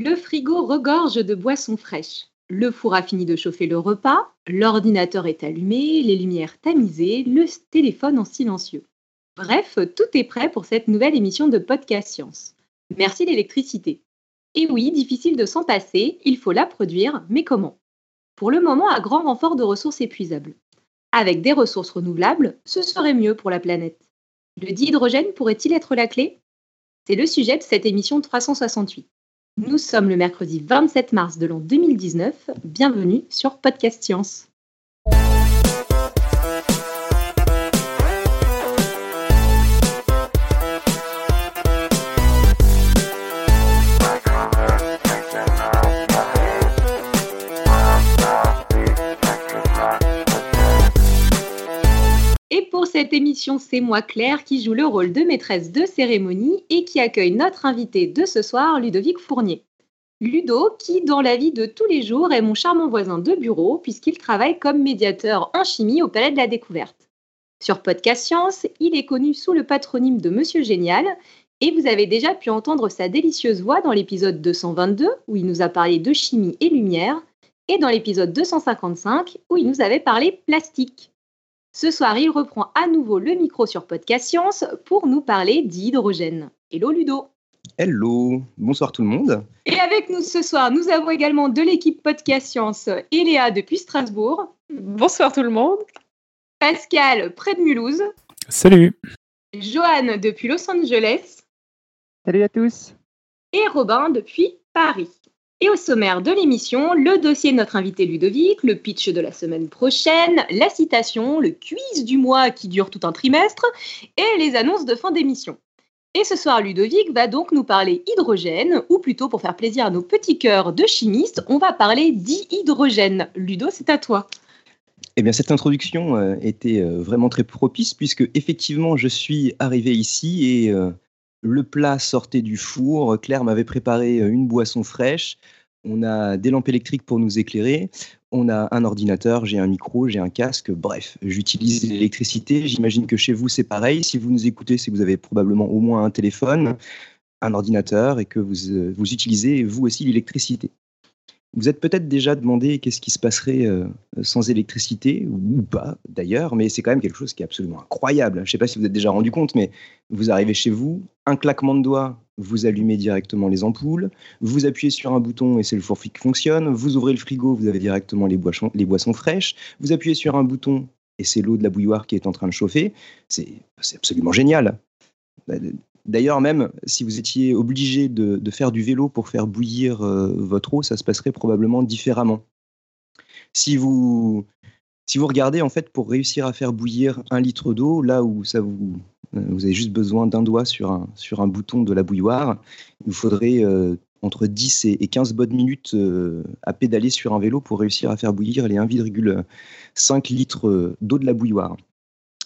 Le frigo regorge de boissons fraîches. Le four a fini de chauffer le repas, l'ordinateur est allumé, les lumières tamisées, le téléphone en silencieux. Bref, tout est prêt pour cette nouvelle émission de Podcast Science. Merci l'électricité. Et oui, difficile de s'en passer, il faut la produire, mais comment? Pour le moment, à grand renfort de ressources épuisables. Avec des ressources renouvelables, ce serait mieux pour la planète. Le dihydrogène pourrait-il être la clé? C'est le sujet de cette émission 368. Nous sommes le mercredi 27 mars de l'an 2019. Bienvenue sur Podcast Science. Et pour cette émission, c'est moi Claire qui joue le rôle de maîtresse de cérémonie et qui accueille notre invité de ce soir, Ludovic Fournier. Ludo, qui dans la vie de tous les jours est mon charmant voisin de bureau puisqu'il travaille comme médiateur en chimie au Palais de la Découverte. Sur Podcast Science, il est connu sous le patronyme de Monsieur Génial et vous avez déjà pu entendre sa délicieuse voix dans l'épisode 222 où il nous a parlé de chimie et lumière et dans l'épisode 255 où il nous avait parlé plastique. Ce soir, il reprend à nouveau le micro sur Podcast Science pour nous parler d'hydrogène. Hello Ludo Hello, bonsoir tout le monde. Et avec nous ce soir, nous avons également de l'équipe Podcast Science Eléa depuis Strasbourg. Bonsoir tout le monde. Pascal près de Mulhouse. Salut. Johan depuis Los Angeles. Salut à tous. Et Robin depuis Paris. Et au sommaire de l'émission, le dossier de notre invité Ludovic, le pitch de la semaine prochaine, la citation, le quiz du mois qui dure tout un trimestre et les annonces de fin d'émission. Et ce soir, Ludovic va donc nous parler hydrogène, ou plutôt pour faire plaisir à nos petits cœurs de chimistes, on va parler dihydrogène. Ludo, c'est à toi. Eh bien, cette introduction euh, était euh, vraiment très propice puisque effectivement, je suis arrivé ici et euh, le plat sortait du four. Claire m'avait préparé une boisson fraîche. On a des lampes électriques pour nous éclairer. On a un ordinateur, j'ai un micro, j'ai un casque. Bref, j'utilise l'électricité. J'imagine que chez vous, c'est pareil. Si vous nous écoutez, c'est que vous avez probablement au moins un téléphone, un ordinateur et que vous, vous utilisez vous aussi l'électricité. Vous êtes peut-être déjà demandé qu'est-ce qui se passerait euh, sans électricité, ou pas d'ailleurs, mais c'est quand même quelque chose qui est absolument incroyable. Je ne sais pas si vous êtes déjà rendu compte, mais vous arrivez chez vous, un claquement de doigts, vous allumez directement les ampoules, vous appuyez sur un bouton et c'est le four qui fonctionne, vous ouvrez le frigo, vous avez directement les boissons, fraîches, vous appuyez sur un bouton et c'est l'eau de la bouilloire qui est en train de chauffer. C'est absolument génial. D'ailleurs, même si vous étiez obligé de, faire du vélo pour faire bouillir euh, votre eau, ça se passerait probablement différemment. Si vous, si vous regardez, en fait, pour réussir à faire bouillir un litre d'eau, là où ça vous, vous avez juste besoin d'un doigt sur un, sur un bouton de la bouilloire, il vous faudrait euh, entre 10 et 15 bonnes minutes à pédaler sur un vélo pour réussir à faire bouillir les 1,5 litres d'eau de la bouilloire.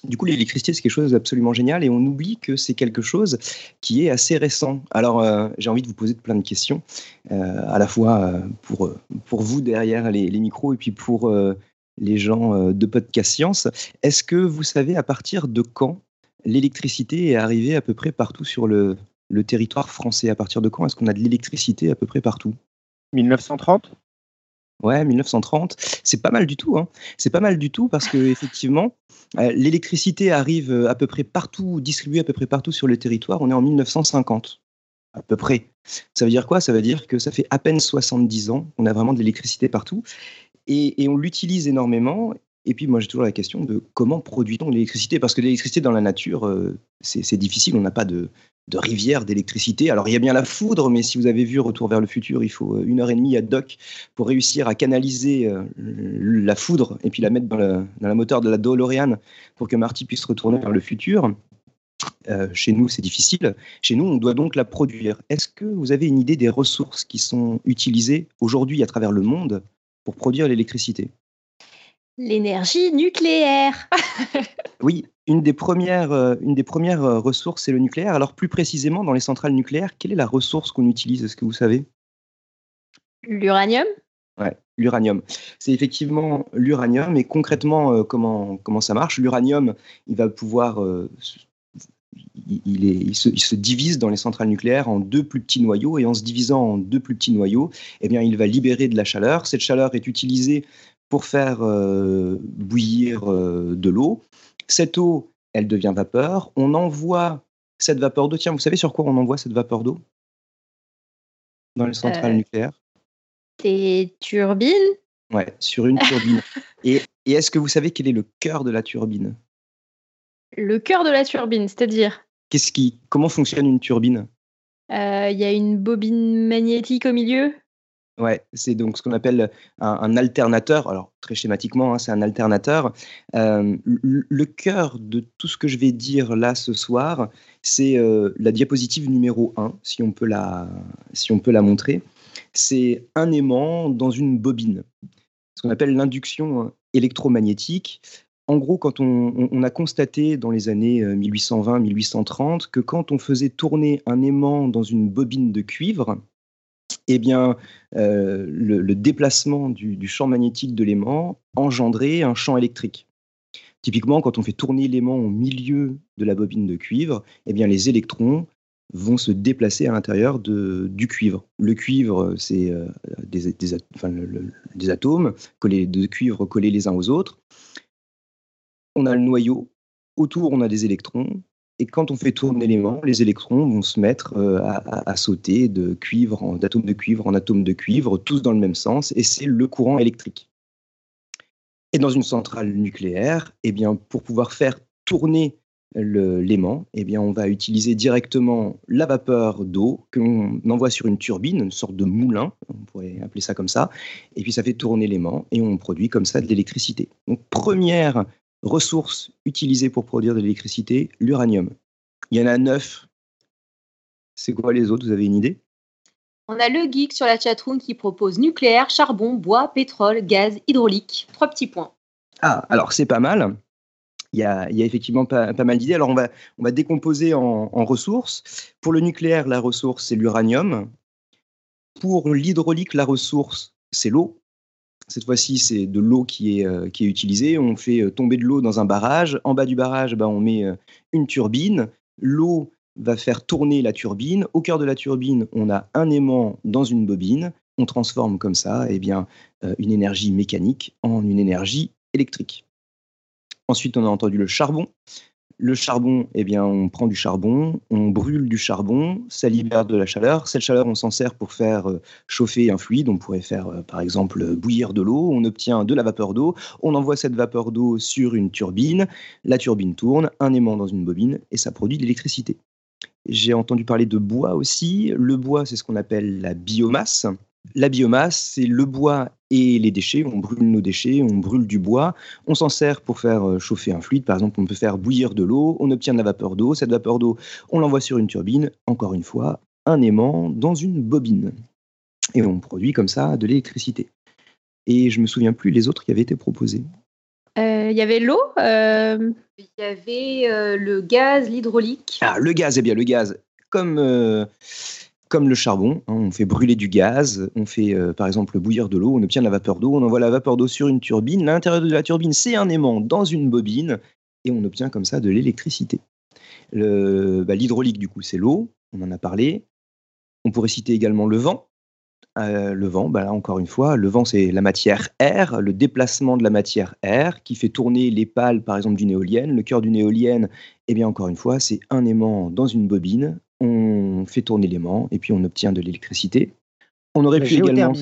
Du coup, l'électricité, c'est quelque chose d'absolument génial et on oublie que c'est quelque chose qui est assez récent. Alors, euh, j'ai envie de vous poser plein de questions, euh, à la fois euh, pour, pour vous derrière les, micros et puis pour les gens de Podcast Science. Est-ce que vous savez à partir de quand l'électricité est arrivée à peu près partout sur le, le territoire français À partir de quand est-ce qu'on a de l'électricité à peu près partout? 1930 Ouais, 1930, c'est pas mal du tout. Hein. C'est pas mal du tout parce que effectivement, euh, l'électricité arrive euh, à peu près partout, distribuée à peu près partout sur le territoire. On est en 1950, à peu près. Ça veut dire quoi? Ça veut dire que ça fait à peine 70 ans qu'on a vraiment de l'électricité partout et, et on l'utilise énormément. Et puis moi j'ai toujours la question de comment produit-on l'électricité? Parce que l'électricité dans la nature, euh, c'est difficile, on n'a pas de, de rivière d'électricité. Alors il y a bien la foudre, mais si vous avez vu Retour vers le futur, il faut euh, une heure et demie à Doc pour réussir à canaliser euh, la foudre et puis la mettre dans, la moteur de la DeLorean pour que Marty puisse retourner vers le futur. Chez nous, c'est difficile. Chez nous, on doit donc la produire. Est-ce que vous avez une idée des ressources qui sont utilisées aujourd'hui à travers le monde pour produire l'électricité? L'énergie nucléaire. oui, une des premières, euh, une des premières euh, ressources, c'est le nucléaire. Alors plus précisément, dans les centrales nucléaires, quelle est la ressource qu'on utilise Est-ce que vous savez? L'uranium Ouais, l'uranium. C'est effectivement l'uranium. Et concrètement, euh, comment, comment ça marche? L'uranium, il va pouvoir... il, est, il, se, il, se, divise dans les centrales nucléaires en deux plus petits noyaux et en se divisant en deux plus petits noyaux, eh bien, il va libérer de la chaleur. Cette chaleur est utilisée pour faire euh, bouillir euh, de l'eau. Cette eau, elle devient vapeur. On envoie cette vapeur d'eau. Tiens, vous savez sur quoi on envoie cette vapeur d'eau? Dans les centrales euh, nucléaires Des turbines? Ouais, sur une turbine. et, et est-ce que vous savez quel est le cœur de la turbine? Le cœur de la turbine, c'est-à-dire? Qu'est-ce qui, comment fonctionne une turbine? Il y a une bobine magnétique au milieu? Ouais, c'est donc ce qu'on appelle un, alternateur. Alors, très schématiquement, hein, c'est un alternateur. Euh, le cœur de tout ce que je vais dire là ce soir, c'est euh, la diapositive numéro 1, si on peut la, si on peut la montrer. C'est un aimant dans une bobine, ce qu'on appelle l'induction électromagnétique. En gros, quand on, on, a constaté dans les années 1820-1830 euh, que quand on faisait tourner un aimant dans une bobine de cuivre, eh bien, euh, le, déplacement du, champ magnétique de l'aimant engendrait un champ électrique. Typiquement, quand on fait tourner l'aimant au milieu de la bobine de cuivre, eh bien, les électrons vont se déplacer à l'intérieur du cuivre. Le cuivre, c'est euh, des, atomes collés, de cuivre collés les uns aux autres. On a le noyau. Autour, on a des électrons. Et quand on fait tourner l'élément, les électrons vont se mettre euh, à, sauter de cuivre, d'atome de cuivre en atome de cuivre, tous dans le même sens, et c'est le courant électrique. Et dans une centrale nucléaire, eh bien, pour pouvoir faire tourner l'aimant, eh on va utiliser directement la vapeur d'eau que l'on envoie sur une turbine, une sorte de moulin, on pourrait appeler ça comme ça, et puis ça fait tourner l'aimant et on produit comme ça de l'électricité. Donc première Ressources utilisées pour produire de l'électricité, l'uranium. Il y en a neuf. C'est quoi les autres? Vous avez une idée? On a le geek sur la chatroom qui propose nucléaire, charbon, bois, pétrole, gaz, hydraulique. Trois petits points. Ah, alors c'est pas mal. Il y, a, il y a, effectivement pas, mal d'idées. Alors on va, on va décomposer en, en ressources. Pour le nucléaire, la ressource, c'est l'uranium. Pour l'hydraulique, la ressource, c'est l'eau. Cette fois-ci, c'est de l'eau qui est, euh, utilisée. On fait euh, tomber de l'eau dans un barrage. En bas du barrage, ben, on met euh, une turbine. L'eau va faire tourner la turbine. Au cœur de la turbine, on a un aimant dans une bobine. On transforme comme ça eh bien, une énergie mécanique en une énergie électrique. Ensuite, on a entendu le charbon. Le charbon, eh bien, on prend du charbon, on brûle du charbon, ça libère de la chaleur. Cette chaleur, on s'en sert pour faire euh, chauffer un fluide. On pourrait faire, euh, par exemple, bouillir de l'eau. On obtient de la vapeur d'eau. On envoie cette vapeur d'eau sur une turbine. La turbine tourne, un aimant dans une bobine, et ça produit de l'électricité. J'ai entendu parler de bois aussi. Le bois, c'est ce qu'on appelle la biomasse. La biomasse, c'est le bois et les déchets. On brûle nos déchets, on brûle du bois. On s'en sert pour faire euh, chauffer un fluide. Par exemple, on peut faire bouillir de l'eau. On obtient de la vapeur d'eau. Cette vapeur d'eau, on l'envoie sur une turbine. Encore une fois, un aimant dans une bobine. Et on produit comme ça de l'électricité. Et je me souviens plus les autres qui avaient été proposés. Euh, il y avait l'eau. Euh, il y avait le gaz, l'hydraulique. Ah, le gaz, eh bien, le gaz. Comme comme le charbon. Hein, on fait brûler du gaz, on fait euh, par exemple bouillir de l'eau, on obtient de la vapeur d'eau, on envoie la vapeur d'eau sur une turbine. L'intérieur de la turbine, c'est un aimant dans une bobine et on obtient comme ça de l'électricité. Bah, l'hydraulique, du coup, c'est l'eau, on en a parlé. On pourrait citer également le vent. Euh, le vent, bah, encore une fois, le vent, c'est la matière air, le déplacement de la matière air qui fait tourner les pales, par exemple, d'une éolienne. Le cœur d'une éolienne, eh bien, encore une fois, c'est un aimant dans une bobine on fait tourner l'aimant et puis on obtient de l'électricité. On aurait pu également.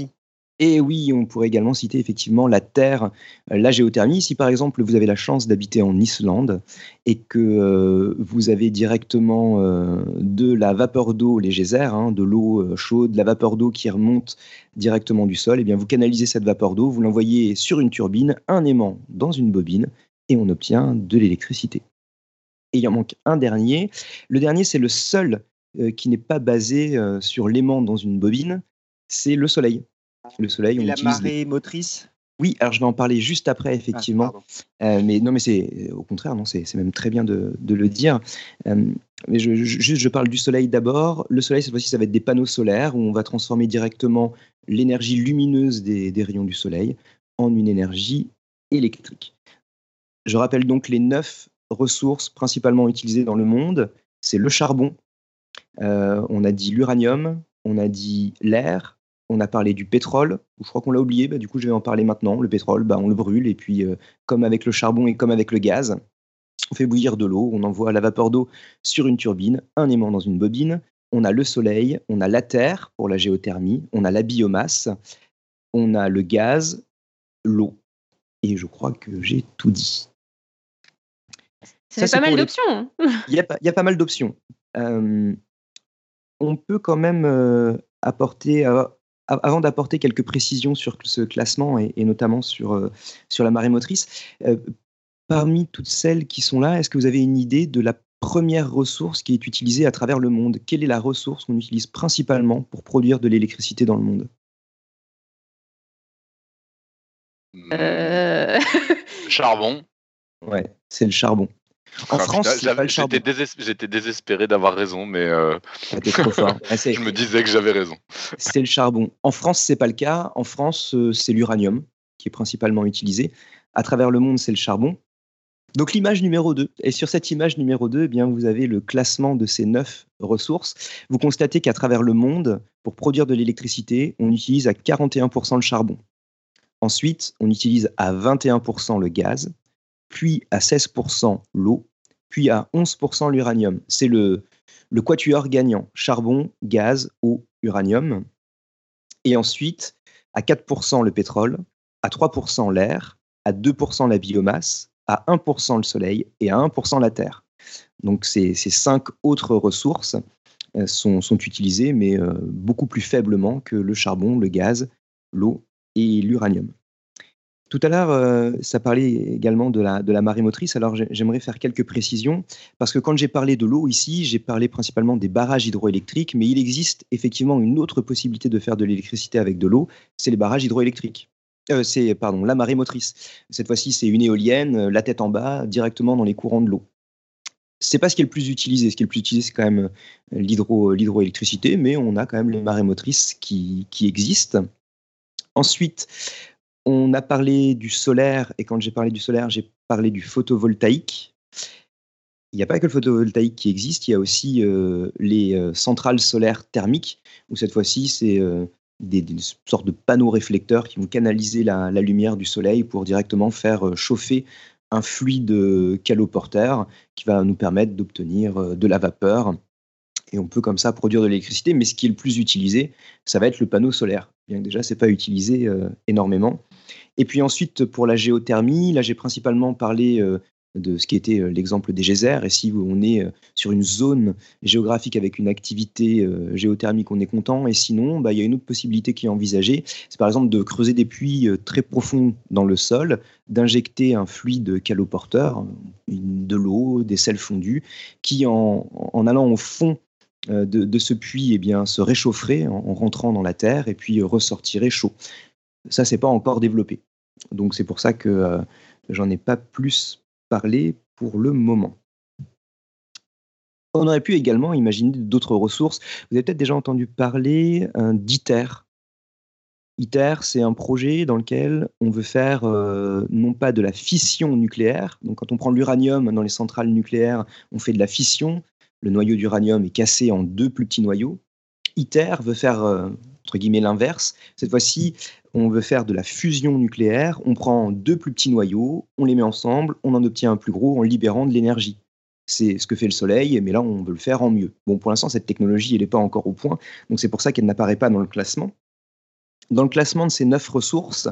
Et oui, on pourrait également citer effectivement la Terre, euh, la géothermie. Si par exemple vous avez la chance d'habiter en Islande et que euh, vous avez directement euh, de la vapeur d'eau, les geysers, hein, de l'eau chaude, de la vapeur d'eau qui remonte directement du sol, et eh bien vous canalisez cette vapeur d'eau, vous l'envoyez sur une turbine, un aimant dans une bobine, et on obtient de l'électricité. Et il en manque un dernier. Le dernier, c'est le seul qui n'est pas basé euh, sur l'aimant dans une bobine, c'est le soleil. Le soleil, Et on la marée motrice? Oui, alors je vais en parler juste après, Ah, effectivement. Euh, mais non, mais c'est au contraire, non, c'est même très bien de, de le dire. Euh, mais je, je- juste, je parle du soleil d'abord. Le soleil, cette fois-ci, ça va être des panneaux solaires où on va transformer directement l'énergie lumineuse des, des rayons du soleil en une énergie électrique. Je rappelle donc les neuf ressources principalement utilisées dans le monde. C'est le charbon, euh, on a dit l'uranium, on a dit l'air, on a parlé du pétrole, je crois qu'on l'a oublié, bah, du coup je vais en parler maintenant. Le pétrole, bah, on le brûle, et puis euh, comme avec le charbon et comme avec le gaz, on fait bouillir de l'eau, on envoie la vapeur d'eau sur une turbine, un aimant dans une bobine, on a le soleil, on a la terre pour la géothermie, on a la biomasse, on a le gaz, l'eau. Et je crois que j'ai tout dit. Ça fait c'est pas mal les- d'options. hein. Il y a, pas- il y a pas mal d'options. Euh, on peut quand même euh, apporter, euh, avant d'apporter quelques précisions sur ce classement et, et notamment sur, euh, sur la marée motrice, euh, parmi toutes celles qui sont là, est-ce que vous avez une idée de la première ressource qui est utilisée à travers le monde? Quelle est la ressource qu'on utilise principalement pour produire de l'électricité dans le monde? Euh, Charbon. Ouais, c'est le charbon. En Ah, France. J'étais déses- j'étais désespéré d'avoir raison, mais euh, trop fort. Ah, je me disais que j'avais raison. c'est le charbon. En France, c'est pas le cas. En France, euh, c'est l'uranium qui est principalement utilisé. À travers le monde, c'est le charbon. Donc l'image numéro 2. Et sur cette image numéro 2, eh bien, vous avez le classement de ces neuf ressources. Vous constatez qu'à travers le monde, pour produire de l'électricité, on utilise à 41% le charbon. Ensuite, on utilise à 21% le gaz, puis à 16% l'eau, puis à 11% l'uranium. C'est le, quatuor gagnant. Charbon, gaz, eau, uranium. Et ensuite, à 4% le pétrole, à 3% l'air, à 2% la biomasse, à 1% le soleil et à 1% la terre. Donc ces, cinq autres ressources euh, sont, sont utilisées, mais euh, beaucoup plus faiblement que le charbon, le gaz, l'eau et l'uranium. Tout à l'heure, euh, ça parlait également de la, marée motrice. Alors j'ai- j'aimerais faire quelques précisions, parce que quand j'ai parlé de l'eau ici, j'ai parlé principalement des barrages hydroélectriques, mais il existe effectivement une autre possibilité de faire de l'électricité avec de l'eau, c'est les barrages hydroélectriques. Euh, c'est pardon, la marée motrice. Cette fois-ci, c'est une éolienne, euh, la tête en bas, directement dans les courants de l'eau. C'est pas ce qui est le plus utilisé. Ce qui est le plus utilisé, c'est quand même l'hydro- l'hydroélectricité, mais on a quand même les marées motrices qui existent. Ensuite, on a parlé du solaire, et quand j'ai parlé du solaire, j'ai parlé du photovoltaïque. Il n'y a pas que le photovoltaïque qui existe, il y a aussi euh, les euh, centrales solaires thermiques, où cette fois-ci, c'est euh, des, sortes de panneaux réflecteurs qui vont canaliser la, lumière du soleil pour directement faire chauffer un fluide caloporteur qui va nous permettre d'obtenir de la vapeur. Et on peut comme ça produire de l'électricité, mais ce qui est le plus utilisé, ça va être le panneau solaire. Bien que déjà, ce n'est pas utilisé énormément. Et puis ensuite, pour la géothermie, là j'ai principalement parlé euh, de ce qui était euh, l'exemple des geysers. Et si on est euh, sur une zone géographique avec une activité géothermique, on est content. Et sinon, bah, il y a une autre possibilité qui est envisagée. C'est par exemple de creuser des puits très profonds dans le sol, d'injecter un fluide caloporteur, de l'eau, des sels fondus, qui en, allant au fond de, ce puits eh bien, se réchaufferait en, en rentrant dans la terre et puis ressortirait chaud. Ça, c'est pas encore développé. Donc c'est pour ça que euh, j'en ai pas plus parlé pour le moment. On aurait pu également imaginer d'autres ressources. Vous avez peut-être déjà entendu parler euh, d'ITER. ITER, c'est un projet dans lequel on veut faire euh, non pas de la fission nucléaire. Donc quand on prend l'uranium dans les centrales nucléaires, on fait de la fission. Le noyau d'uranium est cassé en deux plus petits noyaux. ITER veut faire entre guillemets l'inverse. Cette fois-ci, on veut faire de la fusion nucléaire. On prend deux plus petits noyaux, on les met ensemble, on en obtient un plus gros en libérant de l'énergie. C'est ce que fait le Soleil, mais là, on veut le faire en mieux. Bon, pour l'instant, cette technologie, elle n'est pas encore au point, donc c'est pour ça qu'elle n'apparaît pas dans le classement. Dans le classement de ces neuf ressources,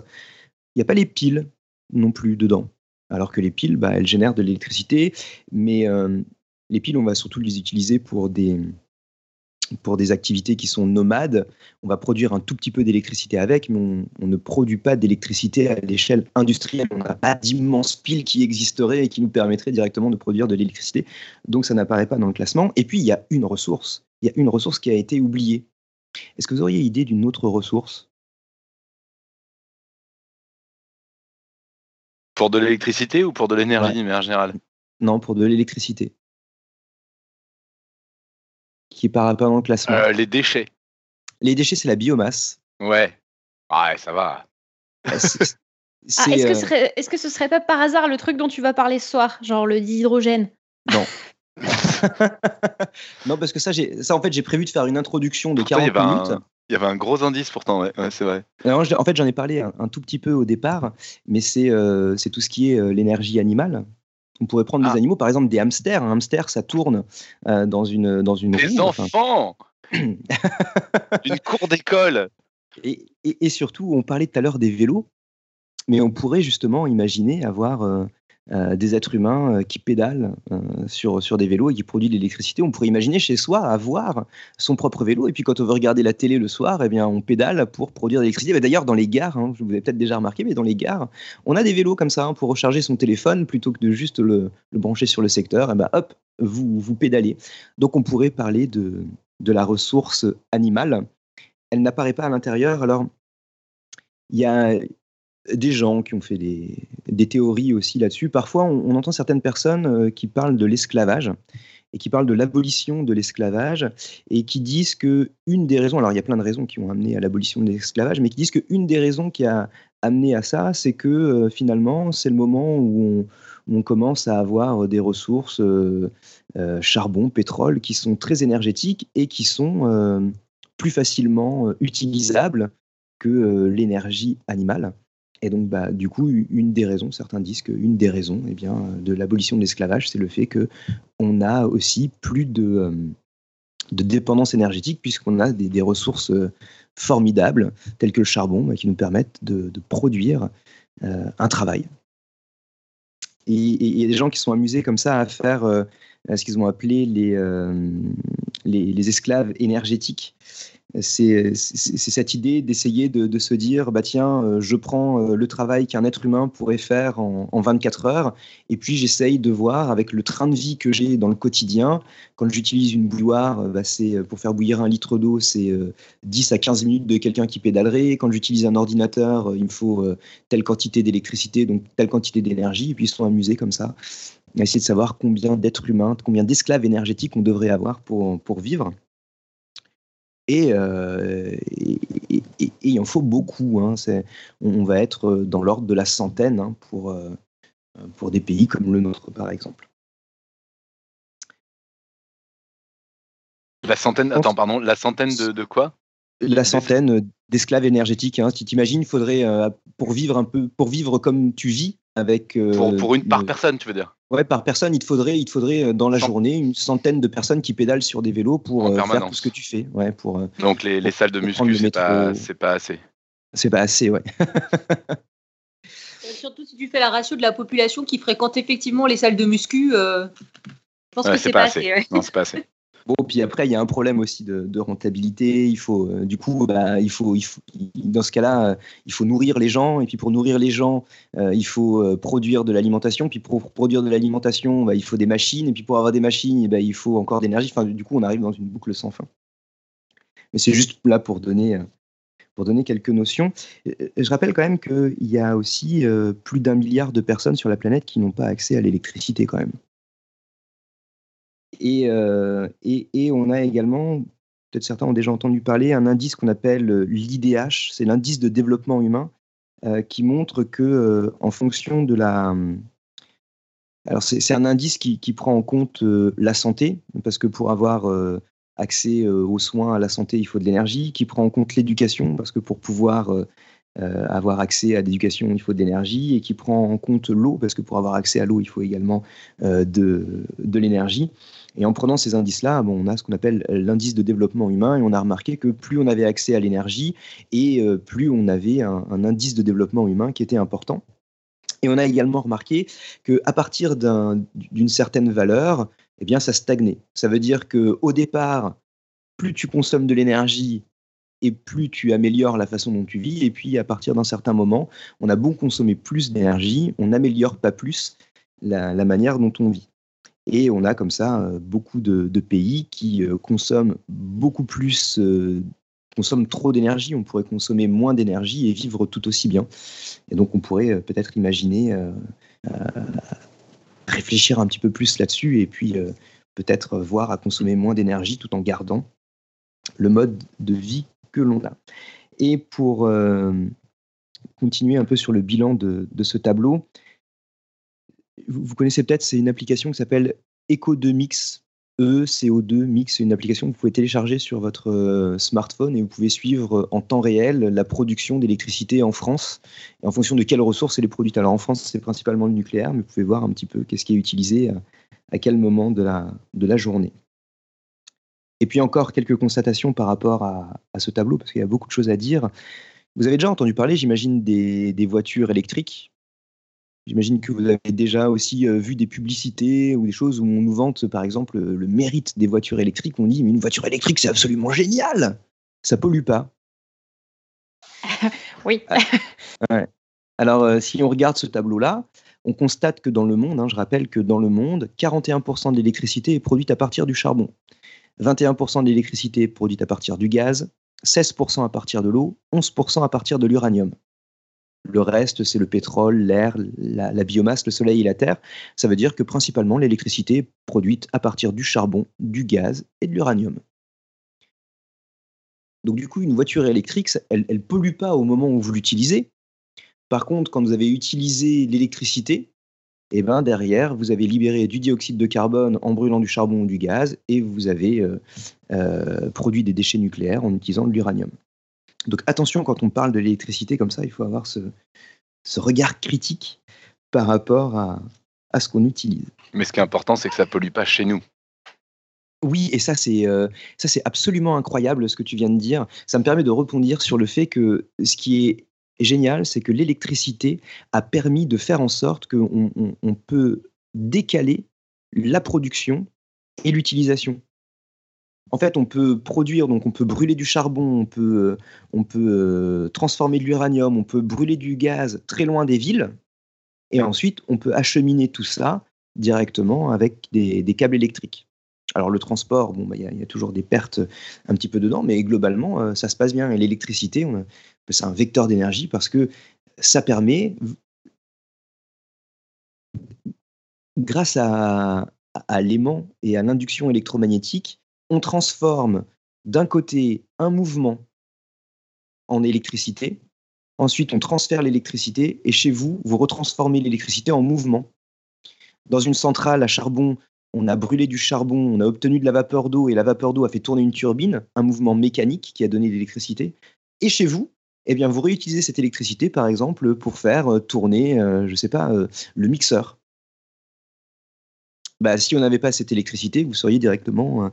il n'y a pas les piles non plus dedans. Alors que les piles, bah, elles génèrent de l'électricité, mais euh, les piles, on va surtout les utiliser pour des, pour des activités qui sont nomades, on va produire un tout petit peu d'électricité avec, mais on, on ne produit pas d'électricité à l'échelle industrielle. On n'a pas d'immenses piles qui existeraient et qui nous permettraient directement de produire de l'électricité. Donc ça n'apparaît pas dans le classement. Et puis il y a une ressource. Il y a une ressource qui a été oubliée. Est-ce que vous auriez idée d'une autre ressource? Pour de l'électricité ou pour de l'énergie, Ouais. mais en général Non, pour de l'électricité. Qui apparaît pas dans le classement. Euh, Les déchets. Les déchets, c'est la biomasse. Ouais. Ouais, ça va. Euh, Ah, c'est, est-ce que, euh, ce serait, est-ce que ce serait pas par hasard le truc dont tu vas parler ce soir, genre le dihydrogène? Non, parce que ça, j'ai, ça, en fait, j'ai prévu de faire une introduction de Pourtant, il y 40 avait minutes. un- Il y avait un gros indice pourtant, ouais, ouais, c'est vrai. Alors, en fait, j'en ai parlé un, un tout petit peu au départ, mais c'est, euh, tout ce qui est euh, l'énergie animale. On pourrait prendre Ah. des animaux, par exemple des hamsters. Un hamster, ça tourne euh, dans une, dans une Des roue, enfin, enfants Une cour d'école Et, et- et surtout, on parlait tout à l'heure des vélos, mais on pourrait justement imaginer avoir euh, euh, des êtres humains euh, qui pédalent euh, sur, sur des vélos et qui produisent de l'électricité. On pourrait imaginer chez soi avoir son propre vélo, et puis quand on veut regarder la télé le soir, eh bien, on pédale pour produire de l'électricité. D'ailleurs, dans les gares, hein, vous avez peut-être déjà remarqué, mais dans les gares, on a des vélos comme ça hein, pour recharger son téléphone plutôt que de juste le, brancher sur le secteur. Et ben, hop, vous, vous pédalez. Donc, on pourrait parler de, de la ressource animale elle n'apparaît pas à l'intérieur. Alors, il y a des gens qui ont fait des, théories aussi là-dessus. Parfois, on, entend certaines personnes euh, qui parlent de l'esclavage et qui parlent de l'abolition de l'esclavage et qui disent que une des raisons, alors il y a plein de raisons qui ont amené à l'abolition de l'esclavage, mais qui disent qu'une des raisons qui a amené à ça, c'est que euh, finalement, c'est le moment où on, commence à avoir des ressources, euh, charbon, pétrole, qui sont très énergétiques et qui sont plus facilement euh, utilisable que l'énergie animale. Et donc, bah, du coup, une des raisons, certains disent qu'une des raisons eh bien, de l'abolition de l'esclavage, c'est le fait qu'on a aussi plus de, euh, de dépendance énergétique, puisqu'on a des, des ressources euh, formidables, telles que le charbon, bah, qui nous permettent de, de produire euh, un travail. Et il y a des gens qui sont amusés comme ça à faire euh, ce qu'ils ont appelé les, euh, les, esclaves énergétiques. C'est cette idée d'essayer de, se dire bah tiens euh, je prends euh, le travail qu'un être humain pourrait faire en, en 24 heures et puis j'essaye de voir avec le train de vie que j'ai dans le quotidien quand j'utilise une bouilloire euh, bah, pour faire bouillir un litre d'eau c'est euh, 10 à 15 minutes de quelqu'un qui pédalerait. Quand j'utilise un ordinateur il me faut telle quantité d'électricité donc telle quantité d'énergie et puis ils sont amusés comme ça à essayer de savoir combien d'êtres humains combien d'esclaves énergétiques on devrait avoir pour, pour vivre et, euh, et, et- et- et il en faut beaucoup. hein. On, va être dans l'ordre de la centaine hein, pour, euh, pour des pays comme le nôtre, par exemple. La centaine, attends, pardon, la centaine de, de quoi? La centaine d'esclaves énergétiques. Hein. Si tu t'imagines, il faudrait, euh, pour vivre un peu, pour vivre comme tu vis, avec. euh, pour, pour une par personne, tu veux dire? Ouais, par personne, il te faudrait, il te faudrait euh, dans la journée une centaine de personnes qui pédalent sur des vélos pour euh, faire tout ce que tu fais. Ouais, pour, Donc les, les salles de muscu, c'est pas, c'est pas assez. c'est pas assez, ouais. Surtout si tu fais la ratio de la population qui fréquente effectivement les salles de muscu. euh, je pense Ouais, que c'est c'est pas pas assez. assez. ouais. Non, c'est pas assez. Bon, puis après, il y a un problème aussi de, rentabilité. Il faut, euh, du coup, bah, il faut, dans ce cas-là, euh, il faut nourrir les gens. Et puis, pour nourrir les gens, euh, il faut produire de l'alimentation. Puis, pour produire de l'alimentation, bah, il faut des machines. Et puis, pour avoir des machines, eh ben, il faut encore d'énergie. Enfin, du coup, on arrive dans une boucle sans fin. Mais c'est juste là pour donner, pour donner quelques notions. Je rappelle quand même qu'il y a aussi plus d'un milliard de personnes sur la planète qui n'ont pas accès à l'électricité quand même. Et, euh, et, on a également, peut-être certains ont déjà entendu parler, un indice qu'on appelle euh, l'IDH, c'est l'indice de développement humain, euh, qui montre que en fonction de la... Alors c'est un indice qui, prend en compte la santé, parce que pour avoir accès aux soins, à la santé, il faut de l'énergie, qui prend en compte l'éducation, parce que pour pouvoir avoir accès à l'éducation, il faut de l'énergie, et qui prend en compte l'eau, parce que pour avoir accès à l'eau, il faut également de l'énergie. Et en prenant ces indices-là, bon, on a ce qu'on appelle l'indice de développement humain, et on a remarqué que plus on avait accès à l'énergie, et euh, plus on avait un, indice de développement humain qui était important. Et on a également remarqué qu'à partir d'un- d'une certaine valeur, eh bien, ça stagnait. Ça veut dire qu'au départ, plus tu consommes de l'énergie et plus tu améliores la façon dont tu vis. Et puis, à partir d'un certain moment, on a beau consommer plus d'énergie, on n'améliore pas plus la, manière dont on vit. Et on a comme ça euh, beaucoup de, pays qui euh, consomment beaucoup plus, euh, consomment trop d'énergie. On pourrait consommer moins d'énergie et vivre tout aussi bien. Et donc, on pourrait peut-être imaginer réfléchir un petit peu plus là-dessus et puis peut-être voir à consommer moins d'énergie tout en gardant le mode de vie que l'on a. Et pour continuer un peu sur le bilan de ce tableau, vous, connaissez peut-être, c'est une application qui s'appelle Eco2Mix. ECO2 Mix, c'est une application que vous pouvez télécharger sur votre euh, smartphone et vous pouvez suivre en temps réel la production d'électricité en France et en fonction de quelles ressources elle est produite. Alors en France, c'est principalement le nucléaire, mais vous pouvez voir un petit peu qu'est-ce qui est utilisé à, à quel moment de la, journée. Et puis encore quelques constatations par rapport à, ce tableau, parce qu'il y a beaucoup de choses à dire. Vous avez déjà entendu parler, j'imagine, des, voitures électriques? J'imagine que vous avez déjà aussi euh, vu des publicités ou des choses où on nous vante, par exemple, le mérite des voitures électriques. On dit, mais une voiture électrique, c'est absolument génial. Ça pollue pas. oui. Ah, ouais. Alors, euh, si on regarde ce tableau-là, on constate que dans le monde, hein, je rappelle que dans le monde, 41% de l'électricité est produite à partir du charbon, 21% de l'électricité est produite à partir du gaz, 16% à partir de l'eau, 11% à partir de l'uranium. Le reste, c'est le pétrole, l'air, la, biomasse, le soleil et la terre. Ça veut dire que principalement l'électricité est produite à partir du charbon, du gaz et de l'uranium. Donc du coup, une voiture électrique, elle ne pollue pas au moment où vous l'utilisez. Par contre, quand vous avez utilisé l'électricité, eh ben derrière, vous avez libéré du dioxyde de carbone en brûlant du charbon ou du gaz, et vous avez euh, euh, produit des déchets nucléaires en utilisant de l'uranium. Donc attention, quand on parle de l'électricité comme ça, il faut avoir ce, ce regard critique par rapport à, à ce qu'on utilise. Mais ce qui est important, c'est que ça ne pollue pas chez nous. Oui, et ça c'est euh, ça c'est absolument incroyable ce que tu viens de dire. Ça me permet de rebondir sur le fait que ce qui est génial, c'est que l'électricité a permis de faire en sorte qu'on on, on peut décaler la production et l'utilisation. En fait, on peut produire, donc on peut brûler du charbon, on peut, on peut euh, transformer de l'uranium, on peut brûler du gaz très loin des villes, et ensuite on peut acheminer tout ça directement avec des, des câbles électriques. Alors le transport, bon, il bah, y, y, a toujours des pertes un petit peu dedans, mais globalement, euh, ça se passe bien. Et l'électricité, c'est un vecteur d'énergie parce que ça permet, grâce à, à l'aimant et à l'induction électromagnétique, on transforme d'un côté un mouvement en électricité, ensuite on transfère l'électricité, et chez vous, vous retransformez l'électricité en mouvement. Dans une centrale à charbon, on a brûlé du charbon, on a obtenu de la vapeur d'eau et la vapeur d'eau a fait tourner une turbine, un mouvement mécanique qui a donné de l'électricité. Et chez vous, eh bien, vous réutilisez cette électricité, par exemple, pour faire euh, tourner, euh, je ne sais pas, euh, le mixeur. Bah, si on n'avait pas cette électricité, vous seriez directement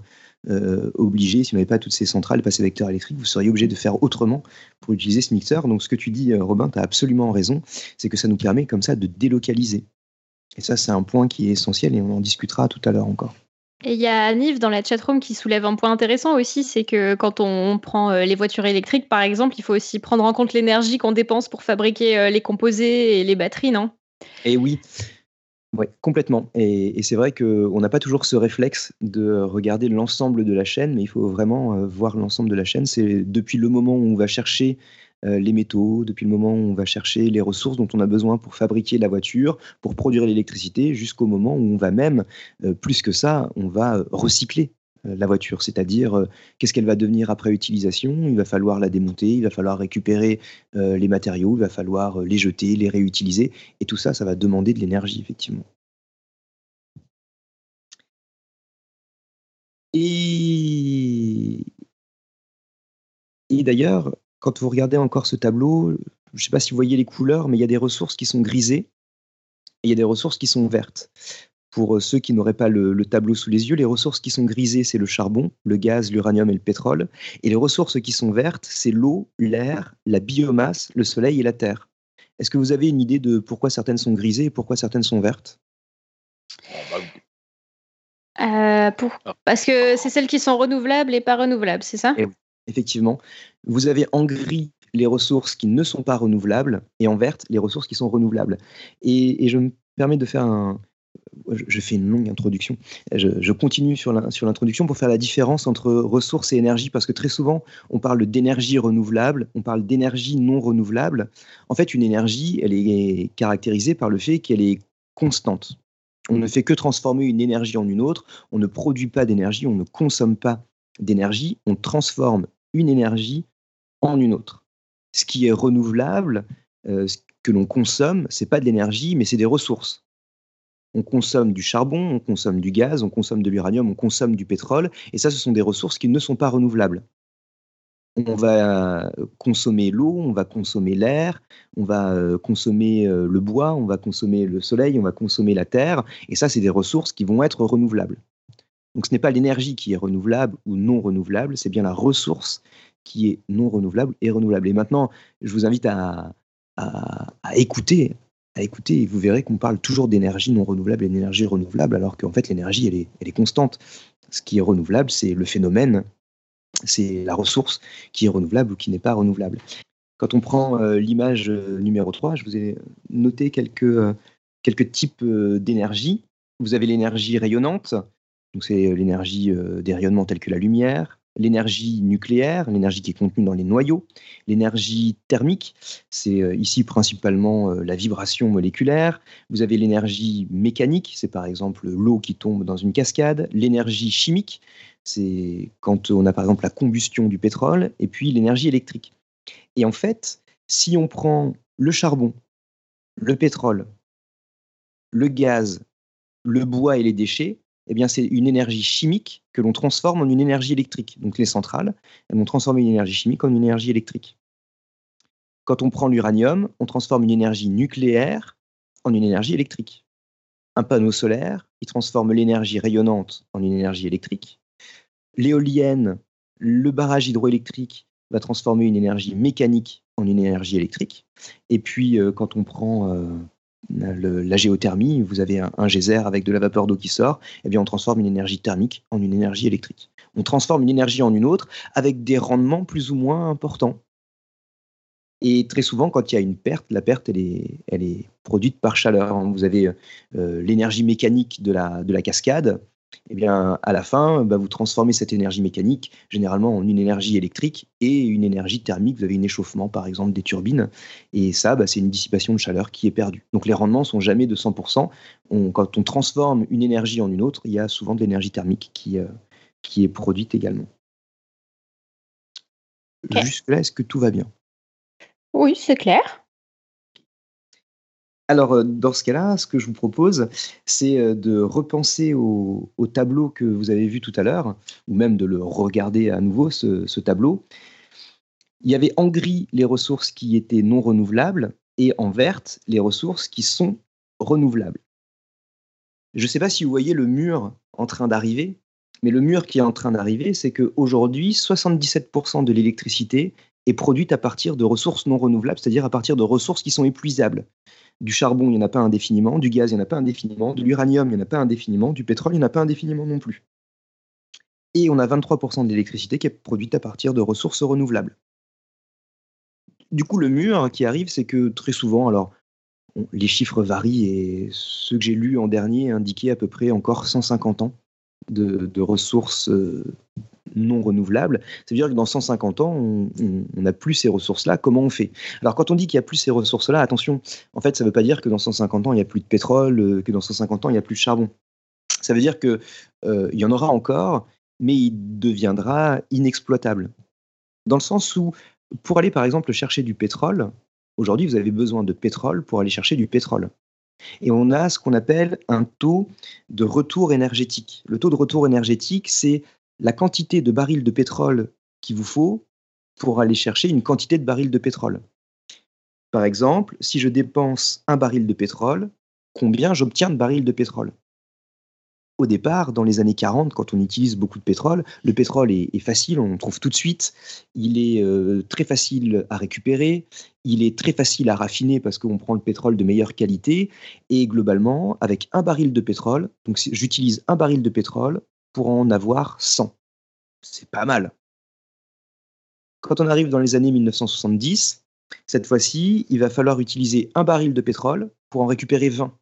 euh, obligé, si on n'avait pas toutes ces centrales passées vecteur électrique, vous seriez obligé de faire autrement pour utiliser ce mixeur. Donc, ce que tu dis, Robin, tu as absolument raison, c'est que ça nous permet comme ça de délocaliser. Et ça, c'est un point qui est essentiel et on en discutera tout à l'heure encore. Et il y a Nive dans la chatroom qui soulève un point intéressant aussi, c'est que quand on prend euh, les voitures électriques, par exemple, il faut aussi prendre en compte l'énergie qu'on dépense pour fabriquer euh, les composés et les batteries, non? Et oui, ouais, complètement. Et, c'est vrai qu'on n'a pas toujours ce réflexe de regarder l'ensemble de la chaîne, mais il faut vraiment euh, voir l'ensemble de la chaîne. C'est depuis le moment où on va chercher euh, les métaux, depuis le moment où on va chercher les ressources dont on a besoin pour fabriquer la voiture, pour produire l'électricité, jusqu'au moment où on va même, euh, plus que ça, on va recycler la voiture, c'est-à-dire qu'est-ce qu'elle va devenir après utilisation, il va falloir la démonter, il va falloir récupérer les matériaux, il va falloir les jeter, les réutiliser, et tout ça, ça va demander de l'énergie, effectivement. Et, et d'ailleurs, quand vous regardez encore ce tableau, je ne sais pas si vous voyez les couleurs, mais il y a des ressources qui sont grisées et il y a des ressources qui sont vertes. Pour ceux qui n'auraient pas le, le, tableau sous les yeux, les ressources qui sont grisées, c'est le charbon, le gaz, l'uranium et le pétrole. Et les ressources qui sont vertes, c'est l'eau, l'air, la biomasse, le soleil et la terre. Est-ce que vous avez une idée de pourquoi certaines sont grisées et pourquoi certaines sont vertes? Euh, pour... Parce que c'est celles qui sont renouvelables et pas renouvelables, c'est ça? Et- Effectivement, vous avez en gris les ressources qui ne sont pas renouvelables et en verte les ressources qui sont renouvelables. Et, et je me permets de faire un. Je, fais une longue introduction. Je, je continue sur l'introduction pour faire la différence entre ressources et énergie parce que très souvent on parle d'énergie renouvelable, on parle d'énergie non renouvelable. En fait, une énergie, elle est caractérisée par le fait qu'elle est constante. On ne fait que transformer une énergie en une autre. On ne produit pas d'énergie, on ne consomme pas d'énergie. On transforme une énergie en une autre. Ce qui est renouvelable, euh, ce que l'on consomme, c'est pas de l'énergie, mais c'est des ressources. On consomme du charbon, on consomme du gaz, on consomme de l'uranium, on consomme du pétrole, et ça, ce sont des ressources qui ne sont pas renouvelables. On va consommer l'eau, on va consommer l'air, on va euh, consommer euh, le bois, on va consommer le soleil, on va consommer la terre, et ça, c'est des ressources qui vont être renouvelables. Donc ce n'est pas l'énergie qui est renouvelable ou non renouvelable, c'est bien la ressource qui est non renouvelable et renouvelable. Et maintenant, je vous invite à- à écouter, à écouter, vous verrez qu'on parle toujours d'énergie non renouvelable et d'énergie renouvelable, alors qu'en fait l'énergie, elle est, constante. Ce qui est renouvelable, c'est le phénomène, c'est la ressource qui est renouvelable ou qui n'est pas renouvelable. Quand on prend euh, l'image euh, numéro 3, je vous ai noté quelques, euh, types d'énergie. Vous avez l'énergie rayonnante, donc c'est l'énergie des rayonnements tels que la lumière, l'énergie nucléaire, l'énergie qui est contenue dans les noyaux, l'énergie thermique, c'est euh, ici principalement euh, la vibration moléculaire, vous avez l'énergie mécanique, c'est par exemple l'eau qui tombe dans une cascade, l'énergie chimique, c'est quand on a par exemple la combustion du pétrole, et puis l'énergie électrique. Et en fait, si on prend le charbon, le pétrole, le gaz, le bois et les déchets, eh bien, c'est une énergie chimique que l'on transforme en une énergie électrique. Donc, les centrales, elles vont transformer une énergie chimique en une énergie électrique. Quand on prend l'uranium, on transforme une énergie nucléaire en une énergie électrique. Un panneau solaire, il transforme l'énergie rayonnante en une énergie électrique. L'éolienne, le barrage hydroélectrique va transformer une énergie mécanique en une énergie électrique. Et puis, euh, quand on prend euh, la géothermie, vous avez un, geyser avec de la vapeur d'eau qui sort, eh bien on transforme une énergie thermique en une énergie électrique. On transforme une énergie en une autre avec des rendements plus ou moins importants. Et très souvent, quand il y a une perte, la perte, elle est, elle est produite par chaleur. Vous avez euh, l'énergie mécanique de la, de la cascade. Eh bien, à la fin, bah, vous transformez cette énergie mécanique généralement en une énergie électrique et une énergie thermique. Vous avez un échauffement, par exemple, des turbines. Et ça, bah, c'est une dissipation de chaleur qui est perdue. Donc les rendements sont jamais de 100%. On- quand on transforme une énergie en une autre, il y a souvent de l'énergie thermique qui, euh, qui est produite également. Jusque-là, est-ce que tout va bien? Oui, c'est clair. Alors, euh, dans ce cas-là, ce que je vous propose, c'est euh, de repenser au, au tableau que vous avez vu tout à l'heure, ou même de le regarder à nouveau, ce, ce tableau. Il y avait en gris les ressources qui étaient non renouvelables et en verte les ressources qui sont renouvelables. Je ne sais pas si vous voyez le mur en train d'arriver, mais le mur qui est en train d'arriver, c'est qu'aujourd'hui, 77% de l'électricité est produite à partir de ressources non renouvelables, c'est-à-dire à partir de ressources qui sont épuisables. Du charbon, il n'y en a pas indéfiniment, du gaz, il n'y en a pas indéfiniment, de l'uranium, il n'y en a pas indéfiniment, du pétrole, il n'y en a pas indéfiniment non plus. Et on a 23% de l'électricité qui est produite à partir de ressources renouvelables. Du coup, le mur qui arrive, c'est que très souvent, alors les chiffres varient et ceux que j'ai lus en dernier indiquaient à peu près encore 150 ans de, ressources euh, non renouvelables. C'est-à-dire que dans 150 ans, on n'a plus ces ressources-là. Comment on fait? Alors, quand on dit qu'il n'y a plus ces ressources-là, attention, en fait, ça ne veut pas dire que dans 150 ans, il n'y a plus de pétrole, euh, que dans 150 ans, il n'y a plus de charbon. Ça veut dire qu'il y en aura encore, mais il deviendra inexploitable. Dans le sens où, pour aller par exemple chercher du pétrole, aujourd'hui, vous avez besoin de pétrole pour aller chercher du pétrole. Et on a ce qu'on appelle un taux de retour énergétique. Le taux de retour énergétique, c'est la quantité de barils de pétrole qu'il vous faut pour aller chercher une quantité de barils de pétrole. Par exemple, si je dépense un baril de pétrole, combien j'obtiens de barils de pétrole? Au départ, dans les années 40, quand on utilise beaucoup de pétrole, le pétrole est, facile, on le trouve tout de suite, il est euh, très facile à récupérer, il est très facile à raffiner parce qu'on prend le pétrole de meilleure qualité, et globalement, avec un baril de pétrole, donc j'utilise un baril de pétrole pour en avoir 100. C'est pas mal. Quand on arrive dans les années 1970, cette fois-ci, il va falloir utiliser un baril de pétrole pour en récupérer 20.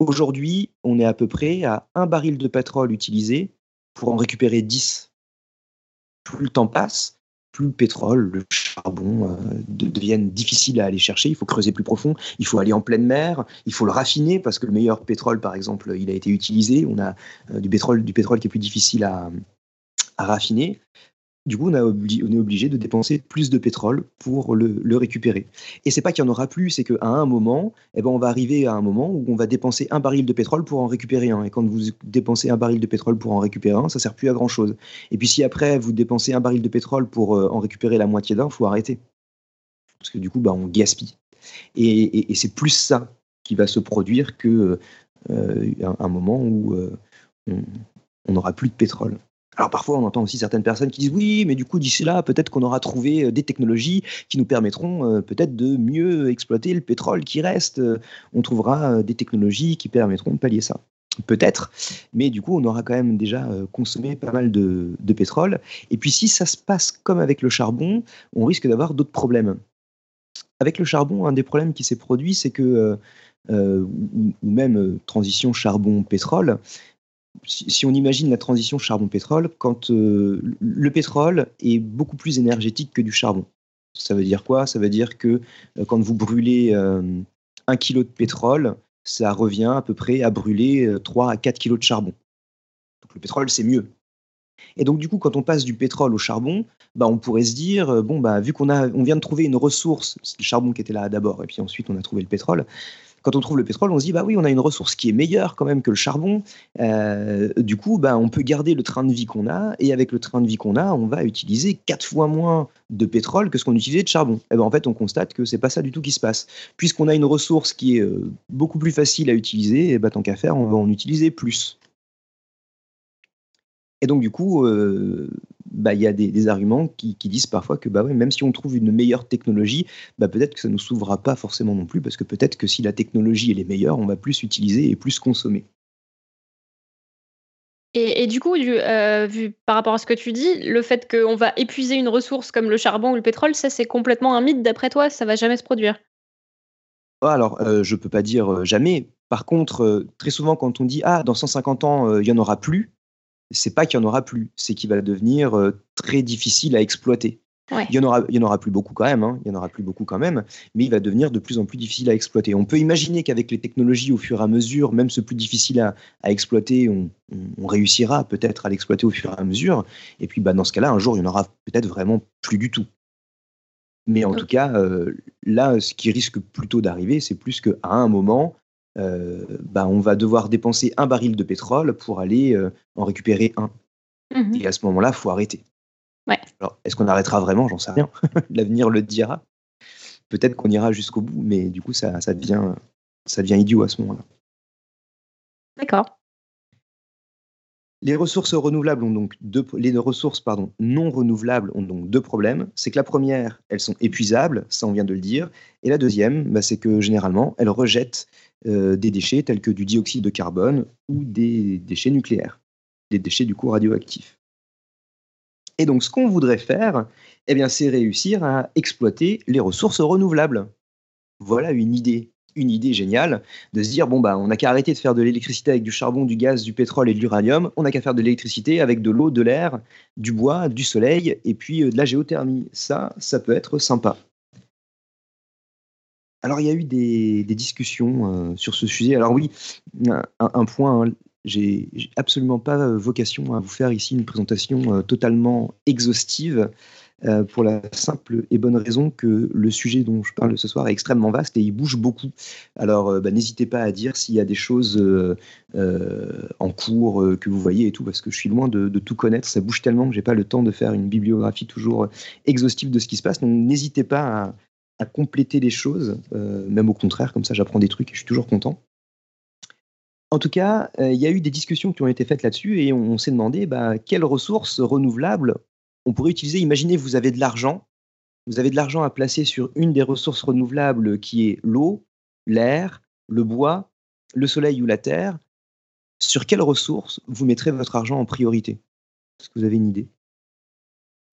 Aujourd'hui, on est à peu près à un baril de pétrole utilisé pour en récupérer 10. Plus le temps passe, plus le pétrole, le charbon euh, de- deviennent difficiles à aller chercher. Il faut creuser plus profond, il faut aller en pleine mer, il faut le raffiner parce que le meilleur pétrole, par exemple, il a été utilisé. On a euh, du pétrole, du pétrole qui est plus difficile à raffiner. Du coup, on, est obligé de dépenser plus de pétrole pour le, récupérer. Et c'est pas qu'il y en aura plus, c'est qu'à un moment, eh ben, on va arriver à un moment où on va dépenser un baril de pétrole pour en récupérer un. Et quand vous dépensez un baril de pétrole pour en récupérer un, ça sert plus à grand chose. Et puis si après vous dépensez un baril de pétrole pour euh, en récupérer la moitié d'un, faut arrêter. Parce que du coup, bah, on gaspille. Et, c'est plus ça qui va se produire que euh, un, moment où euh, on n'aura plus de pétrole. Alors parfois, on entend aussi certaines personnes qui disent oui, mais du coup, d'ici là, peut-être qu'on aura trouvé euh, des technologies qui nous permettront euh, peut-être de mieux exploiter le pétrole qui reste. Euh, On trouvera des technologies qui permettront de pallier ça. Peut-être, mais du coup, on aura quand même déjà consommé pas mal de, de pétrole. Et puis, si ça se passe comme avec le charbon, on risque d'avoir d'autres problèmes. Avec le charbon, un des problèmes qui s'est produit, c'est que, ou, même transition charbon-pétrole, si, on imagine la transition charbon-pétrole, quand euh, le pétrole est beaucoup plus énergétique que du charbon. Ça veut dire quoi? Ça veut dire que euh, quand vous brûlez euh, un kilo de pétrole, ça revient à peu près à brûler euh, 3 à 4 kilos de charbon. Le pétrole, c'est mieux. Et donc du coup, quand on passe du pétrole au charbon, bah, on pourrait se dire, bon, bah, vu qu'on on vient de trouver une ressource, c'est le charbon qui était là d'abord, et puis ensuite on a trouvé le pétrole, quand on trouve le pétrole, on se dit, bah oui, on a une ressource qui est meilleure quand même que le charbon. Euh, du coup, bah, on peut garder le train de vie qu'on a, et avec le train de vie qu'on a, on va utiliser quatre fois moins de pétrole que ce qu'on utilisait de charbon. Et ben, en fait, on constate que c'est pas ça du tout qui se passe. Puisqu'on a une ressource qui est euh, beaucoup plus facile à utiliser, et bah, tant qu'à faire, on va en utiliser plus. Et donc, du coup, euh, bah, il y a des, des arguments qui, qui disent parfois que bah, ouais, même si on trouve une meilleure technologie, bah, peut-être que ça ne nous s'ouvrira pas forcément non plus, parce que peut-être que si la technologie elle est meilleure, on va plus utiliser et plus consommer. Et, et du coup, du- euh, vu par rapport à ce que tu dis, le fait qu'on va épuiser une ressource comme le charbon ou le pétrole, ça c'est complètement un mythe d'après toi, ça va jamais se produire. Alors, euh, je peux pas dire euh, jamais. Par contre, euh, très souvent, quand on dit ah, dans 150 ans, il y en aura plus, c'est pas qu'il y en aura plus, c'est qu'il va devenir euh, très difficile à exploiter. Ouais. Il y en aura, il y en aura plus beaucoup quand même, hein, il y en aura plus beaucoup quand même, mais il va devenir de plus en plus difficile à exploiter. On peut imaginer qu'avec les technologies, au fur et à mesure, même ce plus difficile à, à exploiter, on, on- on réussira peut-être à l'exploiter au fur et à mesure. Et puis, bah, dans ce cas-là, un jour, il y en aura peut-être vraiment plus du tout. Mais en tout cas, euh, là, ce qui risque plutôt d'arriver, c'est plus qu'à un moment, bah, on va devoir dépenser un baril de pétrole pour aller euh, en récupérer un. Mhm. Et à ce moment-là, il faut arrêter. Ouais. Alors, est-ce qu'on arrêtera vraiment? J'en sais rien. L'avenir le dira. Peut-être qu'on ira jusqu'au bout, mais du coup, ça, ça, devient, ça devient idiot à ce moment-là. D'accord. Les ressources renouvelables ont donc deux, les ressources pardon, non renouvelables ont donc deux problèmes. C'est que la première, elles sont épuisables, ça on vient de le dire, et la deuxième, bah, c'est que généralement, elles rejettent euh, des déchets tels que du dioxyde de carbone ou des déchets nucléaires, des déchets du coup radioactifs. Et donc, ce qu'on voudrait faire, eh bien, c'est réussir à exploiter les ressources renouvelables. Voilà une idée, une idée géniale de se dire bon bah on n'a qu'à arrêter de faire de l'électricité avec du charbon, du gaz, du pétrole et de l'uranium. On n'a qu'à faire de l'électricité avec de l'eau, de l'air, du bois, du soleil et puis euh, de la géothermie. Ça, ça peut être sympa. Alors il y a eu des, discussions euh, sur ce sujet. Alors oui, un, point. hein, j'ai absolument pas euh, vocation à vous faire ici une présentation euh, totalement exhaustive pour la simple et bonne raison que le sujet dont je parle ce soir est extrêmement vaste et il bouge beaucoup. Alors bah, n'hésitez pas à dire s'il y a des choses en cours que vous voyez et tout, parce que je suis loin de, de tout connaître. Ça bouge tellement que j'ai pas le temps de faire une bibliographie toujours exhaustive de ce qui se passe. Donc n'hésitez pas à, à compléter les choses, euh, même au contraire, comme ça j'apprends des trucs et je suis toujours content. En tout cas, euh, il y a eu des discussions qui ont été faites là-dessus et on, on s'est demandé bah, quelles ressources renouvelables on pourrait utiliser. Imaginez, vous avez de l'argent, vous avez de l'argent à placer sur une des ressources renouvelables qui est l'eau, l'air, le bois, le soleil ou la terre. Sur quelles ressources vous mettrez votre argent en priorité? Est-ce que vous avez une idée?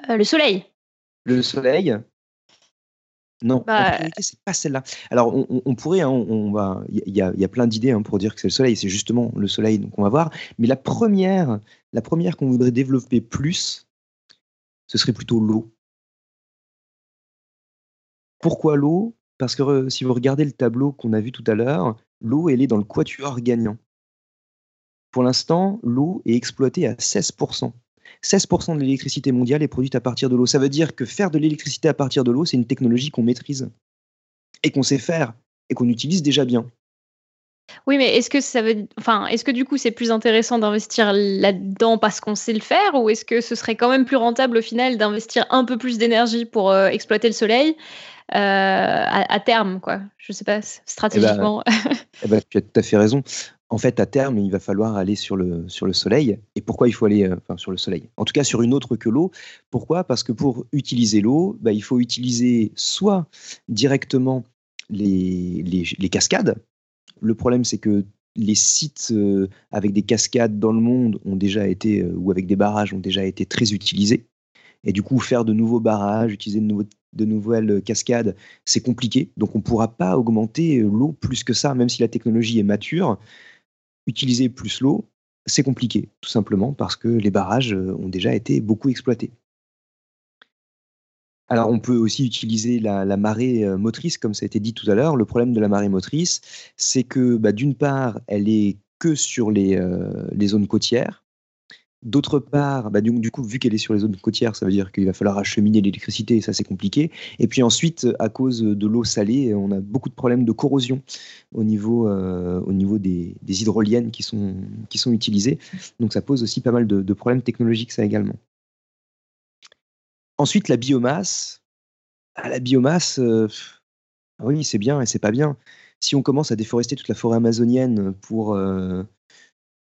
Euh, le soleil. Le soleil Non, Bah, en priorité, c'est pas celle-là. Alors, on, pourrait, hein, on, va, il y, a- il y a plein d'idées hein, pour dire que c'est le soleil. C'est justement le soleil, donc on va voir. Mais la première, la première qu'on voudrait développer plus, ce serait plutôt l'eau. Pourquoi l'eau? Parce que euh, si vous regardez le tableau qu'on a vu tout à l'heure, l'eau, elle est dans le quatuor gagnant. Pour l'instant, l'eau est exploitée à 16%. 16% de l'électricité mondiale est produite à partir de l'eau. Ça veut dire que faire de l'électricité à partir de l'eau, c'est une technologie qu'on maîtrise et qu'on sait faire et qu'on utilise déjà bien. Oui, mais est-ce que ça veut, enfin, est-ce que du coup c'est plus intéressant d'investir là-dedans parce qu'on sait le faire, ou est-ce que ce serait quand même plus rentable au final d'investir un peu plus d'énergie pour euh, exploiter le soleil euh, à, à terme, quoi? Je sais pas, stratégiquement. Eh ben, tu as tout à fait raison. En fait, à terme, il va falloir aller sur le, sur le soleil. Et pourquoi il faut aller euh, sur le soleil? En tout cas, sur une autre que l'eau. Pourquoi? Parce que pour utiliser l'eau, bah, il faut utiliser soit directement les, les, cascades. Le problème, c'est que les sites euh, avec des cascades dans le monde ont déjà été, euh, ou avec des barrages, ont déjà été très utilisés. Et du coup, faire de nouveaux barrages, utiliser de, nouvelles cascades, c'est compliqué. Donc, on ne pourra pas augmenter l'eau plus que ça, même si la technologie est mature. Utiliser plus l'eau, c'est compliqué, tout simplement parce que les barrages euh, ont déjà été beaucoup exploités. Alors, on peut aussi utiliser la, marée euh, motrice, comme ça a été dit tout à l'heure. Le problème de la marée motrice, c'est que bah, d'une part, elle est que sur les, euh, les zones côtières. D'autre part, bah, du, coup, vu qu'elle est sur les zones côtières, ça veut dire qu'il va falloir acheminer l'électricité, et ça c'est compliqué. Et puis ensuite, à cause de l'eau salée, on a beaucoup de problèmes de corrosion au niveau, euh, des, hydroliennes qui sont, utilisées. Donc ça pose aussi pas mal de, problèmes technologiques, ça également. Ensuite, la biomasse. Ah, la biomasse, euh, oui, c'est bien et c'est pas bien. Si on commence à déforester toute la forêt amazonienne pour, euh,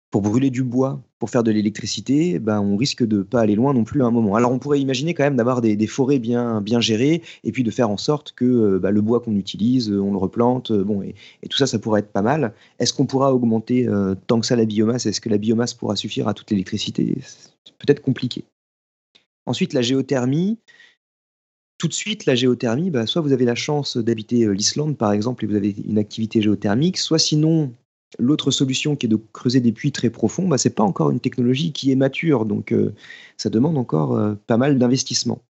pour brûler du bois, pour faire de l'électricité, ben, on risque de pas aller loin non plus à un moment. Alors on pourrait imaginer quand même d'avoir des, forêts bien, bien gérées et puis de faire en sorte que euh, bah, le bois qu'on utilise, euh, on le replante, euh, bon, et, tout ça, ça pourrait être pas mal. Est-ce qu'on pourra augmenter tant que ça la biomasse? Est-ce que la biomasse pourra suffire à toute l'électricité? C'est peut-être compliqué. Ensuite, la géothermie. Tout de suite, la géothermie, bah, soit vous avez la chance d'habiter l'Islande, par exemple, et vous avez une activité géothermique, soit sinon, l'autre solution qui est de creuser des puits très profonds, bah, ce n'est pas encore une technologie qui est mature, donc euh, ça demande encore euh, pas mal d'investissement.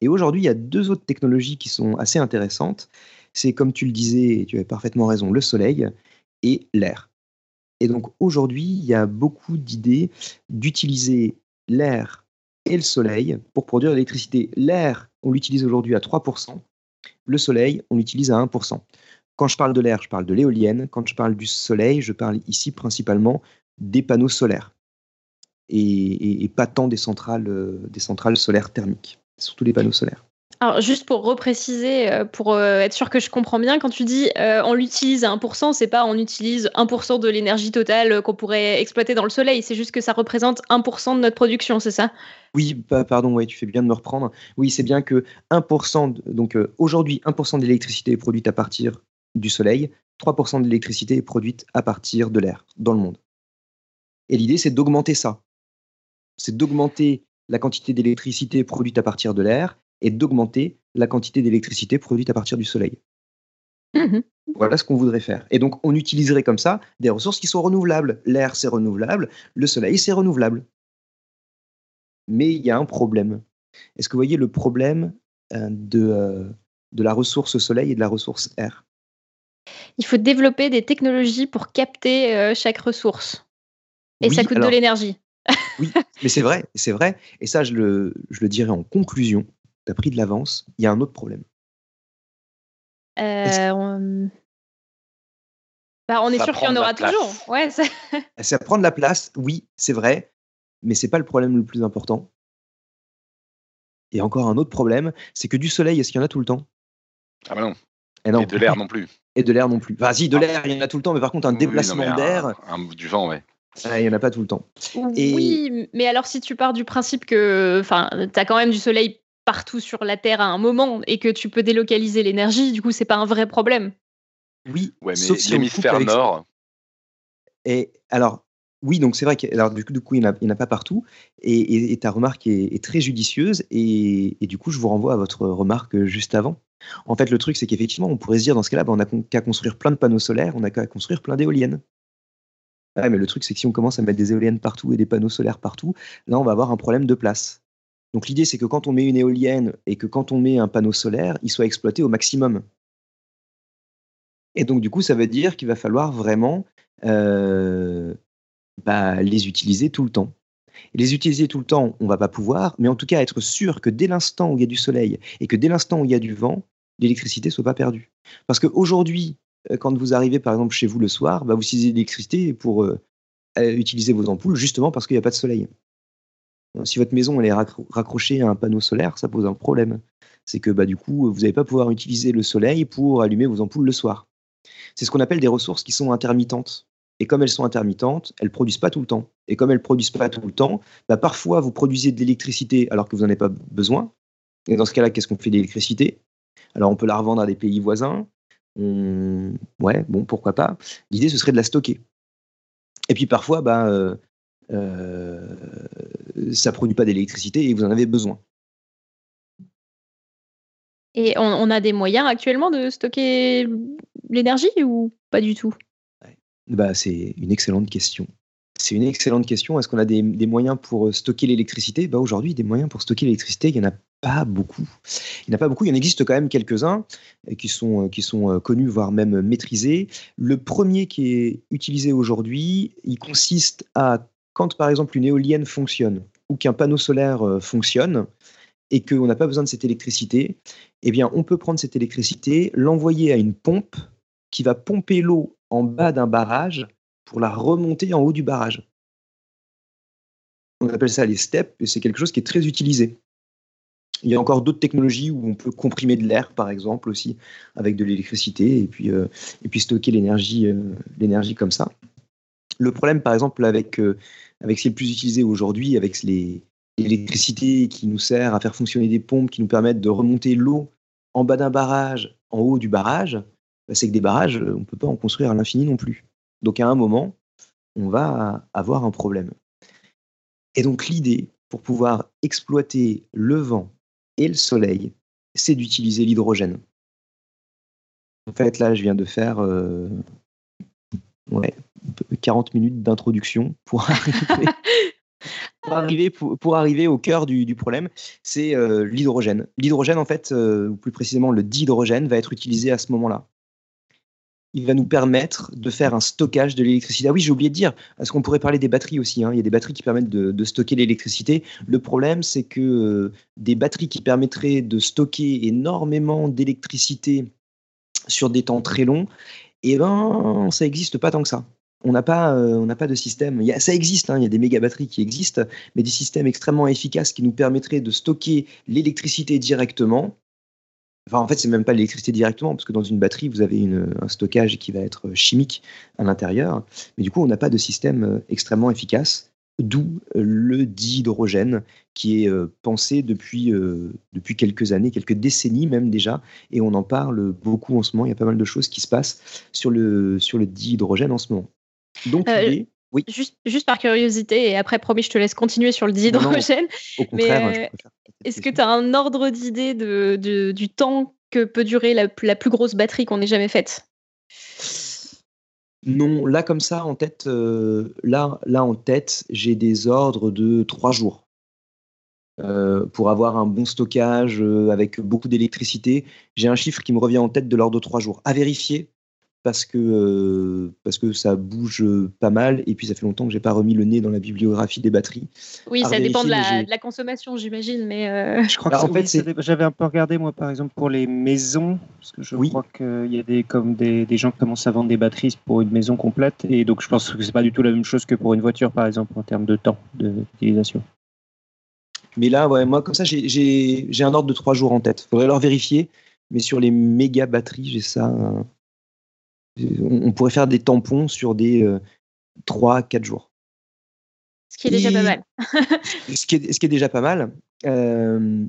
Et aujourd'hui, il y a deux autres technologies qui sont assez intéressantes. C'est, comme tu le disais, et tu avais parfaitement raison, le soleil et l'air. Et donc aujourd'hui, il y a beaucoup d'idées d'utiliser l'air et le soleil pour produire l'électricité. L'air, on l'utilise aujourd'hui à 3%. Le soleil, on l'utilise à 1%. Quand je parle de l'air, je parle de l'éolienne. Quand je parle du soleil, je parle ici principalement des panneaux solaires. Et, et- et pas tant des centrales, euh, des centrales solaires thermiques. Surtout les panneaux solaires. Alors, juste pour repréciser, euh, pour euh, être sûr que je comprends bien, quand tu dis euh, on l'utilise à 1%, c'est pas on utilise 1% de l'énergie totale qu'on pourrait exploiter dans le soleil, c'est juste que ça représente 1% de notre production, c'est ça? Oui, pa- pardon, ouais, tu fais bien de me reprendre. Oui, c'est bien que 1%, de- donc euh, aujourd'hui, 1% de l'électricité est produite à partir du soleil, 3% de l'électricité est produite à partir de l'air dans le monde. Et l'idée, c'est d'augmenter ça. C'est d'augmenter la quantité d'électricité produite à partir de l'air et d'augmenter la quantité d'électricité produite à partir du soleil. Mhm. Voilà ce qu'on voudrait faire. Et donc, on utiliserait comme ça des ressources qui sont renouvelables. L'air, c'est renouvelable. Le soleil, c'est renouvelable. Mais il y a un problème. Est-ce que vous voyez le problème euh, de, euh, de la ressource soleil et de la ressource air? Il faut développer des technologies pour capter euh, chaque ressource. Et Oui, ça coûte alors- de l'énergie. Oui, mais c'est vrai, c'est vrai. Et ça, je le, je le dirais en conclusion. Tu as pris de l'avance. Il y a un autre problème. Euh, on... Bah, on est Ça sûr qu'il y en aura toujours. Ouais, ça- Ça prend de la place, oui, c'est vrai, mais c'est pas le problème le plus important. Et encore un autre problème, c'est que du soleil, est-ce qu'il y en a tout le temps? Ah bah non. Et, non. Et de l'air non plus. Et de l'air non plus. Vas-y, de l'air, il y en a tout le temps, mais par contre, un Oui, déplacement un- d'air, Du vent, ouais. ah, il n'y en a pas tout le temps. Et- Oui, mais alors si tu pars du principe que enfin, tu as quand même du soleil partout sur la Terre à un moment et que tu peux délocaliser l'énergie, du coup, c'est pas un vrai problème. Oui, Ouais, mais sauf si l'hémisphère avec- nord, Et alors, oui, donc c'est vrai que alors, du coup, du coup, il n'y en, a- en pas partout. Et, et- et ta remarque est, est très judicieuse. Et, et du coup, je vous renvoie à votre remarque juste avant. En fait, le truc, c'est qu'effectivement, on pourrait se dire dans ce cas-là, bah, on n'a qu'à construire plein de panneaux solaires, on n'a qu'à construire plein d'éoliennes. Mais le truc, c'est que si on commence à mettre des éoliennes partout et des panneaux solaires partout, là, on va avoir un problème de place. Donc l'idée, c'est que quand on met une éolienne et que quand on met un panneau solaire, il soit exploité au maximum. Et donc, du coup, ça veut dire qu'il va falloir vraiment euh, bah, les utiliser tout le temps. Les utiliser tout le temps, on va pas pouvoir, mais en tout cas être sûr que dès l'instant où il y a du soleil et que dès l'instant où il y a du vent, l'électricité soit pas perdue. Parce qu'aujourd'hui, euh, quand vous arrivez par exemple chez vous le soir, bah, vous utilisez l'électricité pour euh, euh, utiliser vos ampoules justement parce qu'il n'y a pas de soleil. Si votre maison est raccro- raccrochée à un panneau solaire, ça pose un problème. C'est que bah, du coup, vous n'allez pas pouvoir utiliser le soleil pour allumer vos ampoules le soir. C'est ce qu'on appelle des ressources qui sont intermittentes. Et comme elles sont intermittentes, elles produisent pas tout le temps. Et comme elles produisent pas tout le temps, bah, parfois vous produisez de l'électricité alors que vous n'en avez pas besoin. Et dans ce cas-là, qu'est-ce qu'on fait de l'électricité Alors on peut la revendre à des pays voisins. Ouais, bon, pourquoi pas. L'idée, ce serait de la stocker. Et puis parfois, bah, euh, euh, ça produit pas d'électricité et vous en avez besoin. Et on a des moyens actuellement de stocker l'énergie ou pas du tout? Bah, c'est une excellente question. C'est une excellente question. Est-ce qu'on a des, moyens pour euh, stocker l'électricité? Bah, Aujourd'hui, des moyens pour stocker l'électricité, il n'y en a pas beaucoup. Il n'y en a pas beaucoup. Il en existe quand même quelques-uns euh, qui sont, euh, qui sont connus, voire même maîtrisés. Le premier qui est utilisé aujourd'hui, il consiste à, quand par exemple une éolienne fonctionne ou qu'un panneau solaire fonctionne et qu'on n'a pas besoin de cette électricité, eh bien, on peut prendre cette électricité, l'envoyer à une pompe qui va pomper l'eau en bas d'un barrage pour la remonter en haut du barrage. On appelle ça les steps et c'est quelque chose qui est très utilisé. Il y a encore d'autres technologies où on peut comprimer de l'air, par exemple, aussi, avec de l'électricité, et puis, euh, et puis stocker l'énergie euh, l'énergie comme ça. Le problème, par exemple, avec, euh, avec ce qui est le plus utilisé aujourd'hui, avec l'électricité qui nous sert à faire fonctionner des pompes qui nous permettent de remonter l'eau en bas d'un barrage, en haut du barrage, bah, c'est que des barrages, on ne peut pas en construire à l'infini non plus. Donc à un moment, on va avoir un problème. Et donc l'idée, pour pouvoir exploiter le vent et le soleil, c'est d'utiliser l'hydrogène. En fait, là, je viens de faire euh, ouais, 40 minutes d'introduction pour arriver, pour arriver, pour- pour arriver au cœur du, du problème, c'est euh, l'hydrogène. L'hydrogène, en fait, euh, ou plus précisément le dihydrogène, va être utilisé à ce moment-là il va nous permettre de faire un stockage de l'électricité. Ah oui, j'ai oublié de dire, parce qu'on pourrait parler des batteries aussi. hein. Il y a des batteries qui permettent de, stocker l'électricité. Le problème, c'est que euh, des batteries qui permettraient de stocker énormément d'électricité sur des temps très longs, eh ben, ça n'existe pas tant que ça. On n'a pas, euh, de système. Ça existe, hein, il y a des méga batteries qui existent, mais des systèmes extrêmement efficaces qui nous permettraient de stocker l'électricité directement. Enfin, en fait, c'est même pas l'électricité directement, parce que dans une batterie, vous avez une- un stockage qui va être chimique à l'intérieur. Mais du coup, on n'a pas de système euh, extrêmement efficace, d'où euh, le dihydrogène, qui est euh, pensé depuis, euh, depuis quelques années, quelques décennies même déjà, et on en parle beaucoup en ce moment. Il y a pas mal de choses qui se passent sur le, sur le dihydrogène en ce moment. Donc, Euh, oui, juste, juste par curiosité, et après, promis, je te laisse continuer sur le non. dihydrogène. au contraire, mais, euh, Est-ce que tu as un ordre d'idée de, de- du temps que peut durer la, plus- la plus grosse batterie qu'on ait jamais faite? Non, là comme ça en tête, euh, là, là en tête, j'ai des ordres de trois jours Euh, pour avoir un bon stockage avec beaucoup d'électricité. J'ai un chiffre qui me revient en tête de l'ordre de trois jours. À vérifier parce que euh, parce que ça bouge euh, pas mal et puis ça fait longtemps que j'ai pas remis le nez dans la bibliographie des batteries. Oui, ça dépend de la, j'ai- de la consommation, j'imagine, mais euh, Je crois que en c'est- fait, oui, j'avais un peu regardé moi par exemple pour les maisons parce que je Oui. crois qu'il y a des comme des, des gens qui commencent à vendre des batteries pour une maison complète et donc je pense que c'est pas du tout la même chose que pour une voiture par exemple en termes de temps d'utilisation. Mais là, ouais, moi comme ça, j'ai- j'ai j'ai un ordre de trois jours en tête. Faudrait leur vérifier. mais sur les méga batteries, j'ai ça. Euh, on, pourrait faire des tampons sur des 3-4 jours. Ce qui est déjà Et- pas mal. ce, qui est, ce qui est déjà pas mal. Euh,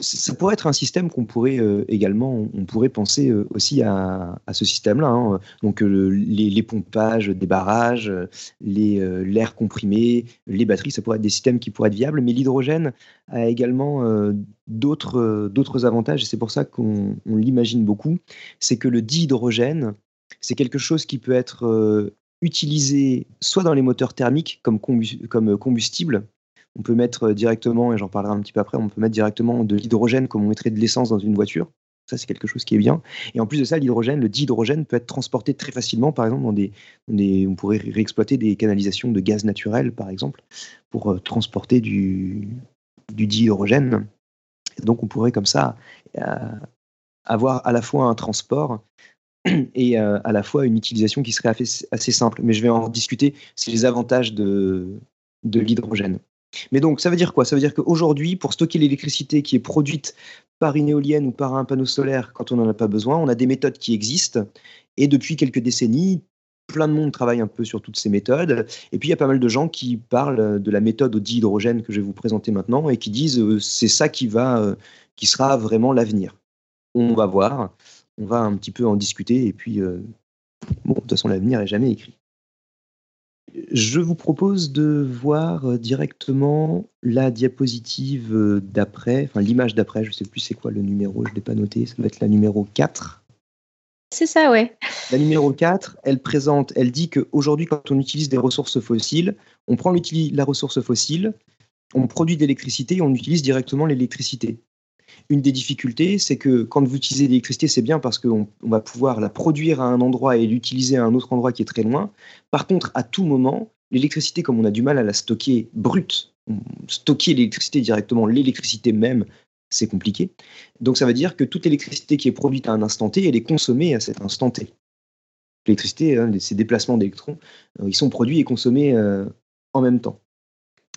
ça pourrait être un système qu'on pourrait euh, également, on- pourrait penser euh, aussi à, à ce système-là. hein. Donc euh, les, les pompages des barrages, euh, euh, l'air comprimé, les batteries, ça pourrait être des systèmes qui pourraient être viables. Mais l'hydrogène a également euh, d'autres, euh, avantages et c'est pour ça qu'on on l'imagine beaucoup. C'est que le dihydrogène, c'est quelque chose qui peut être euh, utilisé soit dans les moteurs thermiques comme, comme combustible. On peut mettre euh, directement, et j'en parlerai un petit peu après, on peut mettre directement de l'hydrogène comme on mettrait de l'essence dans une voiture. Ça, c'est quelque chose qui est bien. Et en plus de ça, l'hydrogène, le dihydrogène peut être transporté très facilement, par exemple, dans des, on pourrait ré- réexploiter des canalisations de gaz naturel, par exemple, pour euh, transporter du, dihydrogène. Donc, on pourrait comme ça euh, avoir à la fois un transport et euh, à la fois une utilisation qui serait assez, simple. Mais je vais en discuter, c'est les avantages de, de l'hydrogène. Mais donc, ça veut dire quoi? Ça veut dire qu'aujourd'hui, pour stocker l'électricité qui est produite par une éolienne ou par un panneau solaire quand on n'en a pas besoin, on a des méthodes qui existent. Et depuis quelques décennies, plein de monde travaille un peu sur toutes ces méthodes. Et puis, il y a pas mal de gens qui parlent de la méthode au dihydrogène que je vais vous présenter maintenant et qui disent euh, c'est ça qui, va, euh, qui sera vraiment l'avenir. On va voir, on va un petit peu en discuter. Et puis, euh, bon, de toute façon, l'avenir est jamais écrit. Je vous propose de voir euh, directement la diapositive euh, d'après, enfin l'image d'après, je ne sais plus c'est quoi le numéro, je ne l'ai pas noté, ça doit être la numéro 4. C'est ça, ouais. La numéro 4, elle présente, elle dit qu'aujourd'hui, quand on utilise des ressources fossiles, on prend la ressource fossile, on produit de l'électricité et on utilise directement l'électricité. Une des difficultés, c'est que quand vous utilisez l'électricité, c'est bien parce qu'on on va pouvoir la produire à un endroit et l'utiliser à un autre endroit qui est très loin. Par contre, à tout moment, l'électricité, comme on a du mal à la stocker brute, stocker l'électricité directement, l'électricité même, c'est compliqué. Donc ça veut dire que toute l'électricité qui est produite à un instant T, elle est consommée à cet instant T. L'électricité, hein, ces déplacements d'électrons, euh, ils sont produits et consommés euh, en même temps.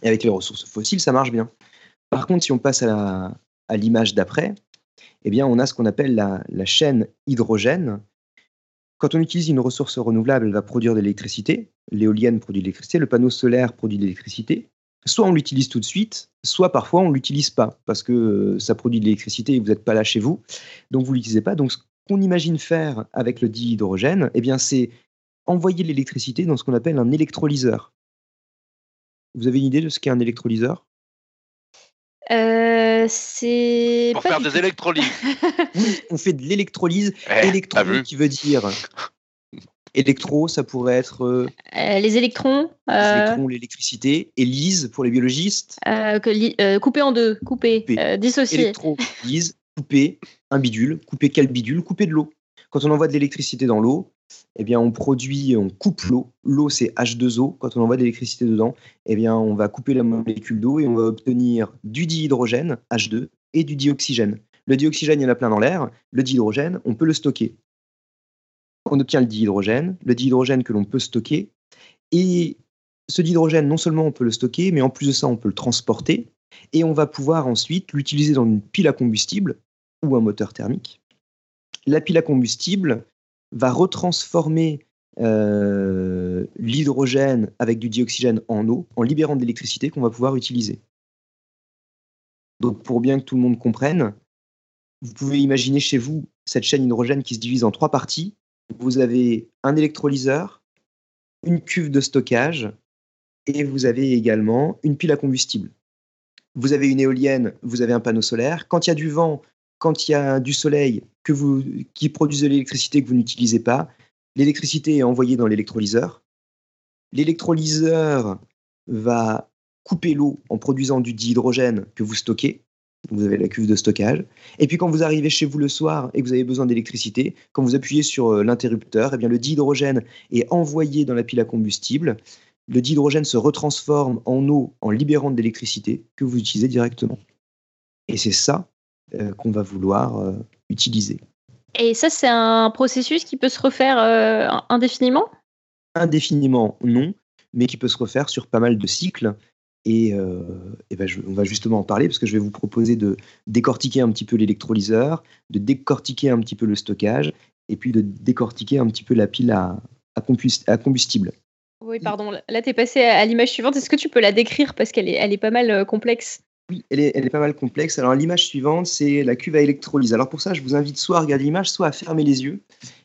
Et avec les ressources fossiles, ça marche bien. Par contre, si on passe à la- à l'image d'après, eh bien, on a ce qu'on appelle la, chaîne hydrogène. Quand on utilise une ressource renouvelable, elle va produire de l'électricité. L'éolienne produit de l'électricité, le panneau solaire produit de l'électricité. Soit on l'utilise tout de suite, soit parfois on ne l'utilise pas parce que euh, ça produit de l'électricité et vous n'êtes pas là chez vous, donc vous ne l'utilisez pas. Donc ce qu'on imagine faire avec le dihydrogène, eh bien, c'est envoyer l'électricité dans ce qu'on appelle un électrolyseur. Vous avez une idée de ce qu'est un électrolyseur? Euh, c'est. Pour pas faire des tout. électrolyses. Oui, on fait de l'électrolyse. Eh, qui veut dire électro, ça pourrait être euh, Euh, les électrons, les euh, électrons, l'électricité, et lyse pour les biologistes, euh, que euh, en deux, euh, dissociés. électro, lyse, couper un bidule, couper quel bidule, couper de l'eau. Quand on envoie de l'électricité dans l'eau, eh on produit, on coupe l'eau. L'eau c'est H2O. Quand on envoie de l'électricité dedans, eh on va couper la molécule d'eau et on va obtenir du dihydrogène H2 et du dioxygène. Le dioxygène, il y en a plein dans l'air. Le dihydrogène, on peut le stocker. On obtient le dihydrogène, le dihydrogène que l'on peut stocker. Et ce dihydrogène, non seulement on peut le stocker, mais en plus de ça, on peut le transporter. Et on va pouvoir ensuite l'utiliser dans une pile à combustible ou un moteur thermique. La pile à combustible va retransformer euh, l'hydrogène avec du dioxygène en eau en libérant de l'électricité qu'on va pouvoir utiliser. Donc pour bien que tout le monde comprenne, vous pouvez imaginer chez vous cette chaîne hydrogène qui se divise en trois parties. Vous avez un électrolyseur, une cuve de stockage et vous avez également une pile à combustible. Vous avez une éolienne, vous avez un panneau solaire. Quand il y a du vent, quand il y a du soleil que vous, qui produisent de l'électricité que vous n'utilisez pas, l'électricité est envoyée dans l'électrolyseur. L'électrolyseur va couper l'eau en produisant du dihydrogène que vous stockez. Vous avez la cuve de stockage. Et puis quand vous arrivez chez vous le soir et que vous avez besoin d'électricité, quand vous appuyez sur euh, l'interrupteur, eh bien le dihydrogène est envoyé dans la pile à combustible. Le dihydrogène se retransforme en eau en libérant de l'électricité que vous utilisez directement. Et c'est ça qu'on va vouloir euh, utiliser. Et ça, c'est un processus qui peut se refaire euh, indéfiniment? Indéfiniment, non, mais qui peut se refaire sur pas mal de cycles. Et, euh, et ben je- on va justement en parler parce que je vais vous proposer de décortiquer un petit peu l'électrolyseur, de décortiquer un petit peu le stockage et puis de décortiquer un petit peu la pile à, à compus- à combustible. Oui, pardon. Là, tu es passé à l'image suivante. Est-ce que tu peux la décrire? Parce qu'elle est, elle est pas mal euh, complexe Oui, elle est, elle est pas mal complexe. Alors l'image suivante, c'est la cuve à électrolyse. Alors pour ça, je vous invite soit à regarder l'image, soit à fermer les yeux.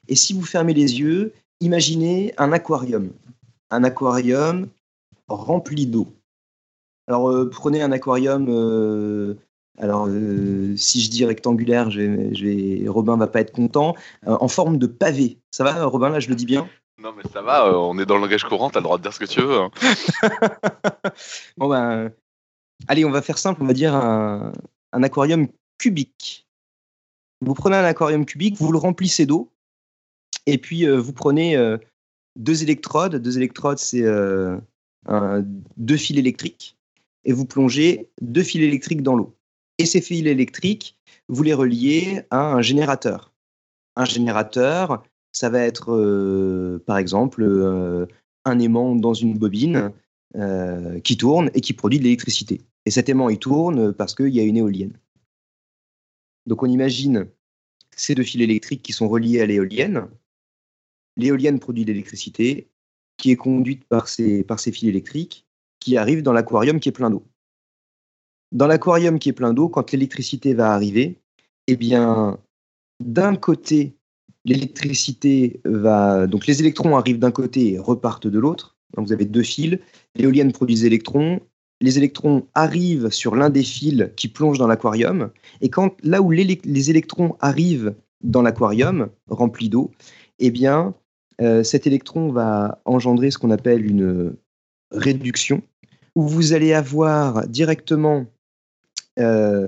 Et si vous fermez les yeux, imaginez un aquarium. Un aquarium rempli d'eau. Alors euh, prenez un aquarium. euh, alors euh, si je dis rectangulaire, je vais, je vais- Robin va pas être content. en forme de pavé. Ça va, Robin Là, je le dis bien? Non, mais ça va, on est dans le langage courant, t'as le droit de dire ce que tu veux. hein. Bon ben, allez, on va faire simple, on va dire un, aquarium cubique. Vous prenez un aquarium cubique, vous le remplissez d'eau, et puis euh, vous prenez euh, deux électrodes. Deux électrodes, c'est euh, deux fils électriques, et vous plongez deux fils électriques dans l'eau. Et ces fils électriques, vous les reliez à un générateur. Un générateur, ça va être, par exemple, un aimant dans une bobine qui tourne et qui produit de l'électricité. Et cet aimant, il tourne parce qu'il y a une éolienne. Donc on imagine ces deux fils électriques qui sont reliés à l'éolienne. L'éolienne produit de l'électricité qui est conduite par ces, fils électriques qui arrivent dans l'aquarium qui est plein d'eau. Dans l'aquarium qui est plein d'eau, quand l'électricité va arriver, eh bien, d'un côté, l'électricité va. Donc les électrons arrivent d'un côté et repartent de l'autre. Donc vous avez deux fils. L'éolienne produit des électrons. Les électrons arrivent sur l'un des fils qui plonge dans l'aquarium. Et là où les électrons arrivent dans l'aquarium rempli d'eau, eh bien, euh, cet électron va engendrer ce qu'on appelle une réduction, où vous allez avoir directement euh,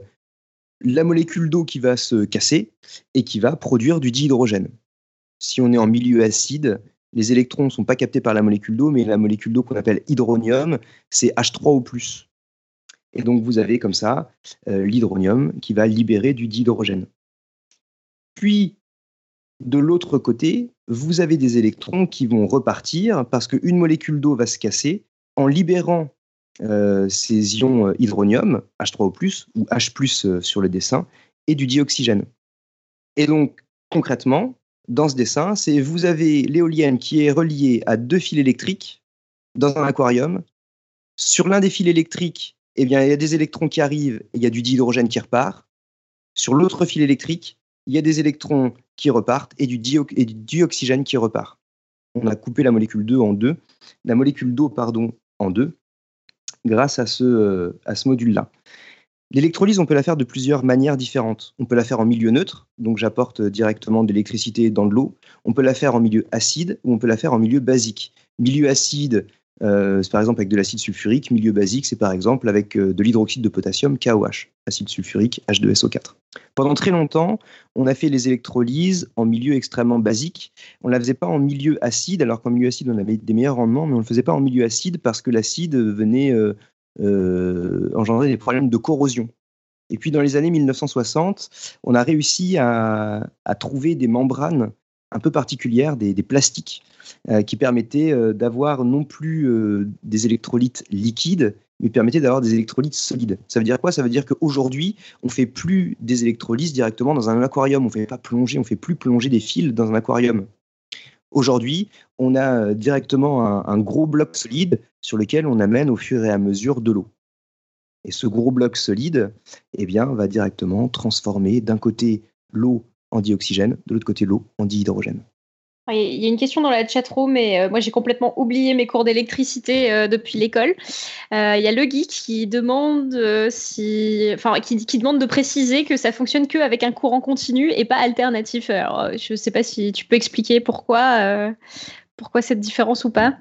la molécule d'eau qui va se casser et qui va produire du dihydrogène. Si on est en milieu acide, les électrons ne sont pas captés par la molécule d'eau, mais la molécule d'eau qu'on appelle hydronium, c'est H3O+. Et donc vous avez comme ça euh, l'hydronium qui va libérer du dihydrogène. Puis, de l'autre côté, vous avez des électrons qui vont repartir parce qu'une molécule d'eau va se casser en libérant euh, ces ions euh, hydronium, H3O+, ou H+, sur le dessin, et du dioxygène. Et donc, concrètement, dans ce dessin, c'est vous avez l'éolienne qui est reliée à deux fils électriques dans un aquarium. Sur l'un des fils électriques, eh bien, il y a des électrons qui arrivent et il y a du dihydrogène qui repart. Sur l'autre fil électrique, il y a des électrons qui repartent et du, dioxygène qui repart. On a coupé la molécule 2 en deux, la molécule d'eau, pardon, en deux, grâce à ce, euh, à ce module-là. L'électrolyse, on peut la faire de plusieurs manières différentes. On peut la faire en milieu neutre, donc j'apporte directement de l'électricité dans de l'eau. On peut la faire en milieu acide ou on peut la faire en milieu basique. Milieu acide, euh, c'est par exemple avec de l'acide sulfurique. Milieu basique, c'est par exemple avec euh, de l'hydroxyde de potassium, KOH, acide sulfurique, H2SO4. Pendant très longtemps, on a fait les électrolyses en milieu extrêmement basique. On ne la faisait pas en milieu acide, alors qu'en milieu acide, on avait des meilleurs rendements, mais on ne le faisait pas en milieu acide parce que l'acide venait euh, engendrer des problèmes de corrosion. Et puis dans les années 1960, on a réussi à, trouver des membranes un peu particulières, des, plastiques, euh, qui permettaient euh, d'avoir non plus euh, des électrolytes liquides, mais permettaient d'avoir des électrolytes solides. Ça veut dire quoi? Ça veut dire qu'aujourd'hui, on fait plus des électrolyses directement dans un aquarium. On fait pas plonger, on fait plus plonger des fils dans un aquarium. Aujourd'hui, on a euh, directement un, gros bloc solide sur lequel on amène au fur et à mesure de l'eau. Et ce gros bloc solide, eh va directement transformer d'un côté l'eau en dioxygène, de l'autre côté l'eau en dihydrogène. Il y a une question dans la chatroom, mais euh, moi j'ai complètement oublié mes cours d'électricité euh, depuis l'école. Euh, Il y a le geek qui demande si, enfin, qui, demande de préciser que ça fonctionne que avec un courant continu et pas alternatif. Alors, je ne sais pas si tu peux expliquer pourquoi, pourquoi cette différence ou pas.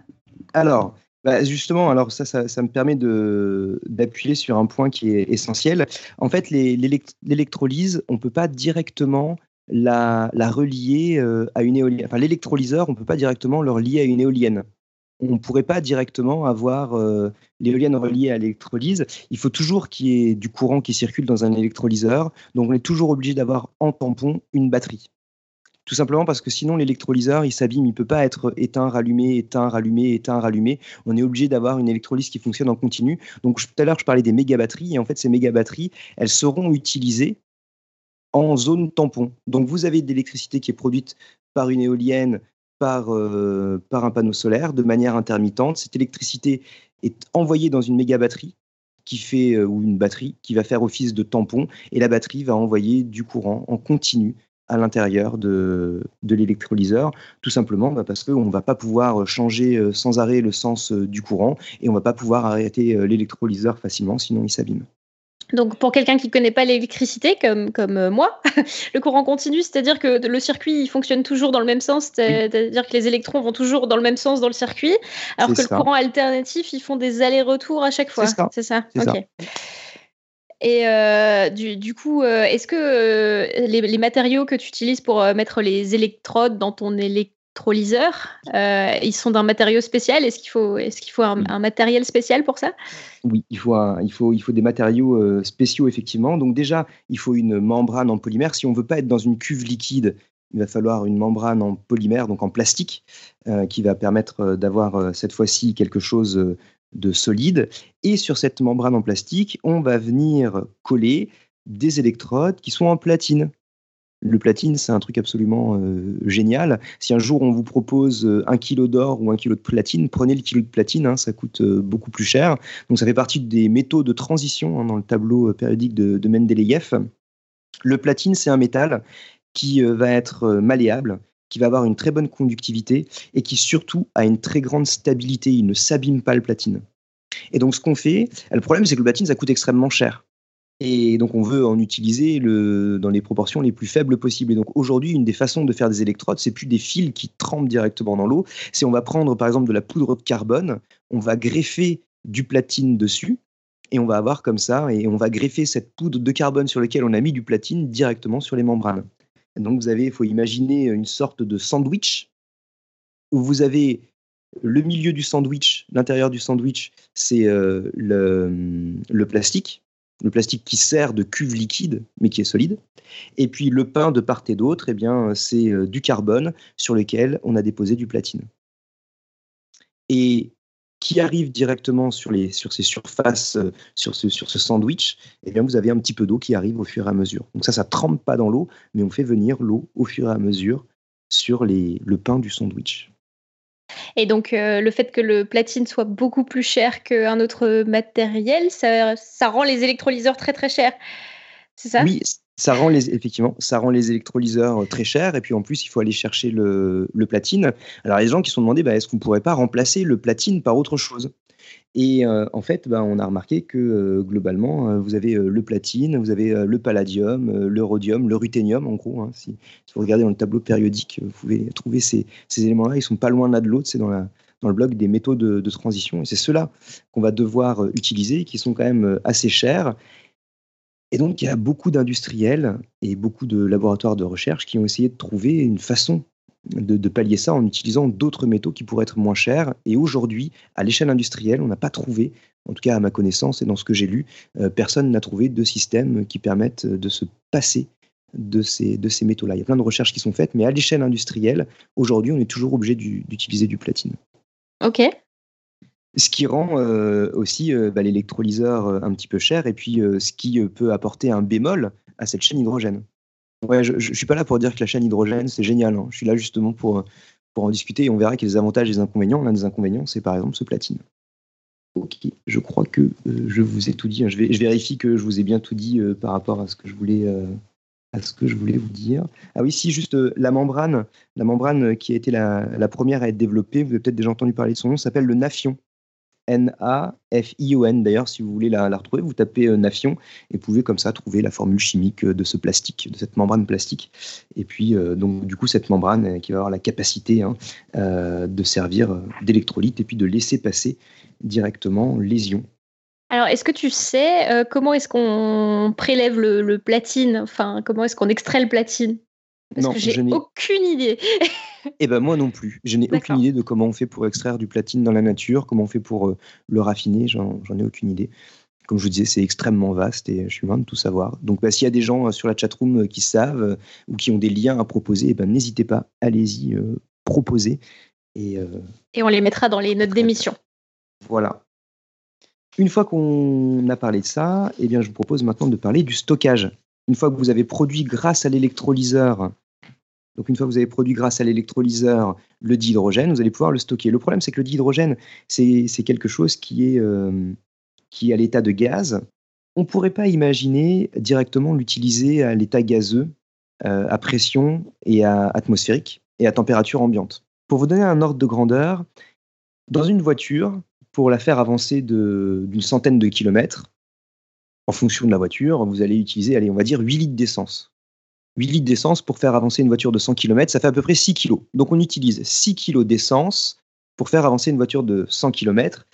Alors, bah, justement, alors ça, ça, ça me permet d'appuyer sur un point qui est essentiel. En fait, l'électrolyse, on ne peut pas directement la, relier euh, à une éolienne. Enfin, l'électrolyseur, on ne peut pas directement le relier à une éolienne. On ne pourrait pas directement avoir euh, l'éolienne reliée à l'électrolyse. Il faut toujours qu'il y ait du courant qui circule dans un électrolyseur. Donc, on est toujours obligé d'avoir en tampon une batterie. Tout simplement parce que sinon l'électrolyseur il s'abîme, il peut pas être éteint, rallumé, éteint, rallumé, éteint, rallumé. On est obligé d'avoir une électrolyse qui fonctionne en continu. Donc tout à l'heure je parlais des méga batteries et en fait ces méga batteries elles seront utilisées en zone tampon. Donc vous avez de l'électricité qui est produite par une éolienne, par, euh, un panneau solaire de manière intermittente. Cette électricité est envoyée dans une méga batterie qui fait euh, ou une batterie qui va faire office de tampon et la batterie va envoyer du courant en continu à l'intérieur de, de l'électrolyseur, tout simplement bah, parce qu'on ne va pas pouvoir changer euh, sans arrêt le sens du courant et on ne va pas pouvoir arrêter l'électrolyseur facilement, sinon il s'abîme. Donc pour quelqu'un qui ne connaît pas l'électricité, comme, comme euh, moi, le courant continu, c'est-à-dire que le circuit il fonctionne toujours dans le même sens, c'est-à-dire que les électrons vont toujours dans le même sens dans le circuit, alors que le courant alternatif, ils font des allers-retours à chaque fois. C'est ça. Ok. Et euh, du, coup, euh, est-ce que les, les, matériaux que tu utilises pour mettre les électrodes dans ton électricité électrolyseurs. Euh, ils sont d'un matériau spécial. Est-ce qu'il faut, est-ce qu'il faut un, matériel spécial pour ça? Oui, il faut, il, faut, il faut des matériaux euh, spéciaux, effectivement. Donc déjà, il faut une membrane en polymère. Si on ne veut pas être dans une cuve liquide, il va falloir une membrane en polymère, donc en plastique, euh, qui va permettre d'avoir cette fois-ci quelque chose de solide. Et sur cette membrane en plastique, on va venir coller des électrodes qui sont en platine. Le platine, c'est un truc absolument euh, génial. Si un jour on vous propose euh, un kilo d'or ou un kilo de platine, prenez le kilo de platine, hein, ça coûte euh, beaucoup plus cher. Donc ça fait partie des métaux de transition hein, dans le tableau périodique de, de Mendeleïev. Le platine, c'est un métal qui va être malléable, qui va avoir une très bonne conductivité et qui surtout a une très grande stabilité. Il ne s'abîme pas le platine. Et donc ce qu'on fait, le problème c'est que le platine, ça coûte extrêmement cher. Et donc, on veut en utiliser le, dans les proportions les plus faibles possibles. Et donc, aujourd'hui, une des façons de faire des électrodes, c'est plus des fils qui trempent directement dans l'eau. C'est on va prendre, par exemple, de la poudre de carbone, on va greffer du platine dessus, et on va avoir comme ça, et on va greffer cette poudre de carbone sur laquelle on a mis du platine directement sur les membranes. donc, vous avez, il faut imaginer une sorte de sandwich où vous avez le milieu du sandwich, l'intérieur du sandwich, c'est euh, le, le plastique le plastique qui sert de cuve liquide, mais qui est solide. Et puis le pain de part et d'autre, eh c'est euh, du carbone sur lequel on a déposé du platine. Et qui arrive directement sur, ces surfaces, euh, sur ce, sandwich, eh bien, vous avez un petit peu d'eau qui arrive au fur et à mesure. Donc ça, ça trempe pas dans l'eau, mais on fait venir l'eau au fur et à mesure sur le pain du sandwich. Et donc, euh, le fait que le platine soit beaucoup plus cher qu'un autre matériel, ça, rend les électrolyseurs très très chers. C'est ça? Oui, ça rend les, effectivement, ça rend les électrolyseurs très chers. Et puis en plus, il faut aller chercher le, platine. Alors, des gens qui se sont demandé bah, est-ce qu'on ne pourrait pas remplacer le platine par autre chose? Et euh, en fait, ben, on a remarqué que euh, globalement, euh, vous avez le platine, vous avez le palladium, le rhodium, le ruthénium, en gros. Hein. si, vous regardez dans le tableau périodique, vous pouvez trouver ces, éléments-là. Ils sont pas loin l'un de l'autre. C'est dans, le bloc des métaux de transition. Et c'est ceux-là qu'on va devoir utiliser, qui sont quand même assez chers. Et donc, il y a beaucoup d'industriels et beaucoup de laboratoires de recherche qui ont essayé de trouver une façon de, pallier ça en utilisant d'autres métaux qui pourraient être moins chers. Et aujourd'hui, à l'échelle industrielle, on n'a pas trouvé, en tout cas à ma connaissance et dans ce que j'ai lu, euh, personne n'a trouvé de système qui permette de se passer de ces, de ces métaux-là. Il y a plein de recherches qui sont faites, mais à l'échelle industrielle, aujourd'hui, on est toujours obligé d'utiliser du platine. Ok. Ce qui rend euh, aussi euh, bah, l'électrolyseur un petit peu cher, et puis ce qui peut apporter un bémol à cette chaîne hydrogène. Ouais, je, ne suis pas là pour dire que la chaîne hydrogène, c'est génial. Hein. Je suis là justement pour, pour en discuter et on verra a des avantages et des inconvénients. L'un des inconvénients, c'est par exemple ce platine. Ok, je crois que euh, je vous ai tout dit. Je, vais, je, vérifie que je vous ai bien tout dit euh, par rapport à ce que je voulais, euh, à ce que je voulais vous dire. Ah oui, si, juste la membrane, la membrane qui a été la, la, première à être développée, vous avez peut-être déjà entendu parler de son nom, s'appelle le Nafion. N-A-F-I-O-N. D'ailleurs, si vous voulez la, retrouver, vous tapez euh, Nafion et vous pouvez comme ça trouver la formule chimique euh, de ce plastique, de cette membrane plastique. Et puis, euh, donc, du coup, cette membrane qui va avoir la capacité hein, de servir d'électrolyte et puis de laisser passer directement les ions. Alors, est-ce que tu sais comment est-ce qu'on prélève le, platine? Enfin, comment est-ce qu'on extrait le platine? Parce que j'ai aucune idée. Eh ben moi non plus. Je n'ai aucune idée de comment on fait pour extraire du platine dans la nature, comment on fait pour euh, le raffiner, j'en ai aucune idée. Comme je vous disais, c'est extrêmement vaste et je suis loin de tout savoir. Donc, bah, s'il y a des gens sur la chatroom qui savent ou qui ont des liens à proposer, eh ben, n'hésitez pas, allez-y, proposez. Et, et on les mettra dans les notes d'émission. Voilà. Une fois qu'on a parlé de ça, eh bien, je vous propose maintenant de parler du stockage. Une fois que vous avez produit grâce à l'électrolyseur, donc une fois que vous avez produit grâce à l'électrolyseur le dihydrogène, vous allez pouvoir le stocker. Le problème, c'est que le dihydrogène, c'est quelque chose qui est, euh, qui est à l'état de gaz. On ne pourrait pas imaginer directement l'utiliser à l'état gazeux, euh, à pression et à atmosphérique et à température ambiante. Pour vous donner un ordre de grandeur, dans une voiture, pour la faire avancer d'une centaine de kilomètres, en fonction de la voiture, vous allez utiliser, allez, on va dire 8 litres d'essence. 8 litres d'essence pour faire avancer une voiture de 100 km, ça fait à peu près 6 kg. Donc on utilise 6 kg d'essence pour faire avancer une voiture de 100 km.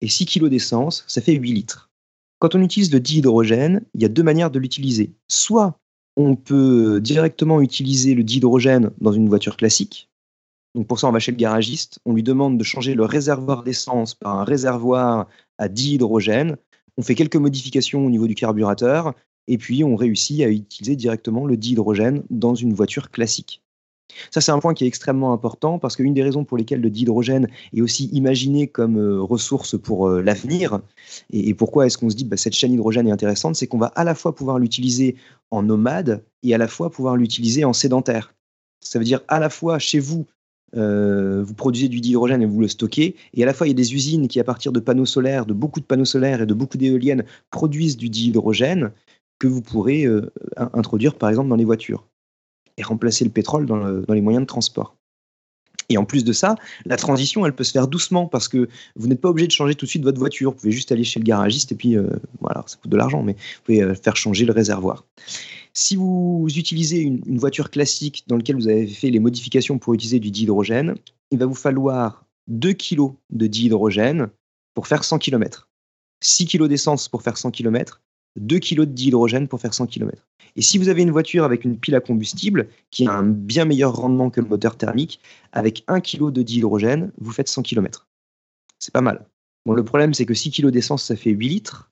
Et 6 kg d'essence, ça fait 8 litres. Quand on utilise le dihydrogène, il y a deux manières de l'utiliser. Soit on peut directement utiliser le dihydrogène dans une voiture classique, donc pour ça, on va chez le garagiste, on lui demande de changer le réservoir d'essence par un réservoir à dihydrogène. On fait quelques modifications au niveau du carburateur et puis on réussit à utiliser directement le dihydrogène dans une voiture classique. Ça, c'est un point qui est extrêmement important parce qu'une des raisons pour lesquelles le dihydrogène est aussi imaginé comme euh, ressource pour euh, l'avenir, et, pourquoi est-ce qu'on se dit que bah, cette chaîne hydrogène est intéressante, c'est qu'on va à la fois pouvoir l'utiliser en nomade et à la fois pouvoir l'utiliser en sédentaire. Ça veut dire à la fois chez vous, euh, vous produisez du dihydrogène et vous le stockez. Et à la fois, il y a des usines qui, à partir de panneaux solaires, de beaucoup de panneaux solaires et de beaucoup d'éoliennes, produisent du dihydrogène que vous pourrez euh, introduire, par exemple, dans les voitures et remplacer le pétrole dans, les moyens de transport. Et en plus de ça, la transition, elle peut se faire doucement parce que vous n'êtes pas obligé de changer tout de suite votre voiture. Vous pouvez juste aller chez le garagiste et puis, euh, voilà, ça coûte de l'argent, mais vous pouvez faire changer le réservoir. Si vous utilisez une, voiture classique dans laquelle vous avez fait les modifications pour utiliser du dihydrogène, il va vous falloir 2 kg de dihydrogène pour faire 100 km. 6 kg d'essence pour faire 100 km, 2 kg de dihydrogène pour faire 100 km. Et si vous avez une voiture avec une pile à combustible qui a un bien meilleur rendement que le moteur thermique, avec 1 kg de dihydrogène, vous faites 100 km. C'est pas mal. Bon, le problème, c'est que 6 kg d'essence, ça fait 8 litres.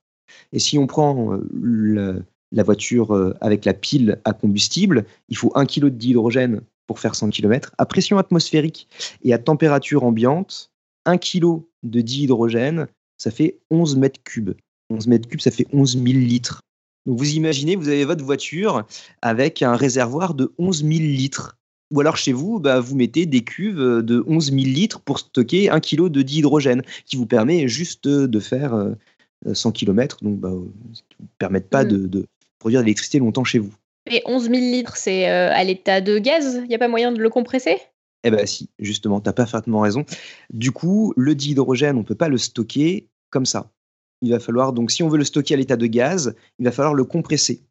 Et si on prend euh, la voiture euh, avec la pile à combustible, il faut 1 kg de dihydrogène pour faire 100 km. À pression atmosphérique et à température ambiante, 1 kg de dihydrogène, ça fait 11 mètres cubes. 11 mètres cubes, ça fait 11 000 litres. Donc vous imaginez, vous avez votre voiture avec un réservoir de 11 000 litres. Ou alors chez vous, bah, vous mettez des cuves de 11 000 litres pour stocker 1 kg de dihydrogène, qui vous permet juste de faire 100 euh, km, donc bah, qui ne vous permettent pas mm. de, produire de l'électricité longtemps chez vous. Et 11 000 litres, c'est euh, à l'état de gaz? Il n'y a pas moyen de le compresser? Eh bien si, justement, tu as parfaitement raison. Du coup, le dihydrogène, on ne peut pas le stocker comme ça. Il va falloir, donc si on veut le stocker à l'état de gaz, il va falloir le compresser.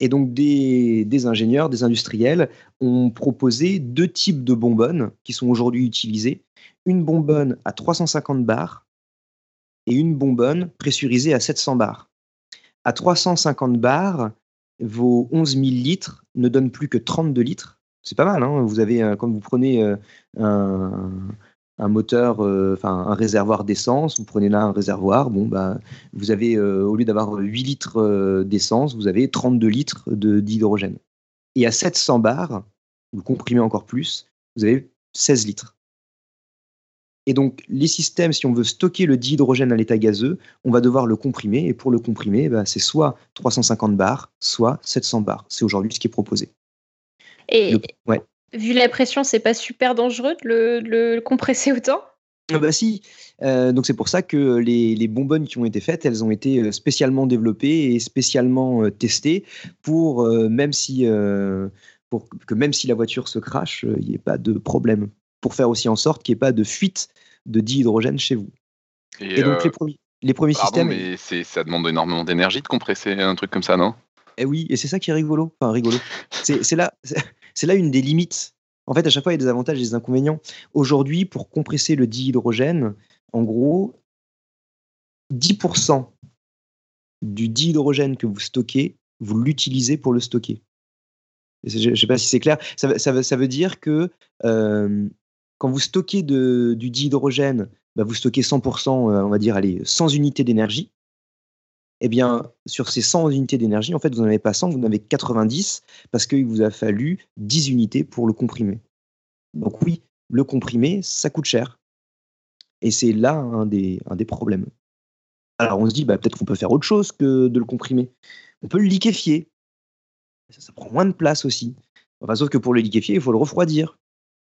Et donc des, ingénieurs, des industriels ont proposé deux types de bonbonnes qui sont aujourd'hui utilisées. Une bonbonne à 350 bars et une bonbonne pressurisée à 700 bars à 350 bars, vos 11 000 litres ne donnent plus que 32 litres. C'est pas mal. Hein vous avez, euh, quand vous prenez euh, un, moteur, euh, enfin un réservoir d'essence, vous prenez là un réservoir, bon, bah, vous avez, au lieu d'avoir 8 litres d'essence, vous avez 32 litres d'hydrogène. Et à 700 bars, vous comprimez encore plus, vous avez 16 litres. Et donc, les systèmes, si on veut stocker le dihydrogène à l'état gazeux, on va devoir le comprimer. Et pour le comprimer, bah, c'est soit 350 bars, soit 700 bars. C'est aujourd'hui ce qui est proposé. Et vu la pression, c'est pas super dangereux de le, compresser autant? Ah bah si, euh, donc c'est pour ça que les, bonbonnes qui ont été faites, elles ont été euh, spécialement développées et spécialement euh, testées pour même si pour que même si la voiture se crache, il n'y ait pas de problème pour faire aussi en sorte qu'il n'y ait pas de fuite de dihydrogène chez vous. Et, donc les premiers, les premiers systèmes. mais ça demande énormément d'énergie de compresser un truc comme ça, non? Eh oui, et c'est ça qui est rigolo. Enfin, rigolo. c'est là, c'est là une des limites. En fait, à chaque fois, il y a des avantages et des inconvénients. Aujourd'hui, pour compresser le dihydrogène, en gros, 10% du dihydrogène que vous stockez, vous l'utilisez pour le stocker. Je ne sais pas si c'est clair. Ça, veut dire que euh, quand vous stockez du dihydrogène, bah, vous stockez 100%, euh, on va dire, allez, sans unité d'énergie. Eh bien, sur ces 100 unités d'énergie, en fait, vous n'en avez pas 100, vous en avez 90 parce qu'il vous a fallu 10 unités pour le comprimer. Donc oui, le comprimer, ça coûte cher. Et c'est là un des, problèmes. Alors on se dit, bah, peut-être qu'on peut faire autre chose que de le comprimer. On peut le liquéfier. Ça, prend moins de place aussi. Enfin, sauf que pour le liquéfier, il faut le refroidir.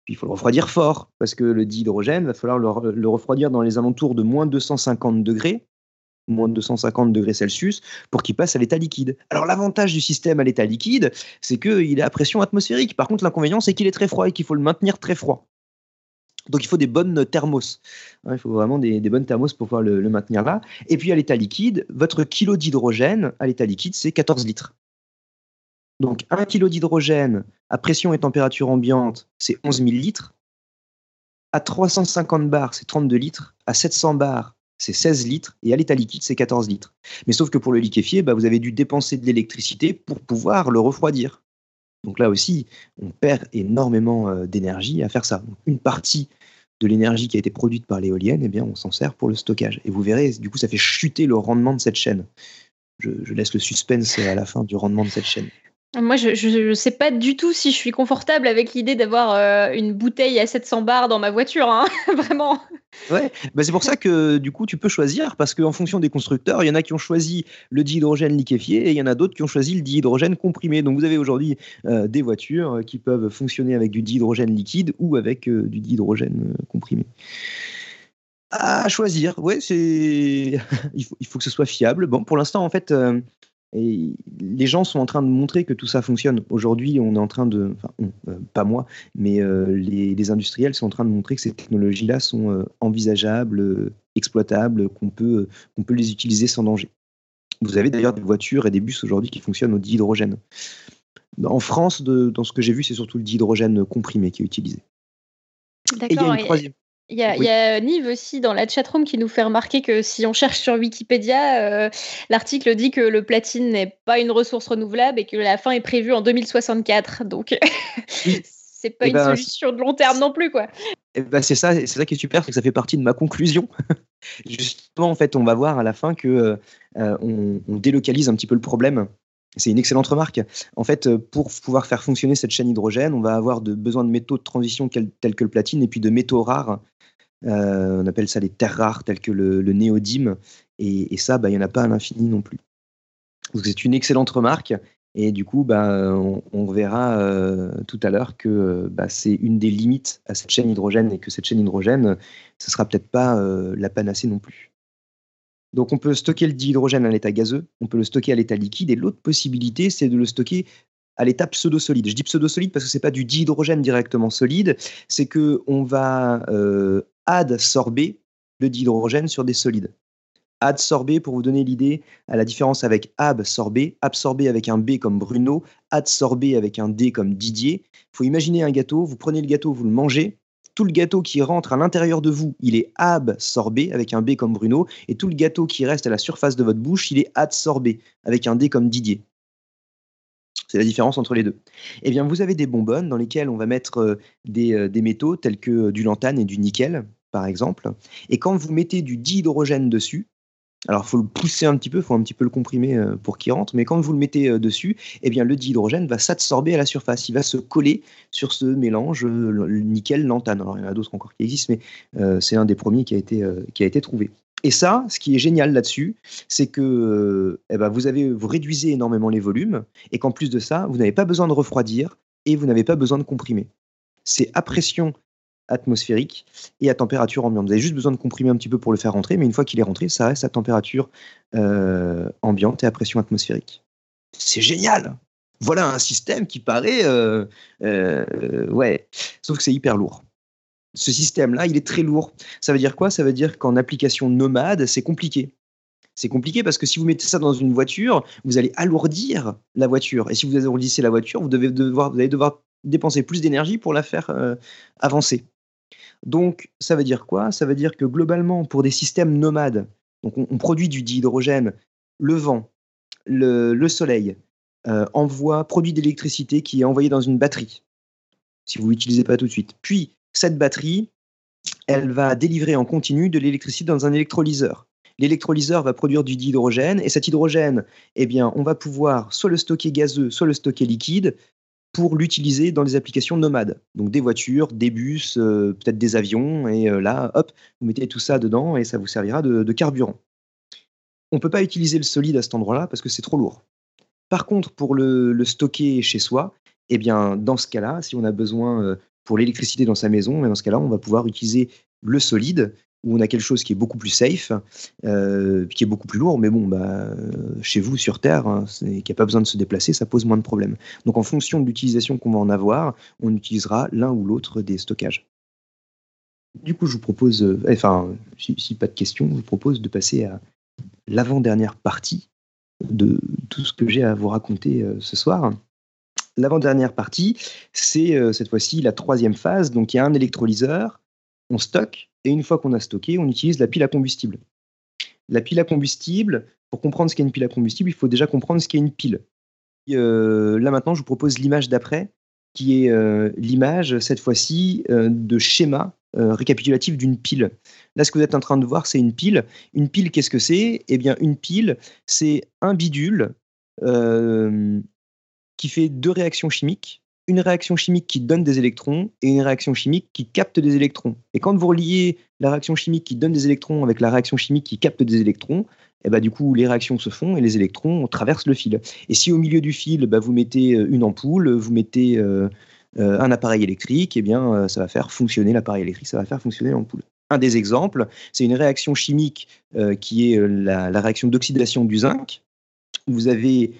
Puis il faut le refroidir fort, parce que le dihydrogène, il va falloir le, le refroidir dans les alentours de moins 250 degrés moins de 250 degrés Celsius pour qu'il passe à l'état liquide. Alors l'avantage du système à l'état liquide, c'est qu'il est à pression atmosphérique. Par contre, l'inconvénient, c'est qu'il est très froid et qu'il faut le maintenir très froid. Donc il faut des bonnes thermos. Hein, il faut vraiment des, bonnes thermos pour pouvoir le, le, maintenir là. Et puis à l'état liquide, votre kilo d'hydrogène à l'état liquide, c'est 14 litres. Donc un kilo d'hydrogène à pression et température ambiante, c'est 11 000 litres. À 350 bars, c'est 32 litres. À 700 bars, c'est 16 litres, et à l'état liquide, c'est 14 litres. Mais sauf que pour le liquéfier, bah, vous avez dû dépenser de l'électricité pour pouvoir le refroidir. Donc là aussi, on perd énormément euh, d'énergie à faire ça. Une partie de l'énergie qui a été produite par l'éolienne, eh bien, on s'en sert pour le stockage. Et vous verrez, du coup, ça fait chuter le rendement de cette chaîne. Je, je laisse le suspense à la fin du rendement de cette chaîne. Moi, je ne sais pas du tout si je suis confortable avec l'idée d'avoir euh, une bouteille à 700 bars dans ma voiture, hein vraiment. Ouais, bah c'est pour ça que du coup, tu peux choisir, parce qu'en fonction des constructeurs, il y en a qui ont choisi le dihydrogène liquéfié et il y en a d'autres qui ont choisi le dihydrogène comprimé. Donc vous avez aujourd'hui euh, des voitures qui peuvent fonctionner avec du dihydrogène liquide ou avec euh, du dihydrogène comprimé. À choisir, ouais, c'est il faut que ce soit fiable. Bon, pour l'instant, en fait, et les gens sont en train de montrer que tout ça fonctionne. Aujourd'hui, on est en train de, enfin, euh, pas moi, mais euh, les, industriels sont en train de montrer que ces technologies-là sont euh, envisageables, exploitables, qu'on peut, qu'on peut les utiliser sans danger. Vous avez d'ailleurs des voitures et des bus aujourd'hui qui fonctionnent au dihydrogène. En France, de, dans ce que j'ai vu, c'est surtout le dihydrogène comprimé qui est utilisé. Et il y a une troisième. Il y, a, il y, a, Nive aussi dans la chatroom qui nous fait remarquer que si on cherche sur Wikipédia, euh, l'article dit que le platine n'est pas une ressource renouvelable et que la fin est prévue en 2064. Donc, c'est pas et une ben, solution de long terme non plus, quoi. Ben c'est ça, c'est ça qui est super, c'est que ça fait partie de ma conclusion. Justement, en fait, on va voir à la fin que euh, on, on, délocalise un petit peu le problème. C'est une excellente remarque. En fait, pour pouvoir faire fonctionner cette chaîne hydrogène, on va avoir de, besoin de métaux de transition tels que le platine et puis de métaux rares euh, on appelle ça les terres rares telles que le, néodyme. Et, ça, bah, il n'y en a pas à l'infini non plus. c'est une excellente remarque. Et du coup, bah, on, verra euh, tout à l'heure que bah, c'est une des limites à cette chaîne hydrogène et que cette chaîne hydrogène, ce sera peut-être pas euh, la panacée non plus. Donc on peut stocker le dihydrogène à l'état gazeux, on peut le stocker à l'état liquide, et l'autre possibilité, c'est de le stocker à l'état pseudo-solide. Je dis pseudo-solide parce que ce n'est pas du dihydrogène directement solide, c'est qu'on va adsorber le dihydrogène sur des solides. Adsorber, pour vous donner l'idée, à la différence avec absorber, absorber avec un B comme Bruno, adsorber avec un D comme Didier. Il faut imaginer un gâteau, vous prenez le gâteau, vous le mangez, tout le gâteau qui rentre à l'intérieur de vous, il est absorbé avec un B comme Bruno, et tout le gâteau qui reste à la surface de votre bouche, il est adsorbé avec un D comme Didier. C'est la différence entre les deux. Eh bien, vous avez des bonbonnes dans lesquelles on va mettre euh, euh, des métaux tels que du lantane et du nickel, par exemple. Et quand vous mettez du dihydrogène dessus, alors il faut le pousser un petit peu, il faut un petit peu le comprimer euh, pour qu'il rentre, mais quand vous le mettez euh, dessus, eh bien le dihydrogène va s'absorber à la surface, il va se coller sur ce mélange euh, nickel-lantane. Alors il y en a d'autres encore qui existent, mais c'est un des premiers qui a été, qui a été trouvé. Et ça, ce qui est génial là-dessus, c'est que eh ben, vous, avez, vous réduisez énormément les volumes, et qu'en plus de ça, vous n'avez pas besoin de refroidir et vous n'avez pas besoin de comprimer. C'est à pression atmosphérique et à température ambiante. Vous avez juste besoin de comprimer un petit peu pour le faire rentrer, mais une fois qu'il est rentré, ça reste à température euh, ambiante et à pression atmosphérique. C'est génial Voilà un système qui paraît... Euh, euh, ouais, sauf que c'est hyper lourd. Ce système-là, il est très lourd. Ça veut dire quoi? Ça veut dire qu'en application nomade, c'est compliqué. C'est compliqué parce que si vous mettez ça dans une voiture, vous allez alourdir la voiture. Et si vous alourdissez la voiture, vous, allez devoir dépenser plus d'énergie pour la faire avancer. Donc, ça veut dire quoi? Ça veut dire que globalement, pour des systèmes nomades, donc on, produit du dihydrogène, le vent, le, soleil euh, envoie, produit d'électricité qui est envoyée dans une batterie, si vous ne l'utilisez pas tout de suite. Puis, cette batterie, elle va délivrer en continu de l'électricité dans un électrolyseur. l'électrolyseur va produire du dihydrogène, et cet hydrogène, eh bien, on va pouvoir soit le stocker gazeux, soit le stocker liquide, pour l'utiliser dans des applications nomades. Donc des voitures, des bus, euh, peut-être des avions, et euh, là, hop, vous mettez tout ça dedans et ça vous servira de, carburant. On ne peut pas utiliser le solide à cet endroit-là parce que c'est trop lourd. Par contre, pour le, stocker chez soi, eh bien, dans ce cas-là, si on a besoin euh, pour l'électricité dans sa maison, dans ce cas-là, on va pouvoir utiliser le solide où on a quelque chose qui est beaucoup plus safe, euh, qui est beaucoup plus lourd, mais bon, bah, chez vous sur Terre, hein, qui n'a pas besoin de se déplacer, ça pose moins de problèmes. Donc en fonction de l'utilisation qu'on va en avoir, on utilisera l'un ou l'autre des stockages. Du coup, je vous propose, euh, enfin, si, pas de questions, je vous propose de passer à l'avant-dernière partie de tout ce que j'ai à vous raconter euh, ce soir. L'avant-dernière partie, c'est cette fois-ci la troisième phase. Donc il y a un électrolyseur, on stocke, et une fois qu'on a stocké, on utilise la pile à combustible. La pile à combustible, pour comprendre ce qu'est une pile à combustible, il faut déjà comprendre ce qu'est une pile. Euh, là maintenant, je vous propose l'image d'après, qui est euh, l'image, cette fois-ci, euh, de schéma récapitulatif d'une pile. Là, ce que vous êtes en train de voir, c'est une pile. Une pile, qu'est-ce que c'est? Eh bien, une pile, c'est un bidule qui fait deux réactions chimiques une réaction chimique qui donne des électrons et une réaction chimique qui capte des électrons. Et quand vous reliez la réaction chimique qui donne des électrons avec la réaction chimique qui capte des électrons, et eh bah, ben, du coup, les réactions se font et les électrons traversent le fil. Et si au milieu du fil, bah, vous mettez euh, une ampoule, vous mettez euh, euh, un appareil électrique, et eh bien, ça va faire fonctionner l'appareil électrique, ça va faire fonctionner l'ampoule. Un des exemples, c'est une réaction chimique qui est la, la réaction d'oxydation du zinc. Vous avez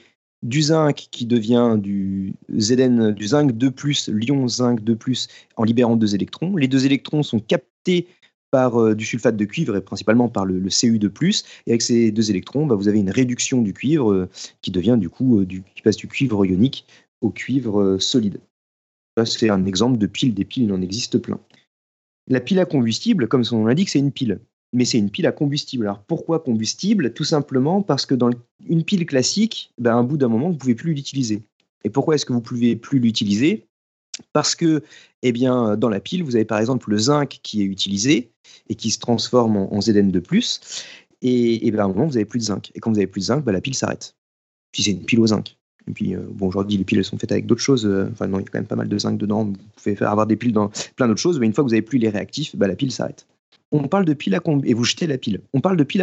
du zinc qui devient du Zn, du zinc 2+, l'ion zinc 2+, en libérant deux électrons. Les deux électrons sont captés par euh, du sulfate de cuivre et principalement par le, Cu2+. Et avec ces deux électrons, bah, vous avez une réduction du cuivre euh, qui devient du coup, euh, qui passe du cuivre ionique au cuivre solide. C'est un exemple de pile. Des piles, il en existe plein. La pile à combustible, comme son nom l'indique, c'est une pile mais c'est une pile à combustible. Alors pourquoi combustible? Tout simplement parce que dans une pile classique, ben, à un bout d'un moment, vous ne pouvez plus l'utiliser. Et pourquoi est-ce que vous ne pouvez plus l'utiliser? Parce que eh bien, dans la pile, vous avez par exemple le zinc qui est utilisé et qui se transforme en, Zn2+, et, et ben, à un moment, vous n'avez plus de zinc. Et quand vous n'avez plus de zinc, ben, la pile s'arrête. Puis c'est une pile au zinc. Et puis, euh, bon, aujourd'hui, les piles sont faites avec d'autres choses. Euh, enfin, non, il y a quand même pas mal de zinc dedans. Vous pouvez avoir des piles dans plein d'autres choses, mais une fois que vous n'avez plus les réactifs, ben, la pile s'arrête on parle de pile à jetez la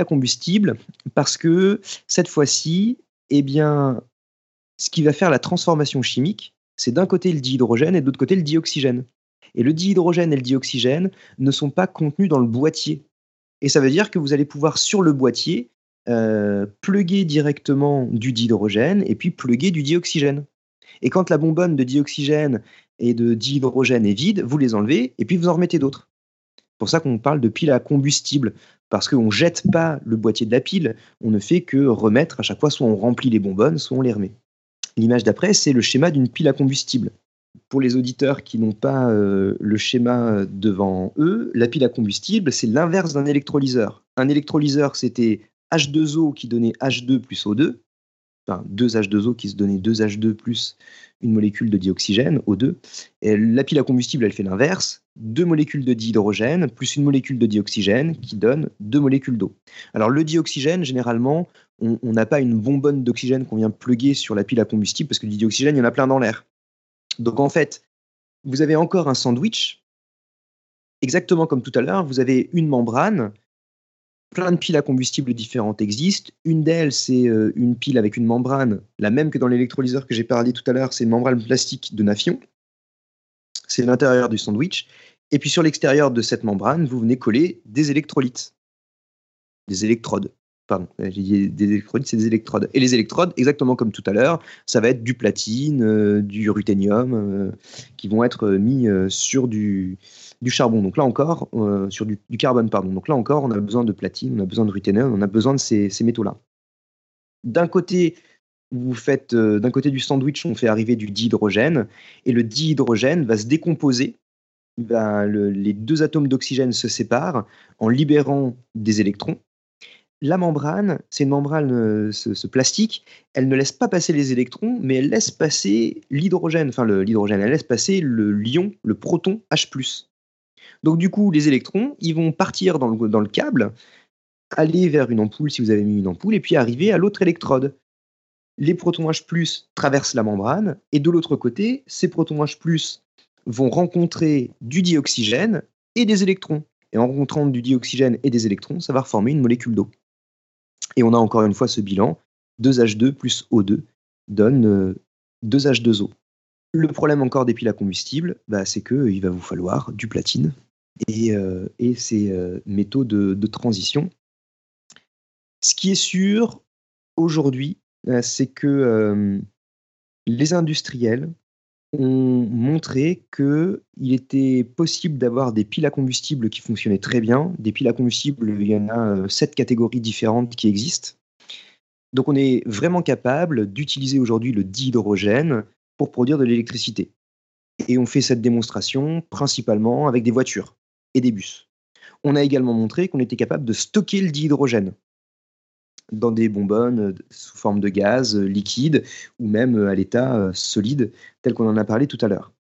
combustible parce que cette fois-ci, eh bien, ce qui va faire la transformation chimique, c'est d'un côté le dihydrogène et de l'autre côté le dioxygène. Et le dihydrogène et le dioxygène ne sont pas contenus dans le boîtier. Et ça veut dire que vous allez pouvoir sur le boîtier euh, pluguer directement du dihydrogène et puis pluguer du dioxygène. Et quand la bonbonne de dioxygène et de dihydrogène est vide, vous les enlevez et puis vous en remettez d'autres. C'est pour ça qu'on parle de pile à combustible, parce qu'on ne jette pas le boîtier de la pile, on ne fait que remettre à chaque fois, soit on remplit les bonbonnes, soit on les remet. L'image d'après, c'est le schéma d'une pile à combustible. Pour les auditeurs qui n'ont pas euh, le schéma devant eux, la pile à combustible, c'est l'inverse d'un électrolyseur. Un électrolyseur, c'était H2O qui donnait H2 plus O2, enfin deux H2O qui se donnaient 2 H2 plus une molécule de dioxygène, O2. Et la pile à combustible, elle fait l'inverse. Deux molécules de dihydrogène plus une molécule de dioxygène qui donne deux molécules d'eau. Alors le dioxygène, généralement, on n'a pas une bonbonne d'oxygène qu'on vient pluguer sur la pile à combustible parce que du dioxygène, il y en a plein dans l'air. Donc en fait, vous avez encore un sandwich. Exactement comme tout à l'heure, vous avez une membrane plein de piles à combustible différentes existent. Une d'elles, c'est euh, une pile avec une membrane, la même que dans l'électrolyseur que j'ai parlé tout à l'heure, c'est une membrane plastique de Nafion. C'est l'intérieur du sandwich. Et puis sur l'extérieur de cette membrane, vous venez coller des électrolytes, des électrodes. Pardon, j'ai dit des électrolytes, c'est des électrodes. Et les électrodes, exactement comme tout à l'heure, ça va être du platine, euh, du ruthénium, euh, qui vont être mis sur du, du charbon. Donc là encore, euh, sur du, carbone, pardon. Donc là encore, on a besoin de platine, on a besoin de ruthénium, on a besoin de ces, métaux-là. D'un côté, vous faites, euh, d'un côté du sandwich, on fait arriver du dihydrogène, et le dihydrogène va se décomposer. les deux atomes d'oxygène se séparent en libérant des électrons. La membrane, c'est une membrane, euh, ce, plastique, elle ne laisse pas passer les électrons, mais elle laisse passer l'hydrogène, enfin l'hydrogène, elle laisse passer le lion, le proton H+. Donc du coup, les électrons, ils vont partir dans le, câble, aller vers une ampoule si vous avez mis une ampoule, et puis arriver à l'autre électrode. Les protons H+, traversent la membrane, et de l'autre côté, ces protons H+, vont rencontrer du dioxygène et des électrons. Et en rencontrant du dioxygène et des électrons, ça va reformer une molécule d'eau. Et on a encore une fois ce bilan, 2H2 plus O2 donne 2H2O. Le problème encore des piles à combustible, bah, c'est qu'il va vous falloir du platine et, euh, ces euh, métaux de, transition. Ce qui est sûr aujourd'hui, euh, c'est que les industriels ont montré qu'il était possible d'avoir des piles à combustible qui fonctionnaient très bien. Des piles à combustible, il y en a sept catégories différentes qui existent. Donc on est vraiment capable d'utiliser aujourd'hui le dihydrogène pour produire de l'électricité. Et on fait cette démonstration principalement avec des voitures des bus. On a également montré qu'on était capable de stocker le dihydrogène dans des bonbonnes euh, sous forme de gaz euh, liquide ou même euh, à l'état solide, tel qu'on en a parlé tout à l'heure.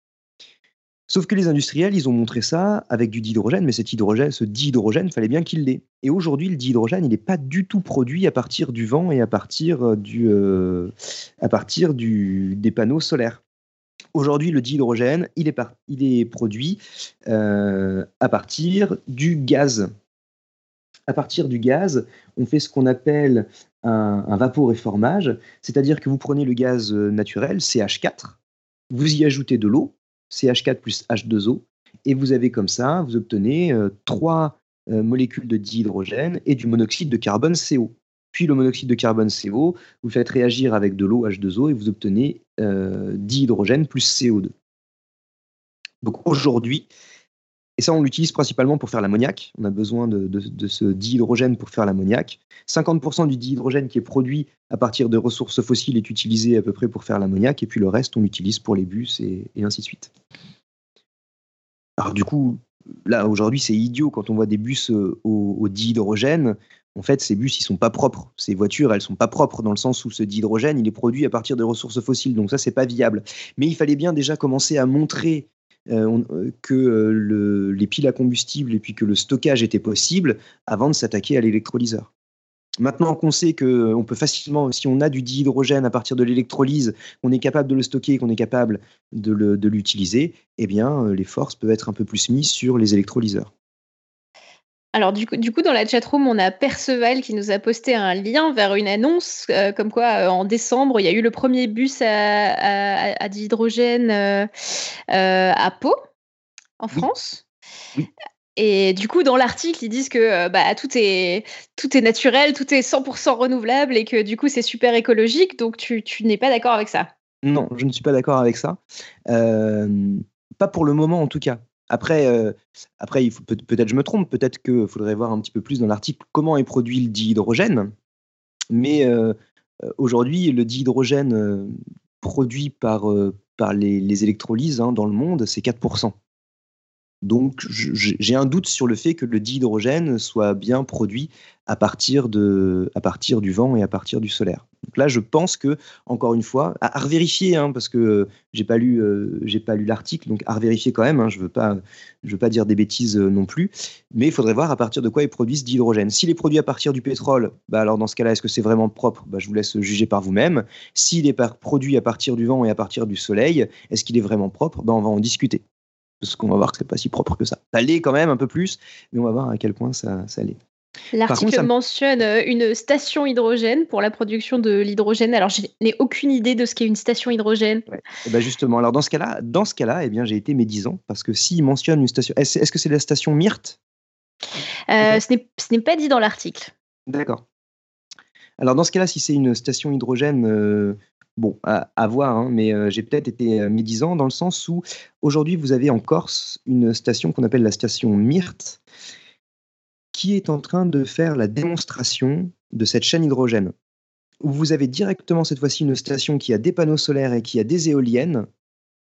Sauf que les industriels, ils ont montré ça avec du dihydrogène, mais cet hydrogène, ce dihydrogène, fallait bien qu'il l'ait. Et aujourd'hui, le dihydrogène, il n'est pas du tout produit à partir du vent et à partir, à partir du, des panneaux solaires. Aujourd'hui, le dihydrogène, il est, produit à partir du gaz à partir du gaz, on fait ce qu'on appelle un, un vaporéformage, c'est-à-dire que vous prenez le gaz euh, naturel, CH4, vous y ajoutez de l'eau, CH4 plus H2O, et vous avez comme ça, vous obtenez euh, trois euh, molécules de dihydrogène et du monoxyde de carbone CO. Puis le monoxyde de carbone CO, vous faites réagir avec de l'eau H2O et vous obtenez dihydrogène plus CO2. Donc aujourd'hui, et ça, on l'utilise principalement pour faire l'ammoniac. On a besoin de, ce dihydrogène pour faire l'ammoniac. 50% du dihydrogène qui est produit à partir de ressources fossiles est utilisé à peu près pour faire l'ammoniac, et puis le reste, on l'utilise pour les bus et, ainsi de suite. Alors du coup, là, aujourd'hui, c'est idiot quand on voit des bus euh, au, dihydrogène. En fait, ces bus, ils sont pas propres. Ces voitures, elles sont pas propres dans le sens où ce dihydrogène, il est produit à partir de ressources fossiles. Donc ça, c'est pas viable. Mais il fallait bien déjà commencer à montrer euh, euh, que euh, les piles à combustible et puis que le stockage était possible avant de s'attaquer à l'électrolyseur. Maintenant qu'on sait qu'on peut facilement, si on a du dihydrogène à partir de l'électrolyse, qu'on est capable de le stocker, qu'on est capable de l'utiliser, eh bien, les forces peuvent être un peu plus mises sur les électrolyseurs. Alors du coup, du coup, dans la chatroom, on a Perceval qui nous a posté un lien vers une annonce euh, comme quoi euh, en décembre, il y a eu le premier bus à, à, d'hydrogène euh, à Pau, en France. Et du coup, dans l'article, ils disent que bah, tout, est, tout est naturel, tout est 100% renouvelable et que du coup, c'est super écologique. Donc, tu, tu n'es pas d'accord avec ça? Non, je ne suis pas d'accord avec ça. pas pour le moment, en tout cas. Après, euh, après peut-être je me trompe, peut-être qu'il faudrait voir un petit peu plus dans l'article comment est produit le dihydrogène. Mais euh, euh, aujourd'hui, le dihydrogène produit par, les électrolyses hein, dans le monde, c'est 4%. Donc j'ai un doute sur le fait que le dihydrogène soit bien produit à partir, de, à partir du vent et à partir du solaire. Donc là, je pense que, encore une fois, à, revérifier, hein, parce que j'ai pas lu, euh, pas lu l'article, donc à revérifier quand même. Hein, je veux veux pas dire des bêtises euh, non plus, mais il faudrait voir à partir de quoi ils produisent d'hydrogène. S'il est produit à partir du pétrole, bah alors dans ce cas-là, est-ce que c'est vraiment propre? Bah, Je vous laisse juger par vous-même. S'il est produit à partir du vent et à partir du soleil, est-ce qu'il est vraiment propre? Bah, On va en discuter parce qu'on va voir que c'est pas si propre que ça. Ça l'est quand même un peu plus, mais on va voir à quel point ça, ça l'est. L'article mentionne euh, une station hydrogène pour la production de l'hydrogène. Alors, je n'ai aucune idée de ce qu'est une station hydrogène. Et eh ben justement, alors dans ce cas-là, dans ce cas-là, eh bien, j'ai été médisant parce que s'il mentionne une station, est-ce, que c'est la station Myrte euh, Ce n'est pas dit dans l'article. D'accord. Alors dans ce cas-là, si c'est une station hydrogène, euh, bon, à, voir, hein, mais j'ai peut-être été médisant dans le sens où aujourd'hui, vous avez en Corse une station qu'on appelle la station Myrte qui est en train de faire la démonstration de cette chaîne hydrogène. Vous avez directement cette fois-ci une station qui a des panneaux solaires et qui a des éoliennes,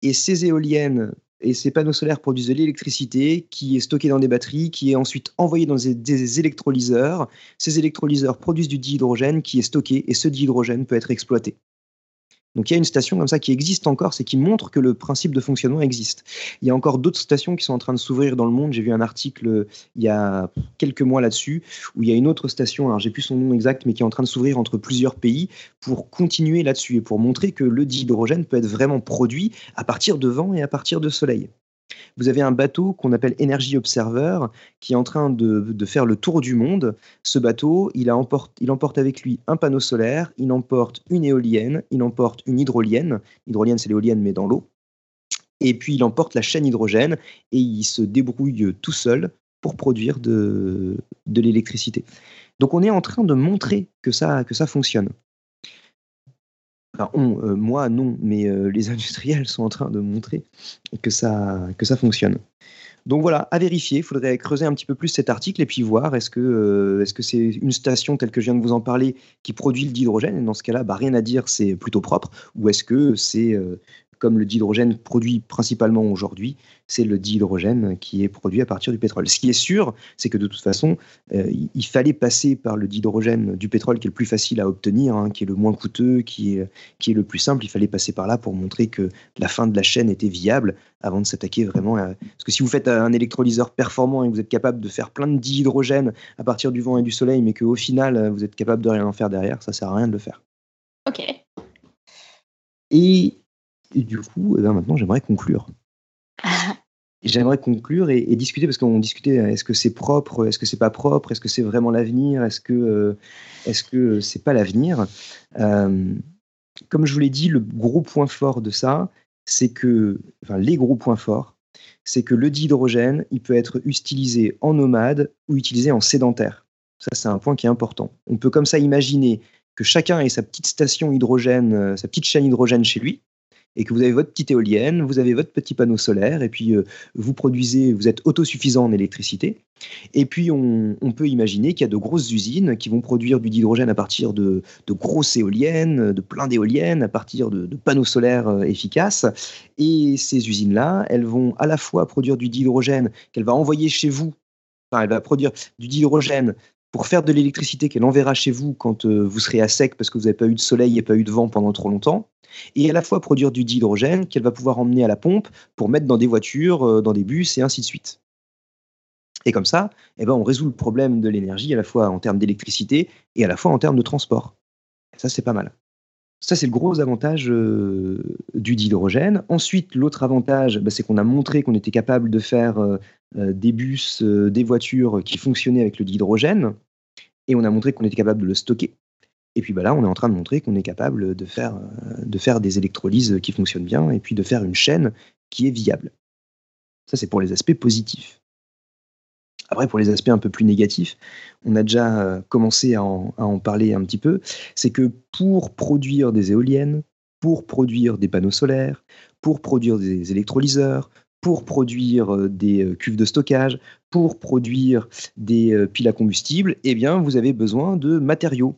et ces éoliennes et ces panneaux solaires produisent de l'électricité qui est stockée dans des batteries, qui est ensuite envoyée dans des, électrolyseurs. Ces électrolyseurs produisent du dihydrogène qui est stocké et ce dihydrogène peut être exploité. Donc il y a une station comme ça qui existe encore, c'est qui montre que le principe de fonctionnement existe. Il y a encore d'autres stations qui sont en train de s'ouvrir dans le monde. J'ai vu un article euh, il y a quelques mois là-dessus, où il y a une autre station, alors j'ai plus son nom exact, mais qui est en train de s'ouvrir entre plusieurs pays pour continuer là-dessus et pour montrer que le dihydrogène peut être vraiment produit à partir de vent et à partir de soleil. Vous avez un bateau qu'on appelle Energy Observer qui est en train de, faire le tour du monde. Ce bateau, il, emporte, avec lui un panneau solaire, il emporte une éolienne, il emporte une hydrolienne. L'hydrolienne, c'est l'éolienne, mais dans l'eau. Et puis, il emporte la chaîne hydrogène et il se débrouille tout seul pour produire de, l'électricité. Donc, on est en train de montrer que ça fonctionne. Euh, moi non, mais euh, les industriels sont en train de montrer que ça, fonctionne. Donc voilà, à vérifier, il faudrait creuser un petit peu plus cet article et puis voir est-ce que euh, c'est une station telle que je viens de vous en parler qui produit le dihydrogène? Et dans ce cas-là, bah, rien à dire, c'est plutôt propre, ou est-ce que c'est comme le dihydrogène produit principalement aujourd'hui, c'est le dihydrogène qui est produit à partir du pétrole. Ce qui est sûr, c'est que de toute façon, euh, il fallait passer par le dihydrogène du pétrole qui est le plus facile à obtenir, hein, qui est le moins coûteux, qui est, qui est le plus simple. Il fallait passer par là pour montrer que la fin de la chaîne était viable avant de s'attaquer vraiment à... Parce que si vous faites un électrolyseur performant et que vous êtes capable de faire plein de dihydrogène à partir du vent et du soleil, mais qu'au final, vous êtes capable de rien en faire derrière, ça sert à rien de le faire. Ok. Et et du coup, eh ben, maintenant, j'aimerais conclure. J'aimerais conclure et, discuter parce qu'on discutait est-ce que c'est propre, est-ce que c'est pas propre, est-ce que c'est vraiment l'avenir, est-ce que euh, est-ce que c'est pas l'avenir. Euh, comme je vous l'ai dit, le gros point fort de ça, c'est que, enfin les gros points forts, c'est que le dihydrogène, il peut être utilisé en nomade ou utilisé en sédentaire. Ça, c'est un point qui est important. On peut comme ça imaginer que chacun ait sa petite station hydrogène, euh, sa petite chaîne hydrogène chez lui, et que vous avez votre petite éolienne, vous avez votre petit panneau solaire, et puis euh, vous produisez, vous êtes autosuffisant en électricité. Et puis on, peut imaginer qu'il y a de grosses usines qui vont produire du dihydrogène à partir de, grosses éoliennes, de plein d'éoliennes, à partir de, panneaux solaires euh, efficaces. Et ces usines-là, elles vont à la fois produire du dihydrogène qu'elle va envoyer chez vous, enfin elle va produire du dihydrogène pour faire de l'électricité qu'elle enverra chez vous quand euh, vous serez à sec parce que vous n'avez pas eu de soleil et pas eu de vent pendant trop longtemps et à la fois produire du dihydrogène qu'elle va pouvoir emmener à la pompe pour mettre dans des voitures, euh, dans des bus et ainsi de suite. Et comme ça, eh ben, on résout le problème de l'énergie à la fois en termes d'électricité et à la fois en termes de transport. ça, c'est pas mal. Ça, c'est le gros avantage euh, du dihydrogène. Ensuite, l'autre avantage, bah, c'est qu'on a montré qu'on était capable de faire euh, des bus, des voitures qui fonctionnaient avec le dihydrogène. Et on a montré qu'on était capable de le stocker. Et puis bah là, on est en train de montrer qu'on est capable de faire, euh, de faire des électrolyses qui fonctionnent bien et puis de faire une chaîne qui est viable. Ça, c'est pour les aspects positifs. Après, pour les aspects un peu plus négatifs, on a déjà euh, commencé à en, parler un petit peu. C'est que pour produire des éoliennes, pour produire des panneaux solaires, pour produire des électrolyseurs, pour produire euh, des cuves de stockage, pour produire des piles à combustible, eh bien, vous avez besoin de matériaux.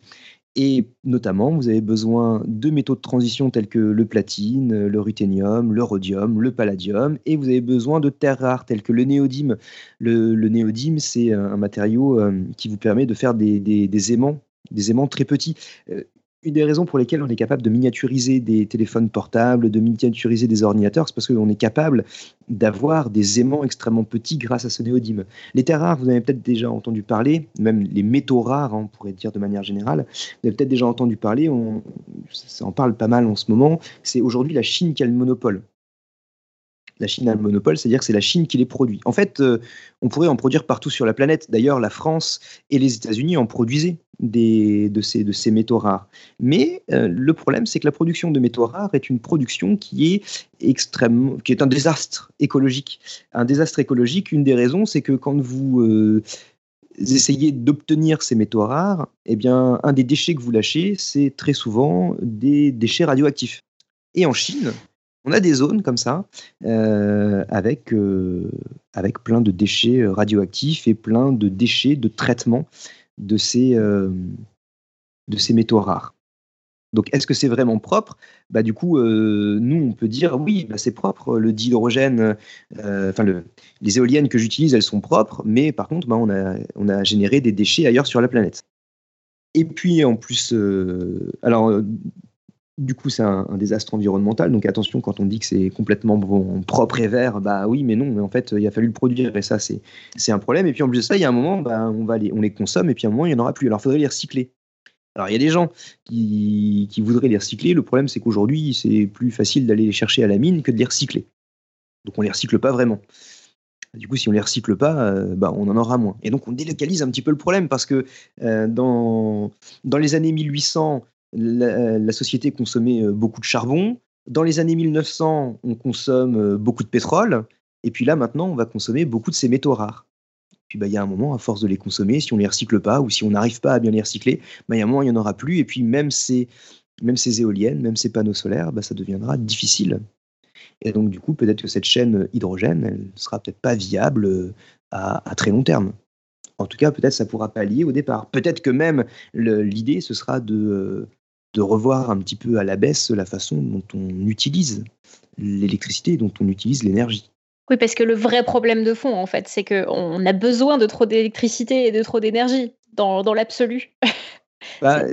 Et notamment, vous avez besoin de métaux de transition tels que le platine, le ruthénium, le rhodium, le palladium, et vous avez besoin de terres rares telles que le néodyme. Le, néodyme, c'est un matériau euh, qui vous permet de faire des, des aimants, des aimants très petits. Euh, une des raisons pour lesquelles on est capable de miniaturiser des téléphones portables, de miniaturiser des ordinateurs, c'est parce qu'on est capable d'avoir des aimants extrêmement petits grâce à ce néodyme. Les terres rares, vous avez peut-être déjà entendu parler, même les métaux rares, hein, on pourrait dire de manière générale, vous avez peut-être déjà entendu parler, on, ça en parle pas mal en ce moment, c'est aujourd'hui la Chine qui a le monopole la Chine a le monopole, c'est-à-dire que c'est la Chine qui les produit. En fait, euh, on pourrait en produire partout sur la planète. D'ailleurs, la France et les États-Unis en produisaient des, de, ces, de ces métaux rares. Mais euh, le problème, c'est que la production de métaux rares est une production qui est extrêmement, qui est un désastre écologique. Un désastre écologique, une des raisons, c'est que quand vous euh, essayez d'obtenir ces métaux rares, eh bien, un des déchets que vous lâchez, c'est très souvent des déchets radioactifs. Et en Chine, on a des zones comme ça, euh, avec, euh, avec plein de déchets radioactifs et plein de déchets de traitement de ces, euh, de ces métaux rares. Donc, est-ce que c'est vraiment propre? Bah, Du coup, nous, on peut dire oui, bah, c'est propre. Le dihydrogène, enfin, le, les éoliennes que j'utilise, elles sont propres, mais par contre, bah, on, a, on a généré des déchets ailleurs sur la planète. Et puis, en plus, alors, du coup, c'est un, désastre environnemental. Donc attention, quand on dit que c'est complètement bon, propre et vert, bah oui, mais non. Mais en fait, il a fallu le produire et ça, c'est un problème. Et puis en plus de ça, il y a un moment, bah, on, va les, on les consomme et puis à un moment, il n'y en aura plus. Alors il faudrait les recycler. Alors il y a des gens qui, voudraient les recycler. Le problème, c'est qu'aujourd'hui, c'est plus facile d'aller les chercher à la mine que de les recycler. Donc on les recycle pas vraiment. Du coup, si on les recycle pas, euh, bah, on en aura moins. Et donc, on délocalise un petit peu le problème parce que euh, dans les années 1800, la, société consommait euh, beaucoup de charbon. Dans les années 1900, on consomme euh, beaucoup de pétrole. Et puis là, maintenant, on va consommer beaucoup de ces métaux rares. Puis bah, il y a un moment, à force de les consommer, si on ne les recycle pas ou si on n'arrive pas à bien les recycler, bah, il y a un moment, il n'y en aura plus. Et puis même ces, même ces éoliennes, même ces panneaux solaires, bah, ça deviendra difficile. Et donc du coup, peut-être que cette chaîne hydrogène, elle sera peut-être pas viable euh, à, à, très long terme. En tout cas, peut-être ça pourra pallier au départ. Peut-être que même l'idée, ce sera de, de revoir un petit peu à la baisse la façon dont on utilise l'électricité, dont on utilise l'énergie. Oui, parce que le vrai problème de fond, en fait, c'est qu'on a besoin de trop d'électricité et de trop d'énergie dans, dans l'absolu. Bah,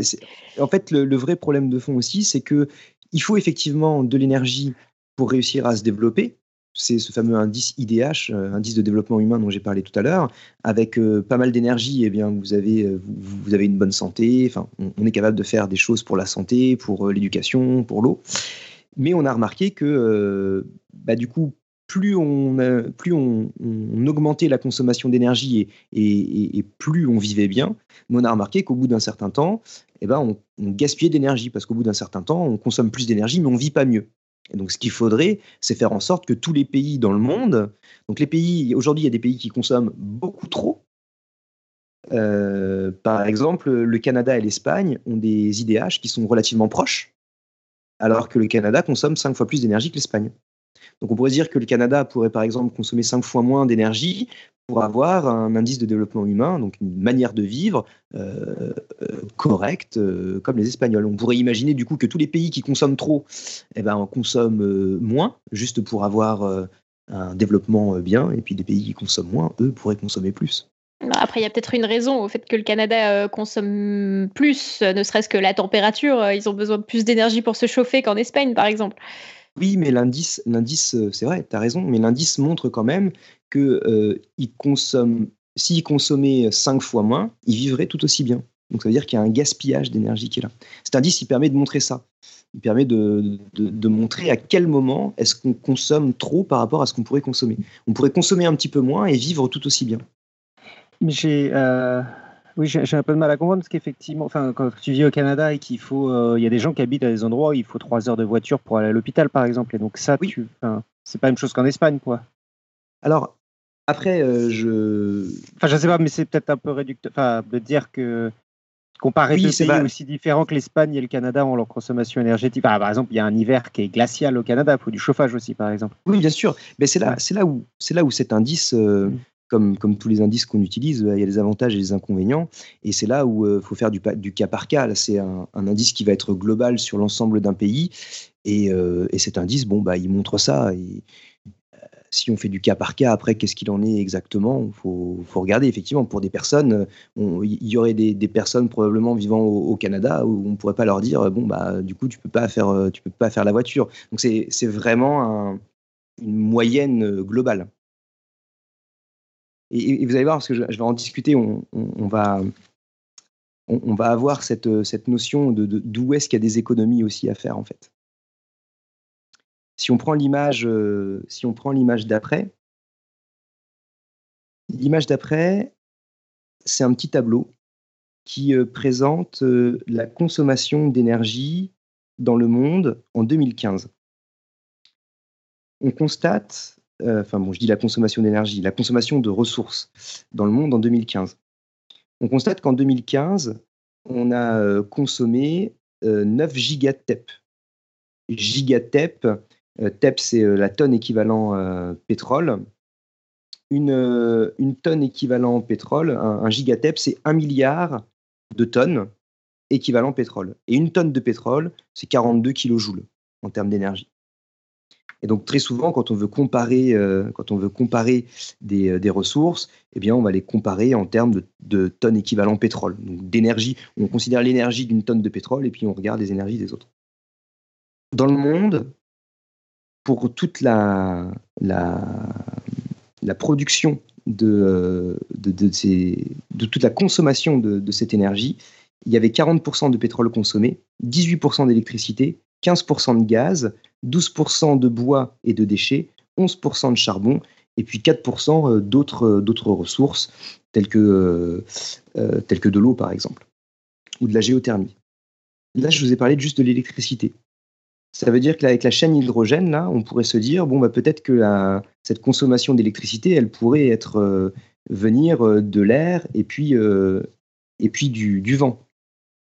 en fait, le, le, vrai problème de fond aussi, c'est que il faut effectivement de l'énergie pour réussir à se développer, c'est ce fameux indice IDH, euh, indice de développement humain dont j'ai parlé tout à l'heure, avec euh, pas mal d'énergie, eh bien vous avez euh, une bonne santé. On, est capable de faire des choses pour la santé, pour l'éducation, pour l'eau. Mais on a remarqué que bah, du coup, plus on, plus on, augmentait la consommation d'énergie et, plus on vivait bien, mais on a remarqué qu'au bout d'un certain temps, eh ben, on, on gaspillait d'énergie parce qu'au bout d'un certain temps, on consomme plus d'énergie, mais on vit pas mieux. Et donc, ce qu'il faudrait, c'est faire en sorte que tous les pays dans le monde, donc aujourd'hui, il y a des pays qui consomment beaucoup trop. Euh, par exemple, le Canada et l'Espagne ont des IDH qui sont relativement proches, alors que le Canada consomme cinq fois plus d'énergie que l'Espagne. Donc on pourrait dire que le Canada pourrait par exemple consommer cinq fois moins d'énergie pour avoir un indice de développement humain, donc une manière de vivre euh, euh, correcte, euh, comme les Espagnols. On pourrait imaginer du coup que tous les pays qui consomment trop, eh ben, consomment moins, juste pour avoir un développement bien, et puis des pays qui consomment moins, eux, pourraient consommer plus. Après, il y a peut-être une raison au fait que le Canada consomme plus, ne serait-ce que la température. Ils ont besoin de plus d'énergie pour se chauffer qu'en Espagne, par exemple. Oui, mais l'indice, l'indice, c'est vrai, tu as raison, mais l'indice montre quand même que euh, s'il consommait cinq fois moins, il vivrait tout aussi bien. Donc ça veut dire qu'il y a un gaspillage d'énergie qui est là. Cet indice, il permet de montrer ça. Il permet de, montrer à quel moment est-ce qu'on consomme trop par rapport à ce qu'on pourrait consommer. On pourrait consommer un petit peu moins et vivre tout aussi bien. Euh, oui, j'ai un peu de mal à comprendre parce qu'effectivement, enfin, quand tu vis au Canada et qu'il faut, euh, il y a des gens qui habitent à des endroits où il faut trois heures de voiture pour aller à l'hôpital, par exemple, et donc ça, oui. c'est pas la même chose qu'en Espagne, quoi. Alors, après, euh, je. Enfin, je sais pas, mais c'est peut-être un peu réducteur enfin, de dire que comparer deux pays aussi différents que l'Espagne et le Canada ont leur consommation énergétique. par exemple, il y a un hiver qui est glacial au Canada, il faut du chauffage aussi, par exemple. Oui, bien sûr. Mais c'est là, c'est là où, c'est là où cet indice. Euh, mm. Comme, tous les indices qu'on utilise, il y a des avantages et des inconvénients. Et c'est là où il euh, faut faire du, cas par cas. C'est un, indice qui va être global sur l'ensemble d'un pays. Et, et, cet indice, bon, bah, il montre ça. Si on fait du cas par cas, après, qu'est-ce qu'il en est exactement? Il faut, regarder. Effectivement, pour des personnes, il y aurait des, personnes probablement vivant au, Canada où on ne pourrait pas leur dire bon, bah, du coup, tu ne peux pas faire la voiture. Donc, c'est vraiment une moyenne globale. Et, vous allez voir, parce que je, vais en discuter, on, va, on, va avoir cette, cette notion de d'où est-ce qu'il y a des économies aussi à faire, en fait. Si on prend l'image, euh, si d'après, l'image d'après, c'est un petit tableau qui euh, présente euh, la consommation d'énergie dans le monde en 2015. On constate, enfin bon, je dis la consommation d'énergie, la consommation de ressources dans le monde en 2015. On constate qu'en 2015, on a consommé 9 gigatep. Gigatep, euh, TEP, c'est euh, la tonne équivalent euh, pétrole. Une, une, tonne équivalent pétrole, un, gigatep, c'est un milliard de tonnes équivalent pétrole. Et une tonne de pétrole, c'est 42 kilojoules en termes d'énergie. Et donc très souvent, quand on veut comparer, quand on veut comparer des, des, ressources, eh bien, on va les comparer en termes de, tonnes équivalent pétrole. Donc d'énergie, on considère l'énergie d'une tonne de pétrole et puis on regarde les énergies des autres. dans le monde, pour toute la, production de, de, de, toute la consommation de, cette énergie, il y avait 40% de pétrole consommé, 18% d'électricité, 15% de gaz, 12% de bois et de déchets, 11% de charbon, et puis 4% euh, d'autres, d'autres ressources, telles que, euh, euh, telles que de l'eau par exemple, ou de la géothermie. Là, je vous ai parlé juste de l'électricité. Ça veut dire qu'avec la chaîne hydrogène, là, on pourrait se dire, bon, bah, peut-être que cette consommation d'électricité, elle pourrait être euh, venir euh, de l'air et puis, euh, et puis du, vent.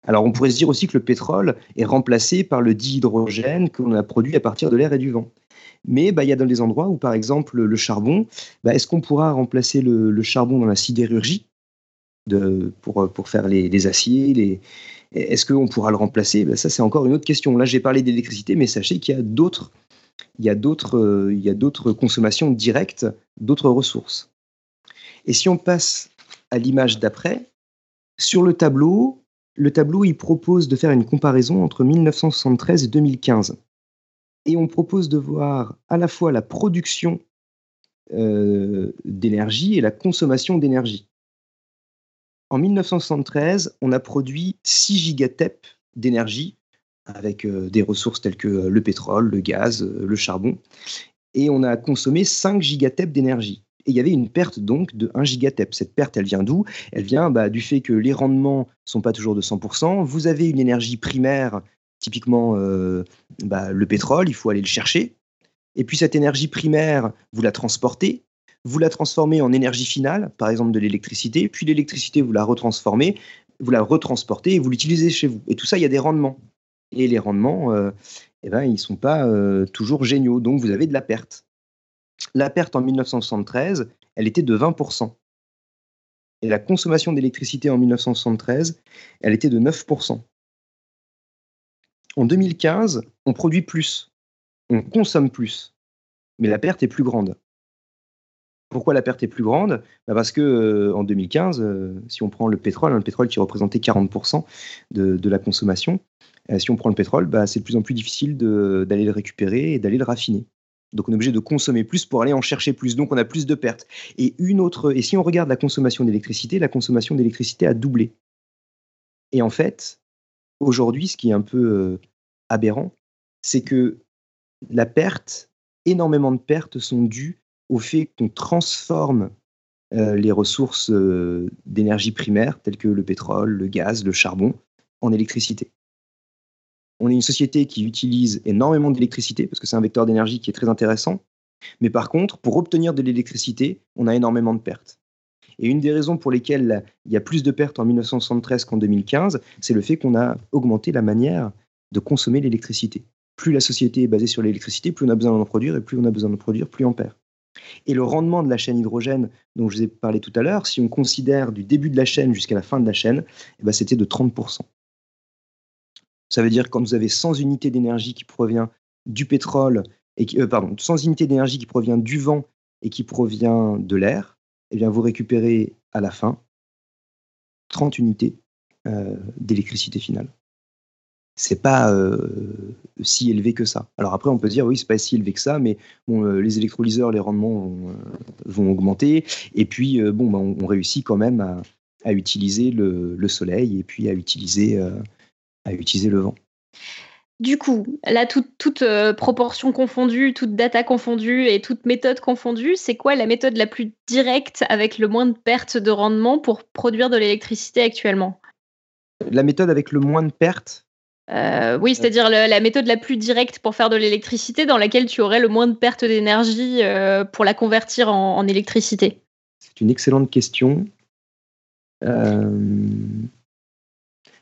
Alors, on pourrait se dire aussi que le pétrole est remplacé par le dihydrogène qu'on a produit à partir de l'air et du vent. Mais bah, il y a dans des endroits où, par exemple, le charbon, bah, est-ce qu'on pourra remplacer le, charbon dans la sidérurgie pour, faire les, aciers, est-ce qu'on pourra le remplacer? Ben, Ça, c'est encore une autre question. Là, j'ai parlé d'électricité, mais sachez qu'il y a d'autres, y a d'autres consommations directes, d'autres ressources. Et si on passe à l'image d'après, sur le tableau, le tableau il propose de faire une comparaison entre 1973 et 2015. Et on propose de voir à la fois la production euh, d'énergie et la consommation d'énergie. En 1973, on a produit 6 gigatep d'énergie avec euh, des ressources telles que euh, le pétrole, le gaz, le charbon, et on a consommé 5 gigatep d'énergie. Et il y avait une perte donc de 1 gigatep. Cette perte, elle vient d'où? Elle vient bah, du fait que les rendements sont pas toujours de 100%. Vous avez une énergie primaire, typiquement bah, le pétrole, il faut aller le chercher. Et puis cette énergie primaire, vous la transportez vous la transformez en énergie finale, par exemple de l'électricité, puis l'électricité, vous la retransformez, vous la retransportez et vous l'utilisez chez vous. Et tout ça, il y a des rendements. Et les rendements, euh, eh ben, ils ne sont pas euh, toujours géniaux, donc vous avez de la perte. La perte en 1973, elle était de 20%. Et la consommation d'électricité en 1973, elle était de 9%. En 2015, on produit plus, on consomme plus, mais la perte est plus grande. Pourquoi la perte est plus grande? Bah, Parce que euh, en 2015, euh, si on prend le pétrole, hein, le pétrole qui représentait 40% de, la consommation, euh, si on prend le pétrole, bah, c'est de plus en plus difficile d'aller le récupérer et d'aller le raffiner. Donc on est obligé de consommer plus pour aller en chercher plus. Donc on a plus de pertes. Et une autre, et si on regarde la consommation d'électricité, la consommation d'électricité a doublé. Et en fait, aujourd'hui, ce qui est un peu aberrant, c'est que la perte, énormément de pertes sont dues au fait qu'on transforme euh, les ressources euh, d'énergie primaire, telles que le pétrole, le gaz, le charbon, en électricité. On est une société qui utilise énormément d'électricité, parce que c'est un vecteur d'énergie qui est très intéressant, mais par contre, pour obtenir de l'électricité, on a énormément de pertes. Et une des raisons pour lesquelles il y a plus de pertes en 1973 qu'en 2015, c'est le fait qu'on a augmenté la manière de consommer l'électricité. Plus la société est basée sur l'électricité, plus on a besoin d'en produire, et plus on a besoin d'en produire, plus on perd. Et le rendement de la chaîne hydrogène dont je vous ai parlé tout à l'heure, si on considère du début de la chaîne jusqu'à la fin de la chaîne, eh ben, c'était de 30%. Ça veut dire que quand vous avez 100 unités d'énergie qui provient du pétrole, et qui, euh, pardon, 100 unités d'énergie qui provient du vent et qui provient de l'air, eh bien vous récupérez à la fin 30 unités euh, d'électricité finale c'est pas euh, si élevé que ça. Alors après, on peut dire oui, c'est pas si élevé que ça, mais les électrolyseurs, les rendements vont, augmenter, et puis bon, bah, on, réussit quand même à, utiliser le, soleil et puis à utiliser, à utiliser le vent. Du coup, là, toute, proportion confondue, toute data confondue et toute méthode confondue, c'est quoi la méthode la plus directe avec le moins de pertes de rendement pour produire de l'électricité actuellement? La méthode avec le moins de pertes, euh, oui, c'est-à-dire la méthode la plus directe pour faire de l'électricité dans laquelle tu aurais le moins de perte d'énergie euh, pour la convertir en, électricité C'est une excellente question. Euh,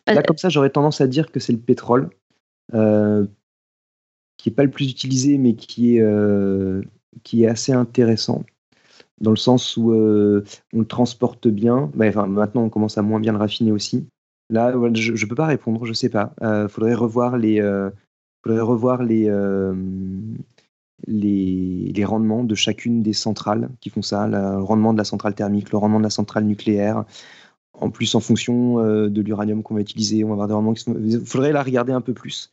là, comme ça, j'aurais tendance à dire que c'est le pétrole, qui n'est pas le plus utilisé, mais qui est, qui est assez intéressant, dans le sens où on le transporte bien. enfin, maintenant, on commence à moins bien le raffiner aussi. Là, je ne peux pas répondre, je ne sais pas. Il euh, faudrait revoir les, euh, faudrait revoir les, euh, les, les, rendements de chacune des centrales qui font ça, le rendement de la centrale thermique, le rendement de la centrale nucléaire. En plus, en fonction de l'uranium qu'on va utiliser, on va avoir des rendements qui Il faudrait la regarder un peu plus.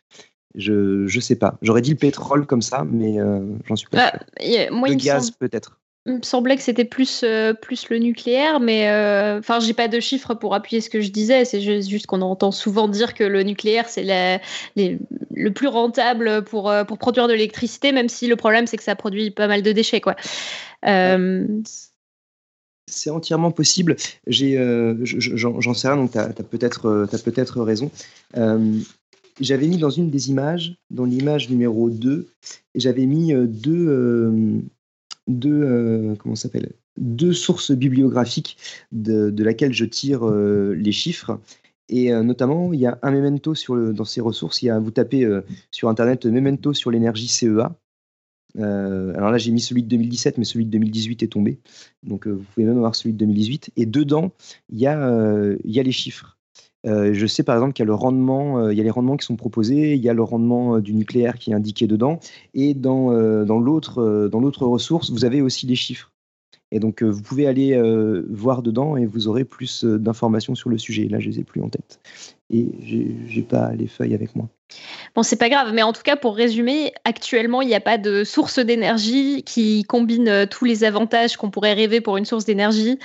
Je je sais pas. J'aurais dit le pétrole comme ça, mais euh, j'en suis pas Bah, a- moi, Le gaz semble- peut-être. Il me semblait que c'était plus, euh, plus le nucléaire, mais euh, enfin, j'ai pas de chiffres pour appuyer ce que je disais. C'est juste, qu'on entend souvent dire que le nucléaire c'est la- les- le plus rentable pour, euh, pour produire de l'électricité, même si le problème c'est que ça produit pas mal de déchets, quoi. Euh, C'est entièrement possible. Euh, je- je- j'en sais rien, donc tu as, peut-être euh, t'as peut-être raison. Euh, j'avais mis dans une des images, dans l'image numéro 2, j'avais mis deux, deux, comment s'appelle? Deux sources bibliographiques de, de laquelle je tire les chiffres. Et notamment, il y a un memento dans ces ressources. Il y a, vous tapez sur Internet memento sur l'énergie CEA. Euh, alors là, j'ai mis celui de 2017, mais celui de 2018 est tombé. Donc, euh, vous pouvez même avoir celui de 2018. Et dedans, il y, a, euh, les chiffres. Je sais par exemple qu'il y a les rendements qui sont proposés, il y a le rendement du nucléaire qui est indiqué dedans, et dans, l'autre ressource, vous avez aussi les chiffres. Et donc, vous pouvez aller voir dedans et vous aurez plus d'informations sur le sujet. Là, je les ai plus en tête. Et j'ai pas les feuilles avec moi. Bon, c'est pas grave, mais en tout cas, pour résumer, actuellement, il n'y a pas de source d'énergie qui combine euh, tous les avantages qu'on pourrait rêver pour une source d'énergie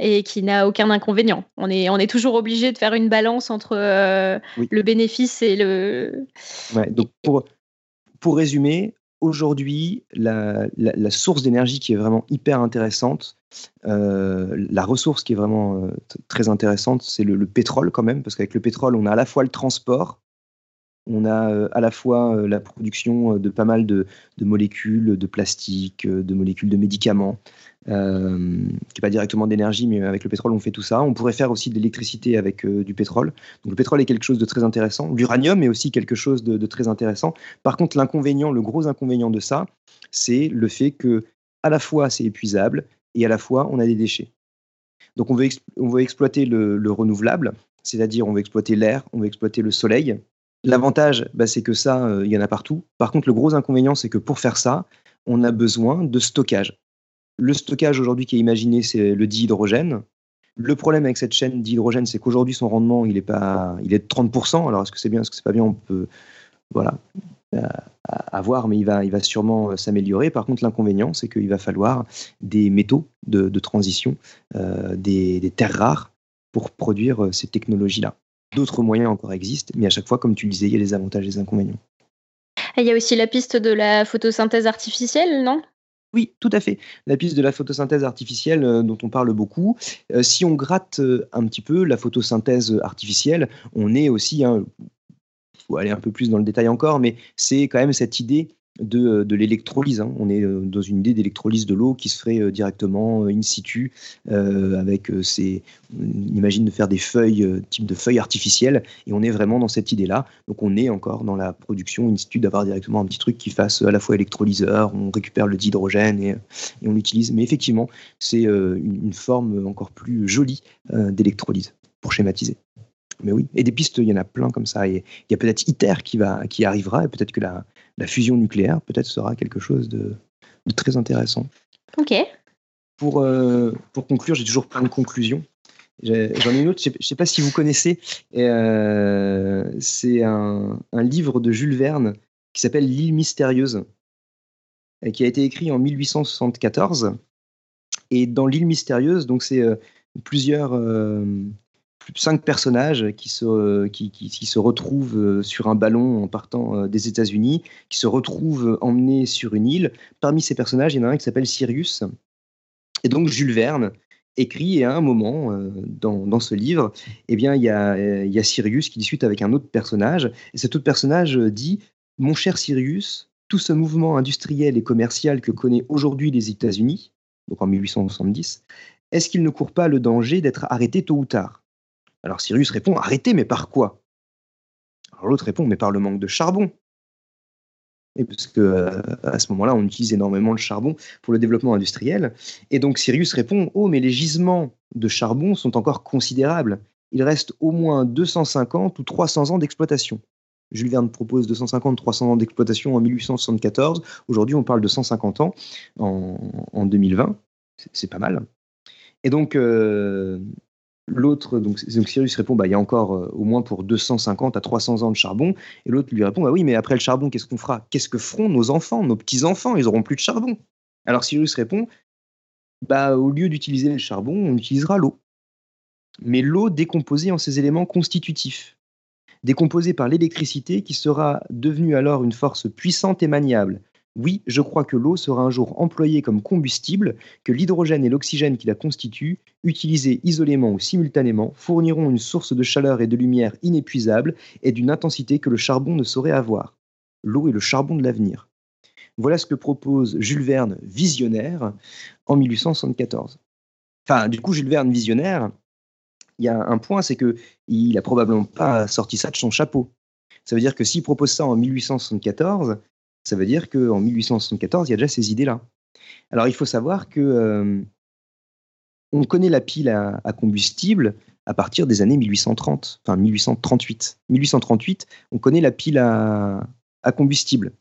et qui n'a aucun inconvénient. On est, on est toujours obligé de faire une balance entre euh, Oui. le bénéfice et le. Ouais, donc pour, pour résumer, aujourd'hui, la, la- la source d'énergie qui est vraiment hyper intéressante, euh, la ressource qui est vraiment euh, très intéressante, c'est le, le pétrole quand même, parce qu'avec le pétrole, on a à la fois le transport, on a euh, à la fois la production de pas mal de, molécules de plastique, de molécules de médicaments, qui n'est pas directement d'énergie, mais avec le pétrole, on fait tout ça. On pourrait faire aussi de l'électricité avec du pétrole. Donc le pétrole est quelque chose de très intéressant. L'uranium est aussi quelque chose de, de très intéressant. Par contre, l'inconvénient, le gros inconvénient de ça, c'est le fait que à la fois c'est épuisable et à la fois on a des déchets. Donc on veut, exploiter le, le renouvelable, c'est-à-dire on veut exploiter l'air, on veut exploiter le soleil. L'avantage, bah, c'est que ça, euh, il y en a partout. Par contre, le gros inconvénient, c'est que pour faire ça, on a besoin de stockage. Le stockage aujourd'hui qui est imaginé, c'est le dihydrogène. Le problème avec cette chaîne d'hydrogène, c'est qu'aujourd'hui, son rendement, il est, pas, il est de 30%. Alors, est-ce que c'est bien, est-ce que c'est pas bien? On peut, voilà, à, voir, mais il va, il va sûrement euh, s'améliorer. Par contre, l'inconvénient, c'est qu'il va falloir des métaux de, de transition, euh, des, des terres rares pour produire euh, ces technologies-là. D'autres moyens encore existent, mais à chaque fois, comme tu le disais, il y a les avantages et les inconvénients. Il y a aussi la piste de la photosynthèse artificielle, non? Oui, tout à fait. La piste de la photosynthèse artificielle euh, dont on parle beaucoup. Euh, si on gratte euh, un petit peu la photosynthèse artificielle, on est aussi, il faut aller un peu plus dans le détail encore, mais c'est quand même cette idée de, de l'électrolyse. hein. On est euh, dans une idée d'électrolyse de l'eau qui se ferait euh, directement euh, in situ euh, avec euh, ces, on imagine de faire des feuilles, euh, type de feuilles artificielles, et on est vraiment dans cette idée-là. Donc on est encore dans la production in situ d'avoir directement un petit truc qui fasse à la fois électrolyseur, on récupère le dihydrogène et, on l'utilise. Mais effectivement, c'est euh, une, forme encore plus jolie euh, d'électrolyse, pour schématiser. Mais oui, et des pistes, il y en a plein comme ça. Et il y a peut-être ITER qui, va, qui arrivera, et peut-être que la, la fusion nucléaire peut-être sera quelque chose de, de très intéressant. Ok. Pour, euh, pour conclure, j'ai toujours plein de conclusions. J'en ai une autre, je ne sais, pas si vous connaissez, euh, c'est un, un livre de Jules Verne qui s'appelle L'île mystérieuse, et qui a été écrit en 1874. Et dans L'île mystérieuse, donc c'est euh, plusieurs, plus- cinq personnages qui se, se retrouvent euh, sur un ballon en partant euh, des États-Unis, qui se retrouvent emmenés sur une île. Parmi ces personnages, il y en a un qui s'appelle Sirius. Et donc Jules Verne écrit et à un moment euh, dans, ce livre, eh bien, il y, a, euh, y a Sirius qui discute avec un autre personnage. Et cet autre personnage euh, dit Mon cher Sirius, tout ce mouvement industriel et commercial que connaît aujourd'hui les États-Unis, donc en 1870, est-ce qu'il ne court pas le danger d'être arrêté tôt ou tard? Alors Sirius répond Arrêté, mais par quoi? Alors l'autre répond Mais par le manque de charbon. Et parce que euh, à ce moment-là, on utilise énormément le charbon pour le développement industriel. Et donc Sirius répond Oh, mais les gisements de charbon sont encore considérables. Il reste au moins 250 ou 300 ans d'exploitation. Jules Verne propose 250-300 ans d'exploitation en 1874. Aujourd'hui, on parle de 150 ans en, en 2020. C'est- C'est pas mal. Et donc, euh, L'autre, donc, Cyrus répond, bah, il y a encore au moins pour 250 à 300 ans de charbon. Et l'autre lui répond, bah oui, mais après le charbon, qu'est-ce qu'on fera? Qu'est-ce que feront nos enfants, nos petits-enfants? Ils auront plus de charbon. Alors Cyrus répond, bah, au lieu d'utiliser le charbon, on utilisera l'eau. Mais l'eau décomposée en ses éléments constitutifs, décomposée par l'électricité qui sera devenue alors une force puissante et maniable. Oui, je crois que l'eau sera un jour employée comme combustible, que l'hydrogène et l'oxygène qui la constituent, utilisés isolément ou simultanément, fourniront une source de chaleur et de lumière inépuisable et d'une intensité que le charbon ne saurait avoir. L'eau est le charbon de l'avenir. Voilà ce que propose Jules Verne, visionnaire, en 1874. Enfin, du coup, Jules Verne, visionnaire, il y a un point, c'est que il a probablement pas sorti ça de son chapeau. Ça veut dire que s'il propose ça en 1874, ça veut dire qu'en 1874, il y a déjà ces idées-là. Alors, il faut savoir que euh, on connaît la pile à, combustible à partir des années 1830, enfin 1838. 1838, on connaît la pile à combustible.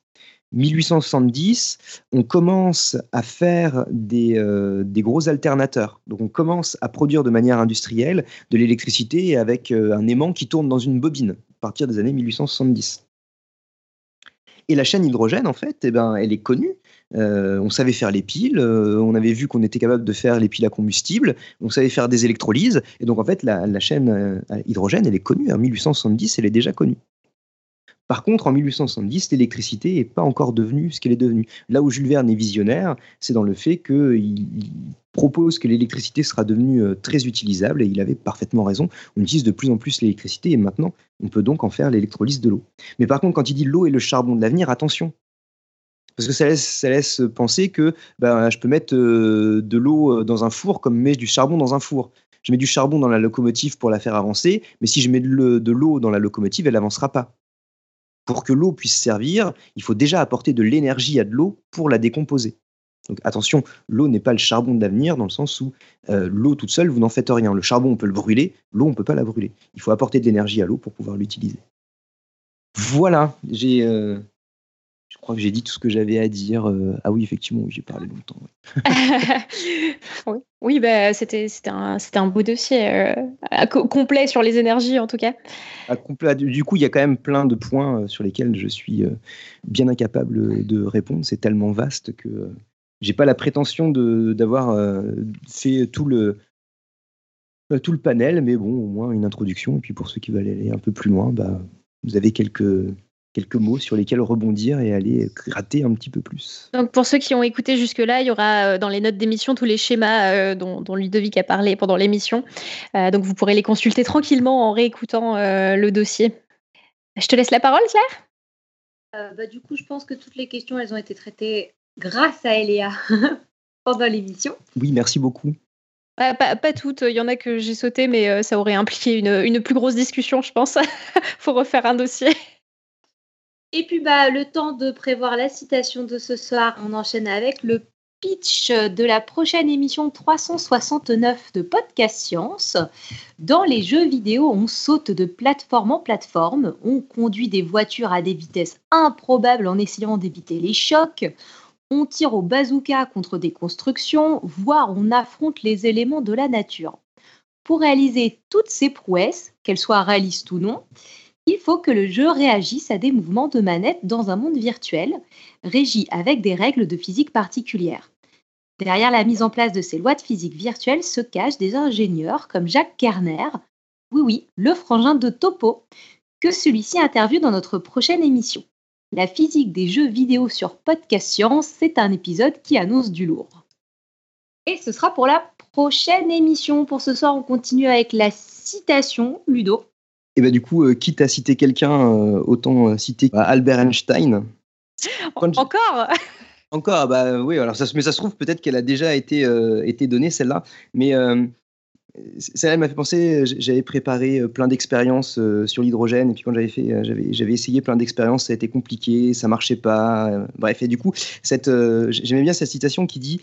1870, on commence à faire euh, des, gros alternateurs. Donc on commence à produire de manière industrielle de l'électricité avec euh, un aimant qui tourne dans une bobine à partir des années 1870. Et la chaîne hydrogène, en fait, eh ben, elle est connue. Euh, on savait faire les piles, on avait vu qu'on était capable de faire les piles à combustible, on savait faire des électrolyses, et donc en fait la, la chaîne hydrogène, elle est connue, en 1870, elle est déjà connue. Par contre, en 1870, l'électricité n'est pas encore devenue ce qu'elle est devenue. Là où Jules Verne est visionnaire, c'est dans le fait qu'il propose que l'électricité sera devenue euh, très utilisable, et il avait parfaitement raison. On utilise de plus en plus l'électricité, et maintenant, on peut donc en faire l'électrolyse de l'eau. Mais par contre, quand il dit l'eau est le charbon de l'avenir, attention, parce que ça laisse, penser que ben, je peux mettre euh, de l'eau euh, dans un four comme met du charbon dans un four. Je mets du charbon dans la locomotive pour la faire avancer, mais si je mets de l'eau dans la locomotive, elle n'avancera pas pour que l'eau puisse servir, il faut déjà apporter de l'énergie à de l'eau pour la décomposer. Donc attention, l'eau n'est pas le charbon de l'avenir dans le sens où euh, l'eau toute seule, vous n'en faites rien. Le charbon, on peut le brûler, l'eau, on ne peut pas la brûler. Il faut apporter de l'énergie à l'eau pour pouvoir l'utiliser. Voilà, j'ai euh, je crois que j'ai dit tout ce que j'avais à dire. Euh, ah oui, effectivement, j'ai parlé longtemps. oui, oui bah, c'était un, un beau dossier, euh, complet sur les énergies en tout cas. complet, du coup, il y a quand même plein de points euh, sur lesquels je suis bien incapable de répondre. C'est tellement vaste que j'ai pas la prétention d'avoir fait tout le, tout le panel, mais bon, au moins une introduction. Et puis pour ceux qui veulent aller un peu plus loin, bah, vous avez quelques quelques mots sur lesquels rebondir et aller gratter un petit peu plus. Donc pour ceux qui ont écouté jusque-là, il y aura euh, dans les notes d'émission tous les schémas euh, dont, Ludovic a parlé pendant l'émission. Euh, donc vous pourrez les consulter tranquillement en réécoutant le dossier. Je te laisse la parole, Claire bah, Du coup, je pense que toutes les questions, elles ont été traitées grâce à Eléa pendant l'émission. Oui, merci beaucoup. pas, pas, toutes, il y en a que j'ai sauté, mais ça aurait impliqué une, une plus grosse discussion, je pense. faut refaire un dossier. Et puis, bah, le temps de prévoir la citation de ce soir, on enchaîne avec le pitch de la prochaine émission 369 de Podcast Science. Dans les jeux vidéo, on saute de plateforme en plateforme, on conduit des voitures à des vitesses improbables en essayant d'éviter les chocs, on tire au bazooka contre des constructions, voire on affronte les éléments de la nature. Pour réaliser toutes ces prouesses, qu'elles soient réalistes ou non, il faut que le jeu réagisse à des mouvements de manette dans un monde virtuel, régi avec des règles de physique particulières. Derrière la mise en place de ces lois de physique virtuelle se cachent des ingénieurs comme Jacques Kerner, oui oui, le frangin de Topo, que celui-ci interviewe dans notre prochaine émission. La physique des jeux vidéo sur Podcast Science, c'est un épisode qui annonce du lourd. Et ce sera pour la prochaine émission. Pour ce soir, on continue avec la citation, Ludo. Et bah, du coup, euh, quitte à citer quelqu'un, euh, autant euh, citer Albert Einstein. Encore? Encore, bah oui, alors ça, mais ça se trouve peut-être qu'elle a déjà été, été donnée, celle-là. Mais celle-là m'a fait penser, j'avais préparé plein d'expériences sur l'hydrogène, et puis quand j'avais fait, j'avais, j'avais essayé plein d'expériences, ça a été compliqué, ça marchait pas. bref, et du coup, cette, j'aimais bien cette citation qui dit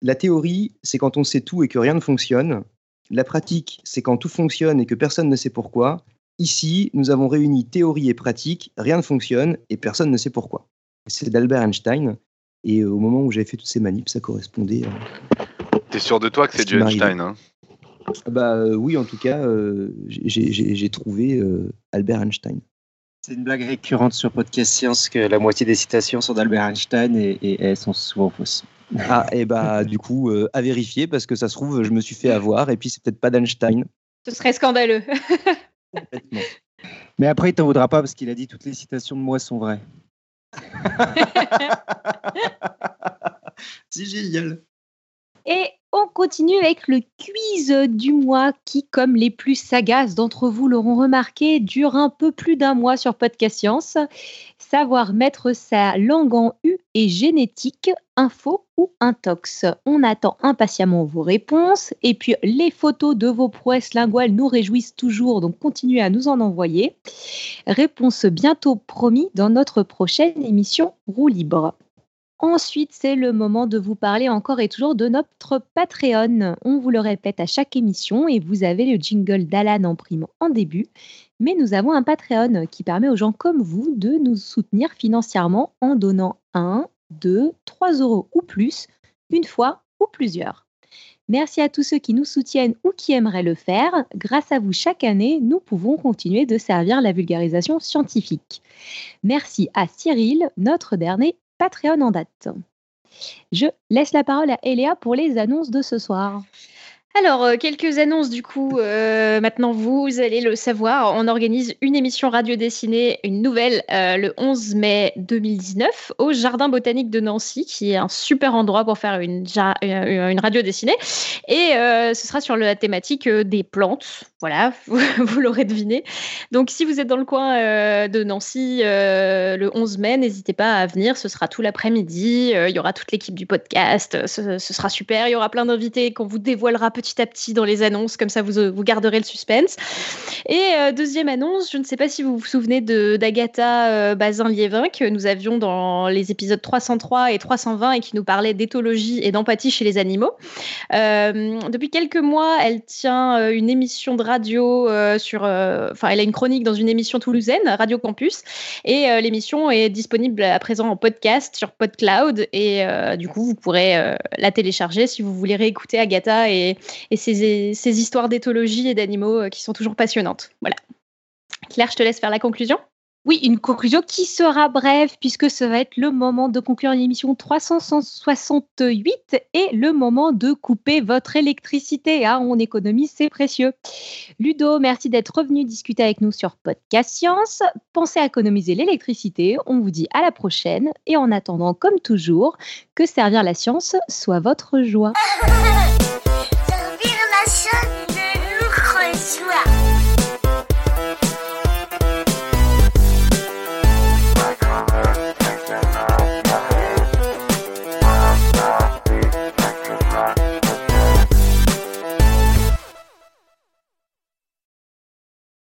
La théorie, c'est quand on sait tout et que rien ne fonctionne. La pratique, c'est quand tout fonctionne et que personne ne sait pourquoi. Ici, nous avons réuni théorie et pratique, rien ne fonctionne et personne ne sait pourquoi. C'est d'Albert Einstein. Et au moment où j'avais fait toutes ces manips, ça correspondait. T'es sûr de toi que c'est du Einstein hein? Bah oui, en tout cas, j'ai trouvé Albert Einstein. C'est une blague récurrente sur Podcast Science que la moitié des citations sont d'Albert Einstein et, elles sont souvent fausses. Ah, et bah du coup, à vérifier parce que ça se trouve, je me suis fait avoir et puis c'est peut-être pas d'Einstein. Ce serait scandaleux. Mais après, il t'en voudra pas parce qu'il a dit toutes les citations de moi sont vraies. C'est génial. Et on continue avec le quiz du mois qui, comme les plus sagaces d'entre vous l'auront remarqué, dure un peu plus d'un mois sur Podcast Science. Savoir mettre sa langue en U et génétique, info ou intox. On attend impatiemment vos réponses et puis les photos de vos prouesses linguales nous réjouissent toujours, donc continuez à nous en envoyer. Réponse bientôt promis dans notre prochaine émission Roue libre. Ensuite, c'est le moment de vous parler encore et toujours de notre Patreon. On vous le répète à chaque émission et vous avez le jingle d'Alan en prime en début. Mais nous avons un Patreon qui permet aux gens comme vous de nous soutenir financièrement en donnant 1, 2, 3 euros ou plus, une fois ou plusieurs. Merci à tous ceux qui nous soutiennent ou qui aimeraient le faire. Grâce à vous, chaque année, nous pouvons continuer de servir la vulgarisation scientifique. Merci à Cyril, notre dernier Patreon en date. Je laisse la parole à Eléa pour les annonces de ce soir. Alors, euh, quelques annonces du coup. Euh, maintenant, vous allez le savoir, on organise une émission radio dessinée, une nouvelle, euh, le 11 mai 2019 au Jardin botanique de Nancy, qui est un super endroit pour faire une, radio dessinée. Et ce sera sur la thématique des plantes. Voilà, vous, l'aurez deviné. Donc, si vous êtes dans le coin de Nancy le 11 mai, n'hésitez pas à venir. Ce sera tout l'après-midi. il y aura toute l'équipe du podcast. Ce, sera super. Il y aura plein d'invités qu'on vous dévoilera petit à petit dans les annonces, comme ça vous, euh, vous garderez le suspense. Et euh, deuxième annonce, je ne sais pas si vous vous souvenez d'Agatha euh, Bazin-Liévin que nous avions dans les épisodes 303 et 320 et qui nous parlait d'éthologie et d'empathie chez les animaux. depuis quelques mois, elle tient une émission de radio sur, enfin, elle a une chronique dans une émission toulousaine, Radio Campus, et l'émission est disponible à présent en podcast sur PodCloud et du coup vous pourrez la télécharger si vous voulez réécouter Agatha et, et ces, histoires d'éthologie et d'animaux euh, qui sont toujours passionnantes. Voilà. Claire, je te laisse faire la conclusion. Oui, une conclusion qui sera brève puisque ce va être le moment de conclure l'émission 368 et le moment de couper votre électricité. Hein, on économise, c'est précieux. Ludo, merci d'être revenu discuter avec nous sur Podcast Science. Pensez à économiser l'électricité. On vous dit à la prochaine et en attendant, comme toujours, que servir la science soit votre joie. 声。